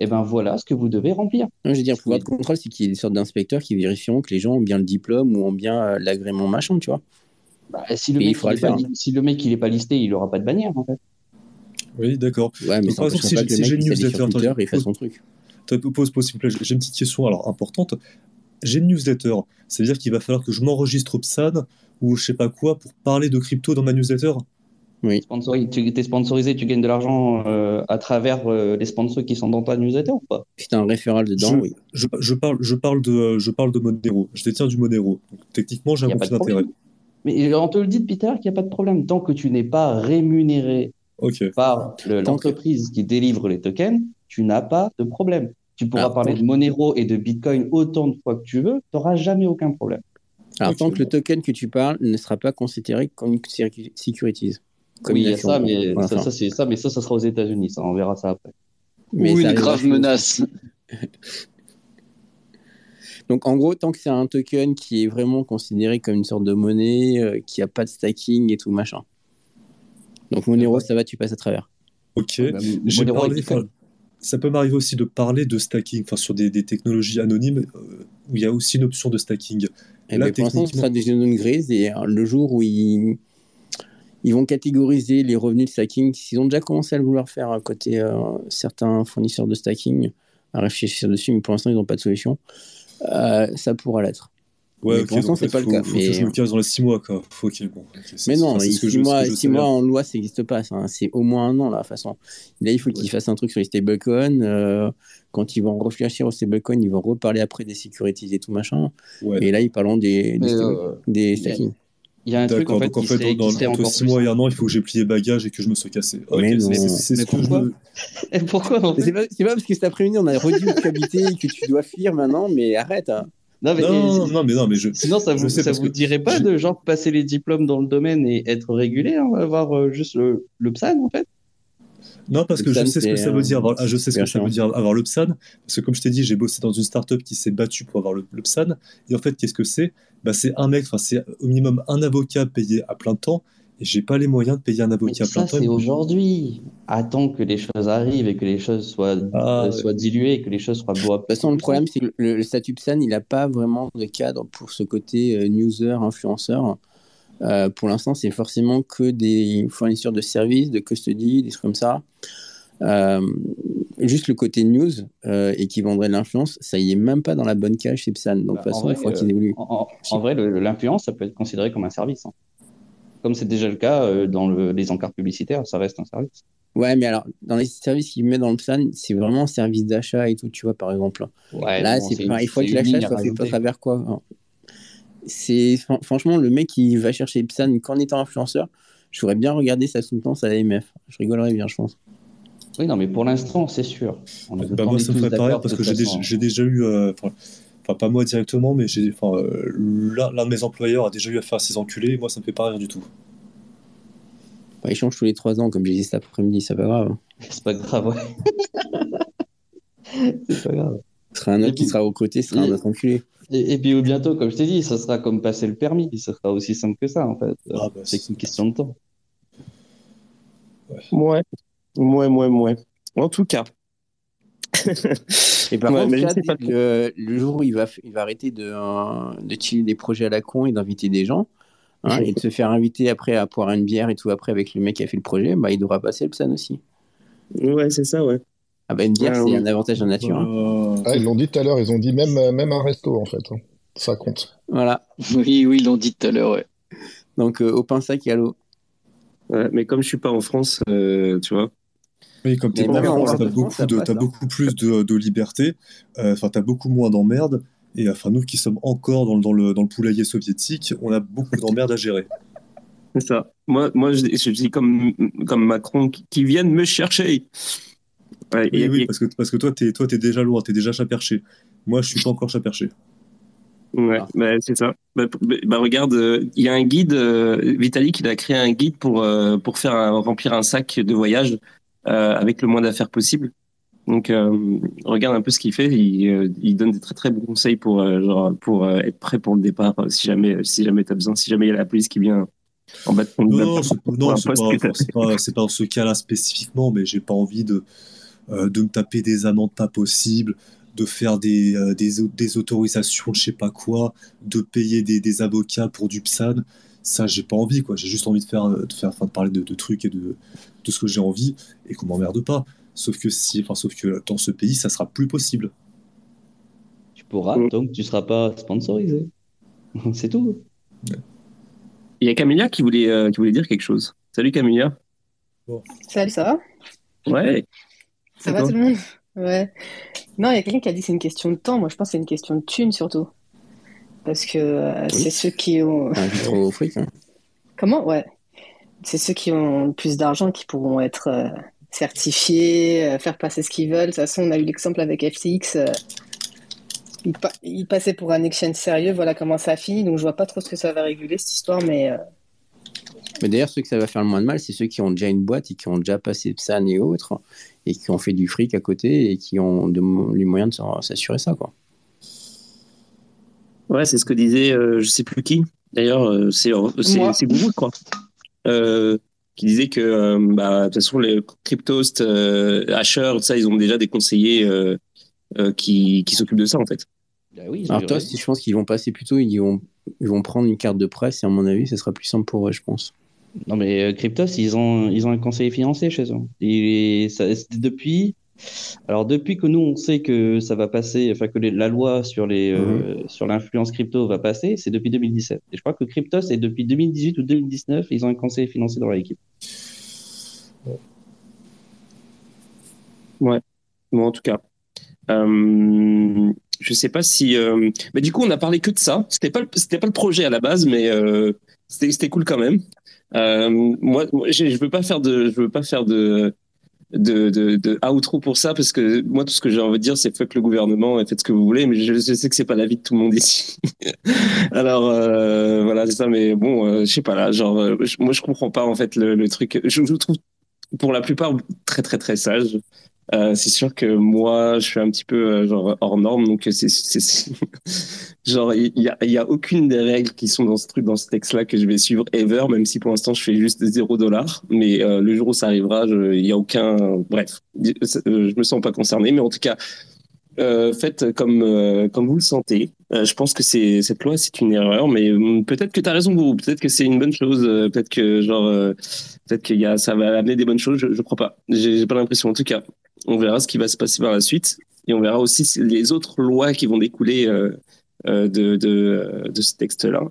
G: Et eh ben voilà ce que vous devez remplir.
J: je veux dire, le pouvoir de contrôle, c'est qu'il y ait des sortes d'inspecteurs qui vérifieront que les gens ont bien le diplôme ou ont bien euh, l'agrément machin, tu vois.
G: Bah, si, le mec, il pas, si le mec il est pas listé, il n'aura pas de bannière en fait.
I: Oui, d'accord.
J: Ouais, mais par exemple, si j'ai une newsletter, Twitter, il fait son truc.
I: Pose, pose, j'ai une petite question alors importante. J'ai une newsletter, ça veut dire qu'il va falloir que je m'enregistre au PSAN ou je sais pas quoi pour parler de crypto dans ma newsletter?
G: Oui. tu es sponsorisé, tu gagnes de l'argent euh, à travers euh, les sponsors qui sont dans ta newsletter ou pas?
J: Si tu as un référent dedans,
I: je,
J: oui.
I: Je, je, parle, je, parle de, je parle de Monero. Je détiens du Monero. Donc, techniquement, j'ai un conflit d'intérêt.
G: Mais on te le dit depuis tout à l'heure qu'il n'y a pas de problème. Tant que tu n'es pas rémunéré par l'entreprise qui délivre les tokens, tu n'as pas de problème. Tu pourras ah, parler de Monero et de Bitcoin autant de fois que tu veux, tu n'auras jamais aucun problème.
J: Alors, tant que le token que tu parles ne sera pas considéré comme une securities.
G: Comme oui, il y a ça, mais ça, ça c'est ça, mais ça, ça sera aux États-Unis. Ça, on verra ça après.
D: Mais Ou une grave menace.
J: Donc, en gros, tant que c'est un token qui est vraiment considéré comme une sorte de monnaie, euh, qui a pas de stacking et tout machin. Donc, Monero, ça va, tu passes à travers.
I: Ok. Bah, J'ai parlé, ça peut m'arriver aussi de parler de stacking, enfin sur des, des technologies anonymes euh, où il y a aussi une option de stacking.
J: Et eh Là, ben, pour l'instant, ce sera des zones grises et euh, le jour où ils, ils vont catégoriser les revenus de stacking, s'ils ont déjà commencé à le vouloir faire à côté euh, certains fournisseurs de stacking, à réfléchir dessus, mais pour l'instant, ils n'ont pas de solution, ça pourra l'être.
I: Ouais, pour l'instant, c'est pas le cas. Faut mais... que je me casse dans les 6 mois, quoi. Faut bon,
J: mais non, 6 mois, mois en loi, ça n'existe pas. C'est au moins un an, là, de toute façon. Là, il faut qu'ils fassent un truc sur les stablecoins. Euh, quand ils vont réfléchir aux stablecoins, ils vont reparler après des securities et tout machin. Et là, ils parleront des, des, euh, des stacking.
G: Il y a un truc en fait, donc en fait,
I: dans, entre 6 mois et un an, il faut que j'ai plié bagage et que je me sois cassé.
J: mais c'est ce pourquoi je... pourquoi en fait C'est pas, pas, parce que cet après-midi, on a redit cohabiter et que tu dois fuir maintenant, mais arrête. Hein.
I: Non, mais, non, mais non, mais je.
G: Sinon, ça vous, ça vous dirait pas de genre passer les diplômes dans le domaine et être régulé, hein, avoir euh, juste le, le PSAN en fait?
I: Non, parce que je sais ce que ça veut dire avoir, je sais ce que ça veut dire avoir le PSAN. Parce que comme je t'ai dit, j'ai bossé dans une startup qui s'est battue pour avoir le, le PSAN. Et en fait, qu'est-ce que c'est? Bah, C'est un mec, enfin, c'est au minimum un avocat payé à plein temps j'ai pas les moyens de payer un avocat
G: plein
I: temps.
G: c'est aujourd'hui. Attends que les choses arrivent et que les choses soient, ah, euh, soient diluées et que les choses soient beaux.
J: De toute façon, le problème, c'est que le, statut PSAN, il n'a pas vraiment de cadre pour ce côté euh, user, influenceur. Euh, pour l'instant, c'est forcément que des fournisseurs de services, de custody, des trucs comme ça. juste le côté news et qui vendrait de l'influence, ça y est même pas dans la bonne cage chez PSAN. Donc, de toute bah, façon, il faut qu'il évolue.
G: En, vrai, l'influence, ça peut être considéré comme un service. Hein comme c'est déjà le cas euh, dans les encarts publicitaires, ça reste un service.
J: Ouais, mais alors, dans les services qu'il met dans le plan, c'est vraiment un service d'achat et tout, tu vois, par exemple. Là, c'est il faut que l'achat soit fait à travers quoi. C'est franchement le mec qui va chercher le PSAN qu'en étant influenceur, je voudrais bien regarder sa soutenance à l'AMF. Je rigolerais bien, je pense.
G: Oui, non, mais pour l'instant, c'est sûr.
I: bah moi, ça me ferait pareil parce que j'ai déjà, eu, euh, pas moi directement, mais j'ai, enfin, euh, l'un de mes employeurs a déjà eu affaire à ces enculés, et moi ça me fait pas rire du tout.
J: Bah, ils changent tous les trois ans, comme j'ai dit cet après-midi, c'est pas grave.
G: C'est pas grave, ouais. c'est pas grave.
J: Ce sera un autre qui sera aux côtés, ce sera un autre enculé.
G: Et, puis bientôt, comme je t'ai dit, ça sera comme passer le permis. Ça sera aussi simple que ça, en fait. Ah, bah, c'est qu'une question de temps.
A: Ouais. Ouais, ouais, ouais. En tout cas.
J: Et par contre, le jour où il va, il va arrêter de, euh, de des projets à la con et d'inviter des gens, hein, et de se faire inviter après à boire une bière et tout après avec le mec qui a fait le projet, bah, il devra passer le PSAN aussi.
A: Ouais, c'est ça, ouais.
J: Ah bah une bière, c'est un avantage en nature. Hein.
E: Ah, ils l'ont dit tout à l'heure, ils ont dit même, même un resto en fait. Hein. Ça compte.
J: Voilà.
D: Oui, oui, ils l'ont dit tout à l'heure, ouais.
J: Donc euh, au pain sac et à l'eau.
A: Ouais, mais comme je suis pas en France, euh, tu vois,
I: oui, comme tu as beaucoup, de, as beaucoup plus de, de liberté, euh, enfin, tu as beaucoup moins d'emmerdes. Et enfin, nous qui sommes encore dans, dans, le, dans le poulailler soviétique, on a beaucoup d'emmerdes à gérer.
A: C'est ça. Moi, moi je, je, dis comme, comme Macron, qui, viennent me chercher.
I: oui, oui, parce que, parce que toi, tu es, toi, es déjà loin, tu es déjà chaperché. Moi, je suis pas encore chaperché.
A: Ouais, ah. bah, c'est ça. Bah, bah regarde, euh, il y a un guide, euh, Vitalik, il a créé un guide pour, pour faire remplir un sac de voyage euh, avec le moins d'affaires possible. Donc, euh, regarde un peu ce qu'il fait. Il, euh, il, donne des très très bons conseils pour, genre, pour être prêt pour le départ si jamais, si jamais tu as besoin, si jamais il y a la police qui vient en bas de ton
I: Non, c'est pas, pas, pas, ce cas-là spécifiquement, mais j'ai pas envie de, de me taper des amendes pas possibles, de faire des, des, des, autorisations, je sais pas quoi, de payer des, des avocats pour du PSAN ça j'ai pas envie quoi. J'ai juste envie de faire de faire enfin, de parler de, de, trucs et de, de ce que j'ai envie et qu'on m'emmerde pas. Sauf que si enfin sauf que dans ce pays ça sera plus possible.
G: Tu pourras mm. donc tu seras pas sponsorisé. C'est tout.
A: Il y a Camilla qui voulait euh, qui voulait dire quelque chose. Salut Camilla.
K: Salut ça
A: va? Ouais.
K: Ça va tout le monde? Ouais. Non il y a quelqu'un qui a dit c'est une question de temps. Moi je pense que c'est une question de thune surtout parce que euh, c'est ceux qui ont.
J: fric, hein.
K: Comment? Ouais. C'est ceux qui ont le plus d'argent qui pourront être euh, certifiés, euh, faire passer ce qu'ils veulent. De toute façon, on a eu l'exemple avec FTX. il, passait pour un exchange sérieux, voilà comment ça a fini, donc je vois pas trop ce que ça va réguler cette histoire, mais.
J: Mais d'ailleurs, ceux que ça va faire le moins de mal, c'est ceux qui ont déjà une boîte et qui ont déjà passé PSAN et autres, et qui ont fait du fric à côté et qui ont les moyens de s'assurer ça. Quoi.
A: Ouais, c'est ce que disait, euh, je sais plus qui. D'ailleurs, euh, c'est c'est Google, quoi. Euh, qui disait que, bah, de toute façon, les Cryptost, Asher, ça, ils ont déjà des conseillers qui, qui s'occupent de ça, en fait.
J: Bah oui, Alors, toi, je pense qu'ils vont passer plutôt, ils vont, ils vont prendre une carte de presse et, à mon avis, ce sera plus simple pour eux, je pense.
G: Non, mais Cryptos, ils ont, ils ont un conseiller financier chez eux. Et ça, depuis, alors depuis que nous on sait que ça va passer, enfin que la loi sur les euh, mhm. sur l'influence crypto va passer, c'est depuis 2017. Et je crois que Cryptos c'est depuis 2018 ou 2019, ils ont un conseiller financier dans l'équipe.
A: Ouais. Bon en tout cas, euh, je sais pas si. Euh... Mais du coup on a parlé que de ça. C'était pas c'était pas le projet à la base, mais euh, c'était cool quand même. Euh, moi, je veux pas faire de je veux pas faire de de, de, de outro pour ça parce que moi tout ce que j'ai envie de dire c'est fuck le gouvernement et faites ce que vous voulez mais je, sais que c'est pas la vie de tout le monde ici. Alors euh, voilà c'est ça mais bon euh, je sais pas là genre euh, moi je comprends pas en fait le, le truc. Je, je trouve pour la plupart très très très sage euh, c'est sûr que moi, je suis un petit peu euh, genre hors norme, donc c'est genre il y a, y a aucune des règles qui sont dans ce truc, dans ce texte-là que je vais suivre ever, même si pour l'instant je fais juste 0 dollars. Mais euh, le jour où ça arrivera, il y a aucun, bref, je me sens pas concerné, mais en tout cas, euh, faites comme euh, comme vous le sentez. Euh, je pense que c'est cette loi c'est une erreur, mais hum, peut-être que tu as raison vous, peut-être que c'est une bonne chose, peut-être que genre peut-être qu'il y a ça va amener des bonnes choses. Je, je crois pas. J'ai pas l'impression. En tout cas, on verra ce qui va se passer par la suite et on verra aussi les autres lois qui vont découler de, de de ce texte-là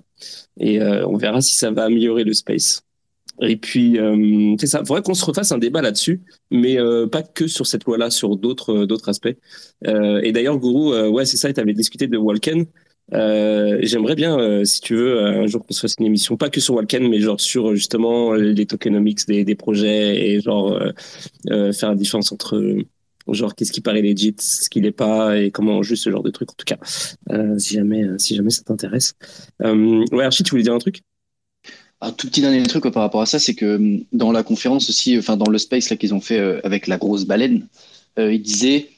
A: et on verra si ça va améliorer le space. Et puis, euh, c'est ça. Faudrait qu'on se refasse un débat là-dessus, mais euh, pas que sur cette loi-là, sur d'autres euh, d'autres aspects. Euh, et d'ailleurs, Gourou, euh, ouais, c'est ça. Tu avais discuté de Walken. J'aimerais bien, si tu veux, un jour qu'on se fasse une émission, pas que sur Walken, mais genre sur justement les tokenomics des, des projets et genre faire la différence entre genre qu'est-ce qui paraît legit, ce qui l'est pas et comment juste ce genre de trucs. En tout cas, si jamais si jamais ça t'intéresse. ouais, Archie, tu voulais dire un truc?
D: Un tout petit dernier truc par rapport à ça, c'est que hum, dans la conférence aussi, enfin dans le space là qu'ils ont fait euh, avec la grosse baleine, euh, ils disaient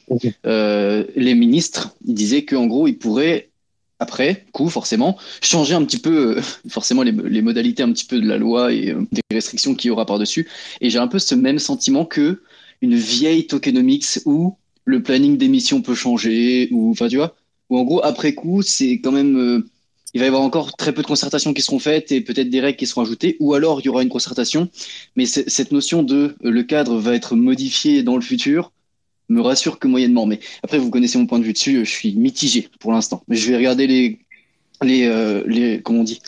D: euh, les ministres, ils disaient qu'en gros ils pourraient après coup forcément changer un petit peu euh, forcément les, les, modalités un petit peu de la loi et des restrictions qu'il y aura par dessus. Et j'ai un peu ce même sentiment que une vieille tokenomics où le planning d'émission peut changer ou enfin tu vois, ou en gros après coup c'est quand même il va y avoir encore très peu de concertations qui seront faites et peut-être des règles qui seront ajoutées, ou alors il y aura une concertation. Mais cette notion de euh, le cadre va être modifié dans le futur me rassure que moyennement. Mais après, vous connaissez mon point de vue dessus, je suis mitigé pour l'instant. Mais je vais regarder les, les, euh, les, comment on dit,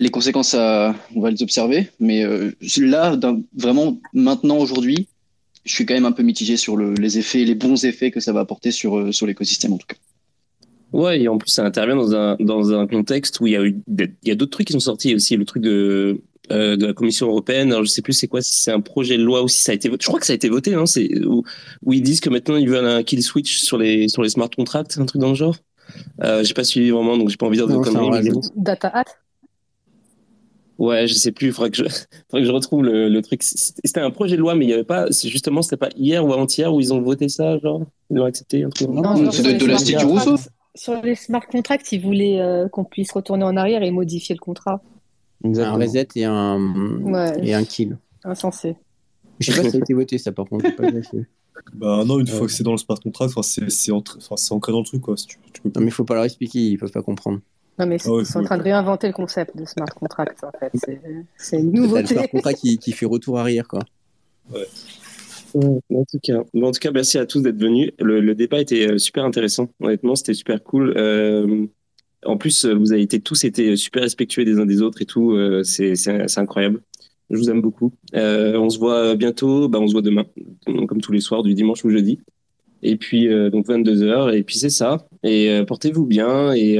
D: les conséquences, à, on va les observer. Mais euh, là, vraiment, maintenant, aujourd'hui, je suis quand même un peu mitigé sur le, les effets, les bons effets que ça va apporter sur, sur l'écosystème en tout cas.
A: Ouais, et en plus, ça intervient dans un, dans un contexte où il y a eu, il y a d'autres trucs qui sont sortis aussi. Le truc de, euh, de la Commission européenne. Alors, je sais plus c'est quoi, si c'est un projet de loi ou si ça a été voté. Je crois que ça a été voté, hein, c'est, où, où, ils disent que maintenant ils veulent un kill switch sur les, sur les smart contracts, un truc dans le genre. Euh, j'ai pas suivi vraiment, donc j'ai pas envie de dire de conneries.
K: Data Hat
A: Ouais, je sais plus. Il faudrait que je, faudrait que je retrouve le, le truc. C'était un projet de loi, mais il y avait pas. C'est justement, c'était pas hier ou avant-hier où ils ont voté ça, genre ils l'ont accepté. Un truc.
D: Non, non c'est de, de l'Institut Rousseau
K: sur les smart contracts, ils voulaient euh, qu'on puisse retourner en arrière et modifier le contrat.
J: Un reset et un, et un kill.
K: Insensé.
J: Je sais pas si ça a été voté, ça, par contre. Pas
I: bah non, une fois que c'est dans le smart contract, c'est ancré dans le truc. Quoi, tu,
J: peux Non, mais il faut pas leur expliquer, ils peuvent pas comprendre.
K: Non, mais ah ils sont en train de réinventer le concept de smart contract, en fait. C'est une nouveauté.
J: C'est le smart contract qui, qui fait retour arrière, quoi.
A: Ouais en, tout cas, en tout cas, merci à tous d'être venus. Le, débat était euh, super intéressant. Honnêtement, c'était super cool. Euh, en plus, vous avez été tous été super respectueux des uns des autres et tout. Euh, c'est incroyable. Je vous aime beaucoup. on se voit bientôt. Bah, on se voit demain, comme tous les soirs, du dimanche au jeudi. Et puis, donc 22h. Et puis, c'est ça. Et portez-vous bien. Et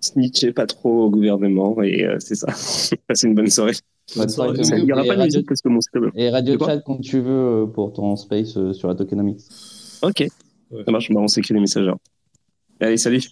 A: snitchez pas trop au gouvernement. Et c'est ça. Passez une bonne soirée. Il n'y aura pas de musique parce que mon
G: Et Radio Chat quand tu veux euh, pour ton space euh, sur la tokenomics.
A: Ok, ça marche, bah, on s'écrit les messages. Allez, salut.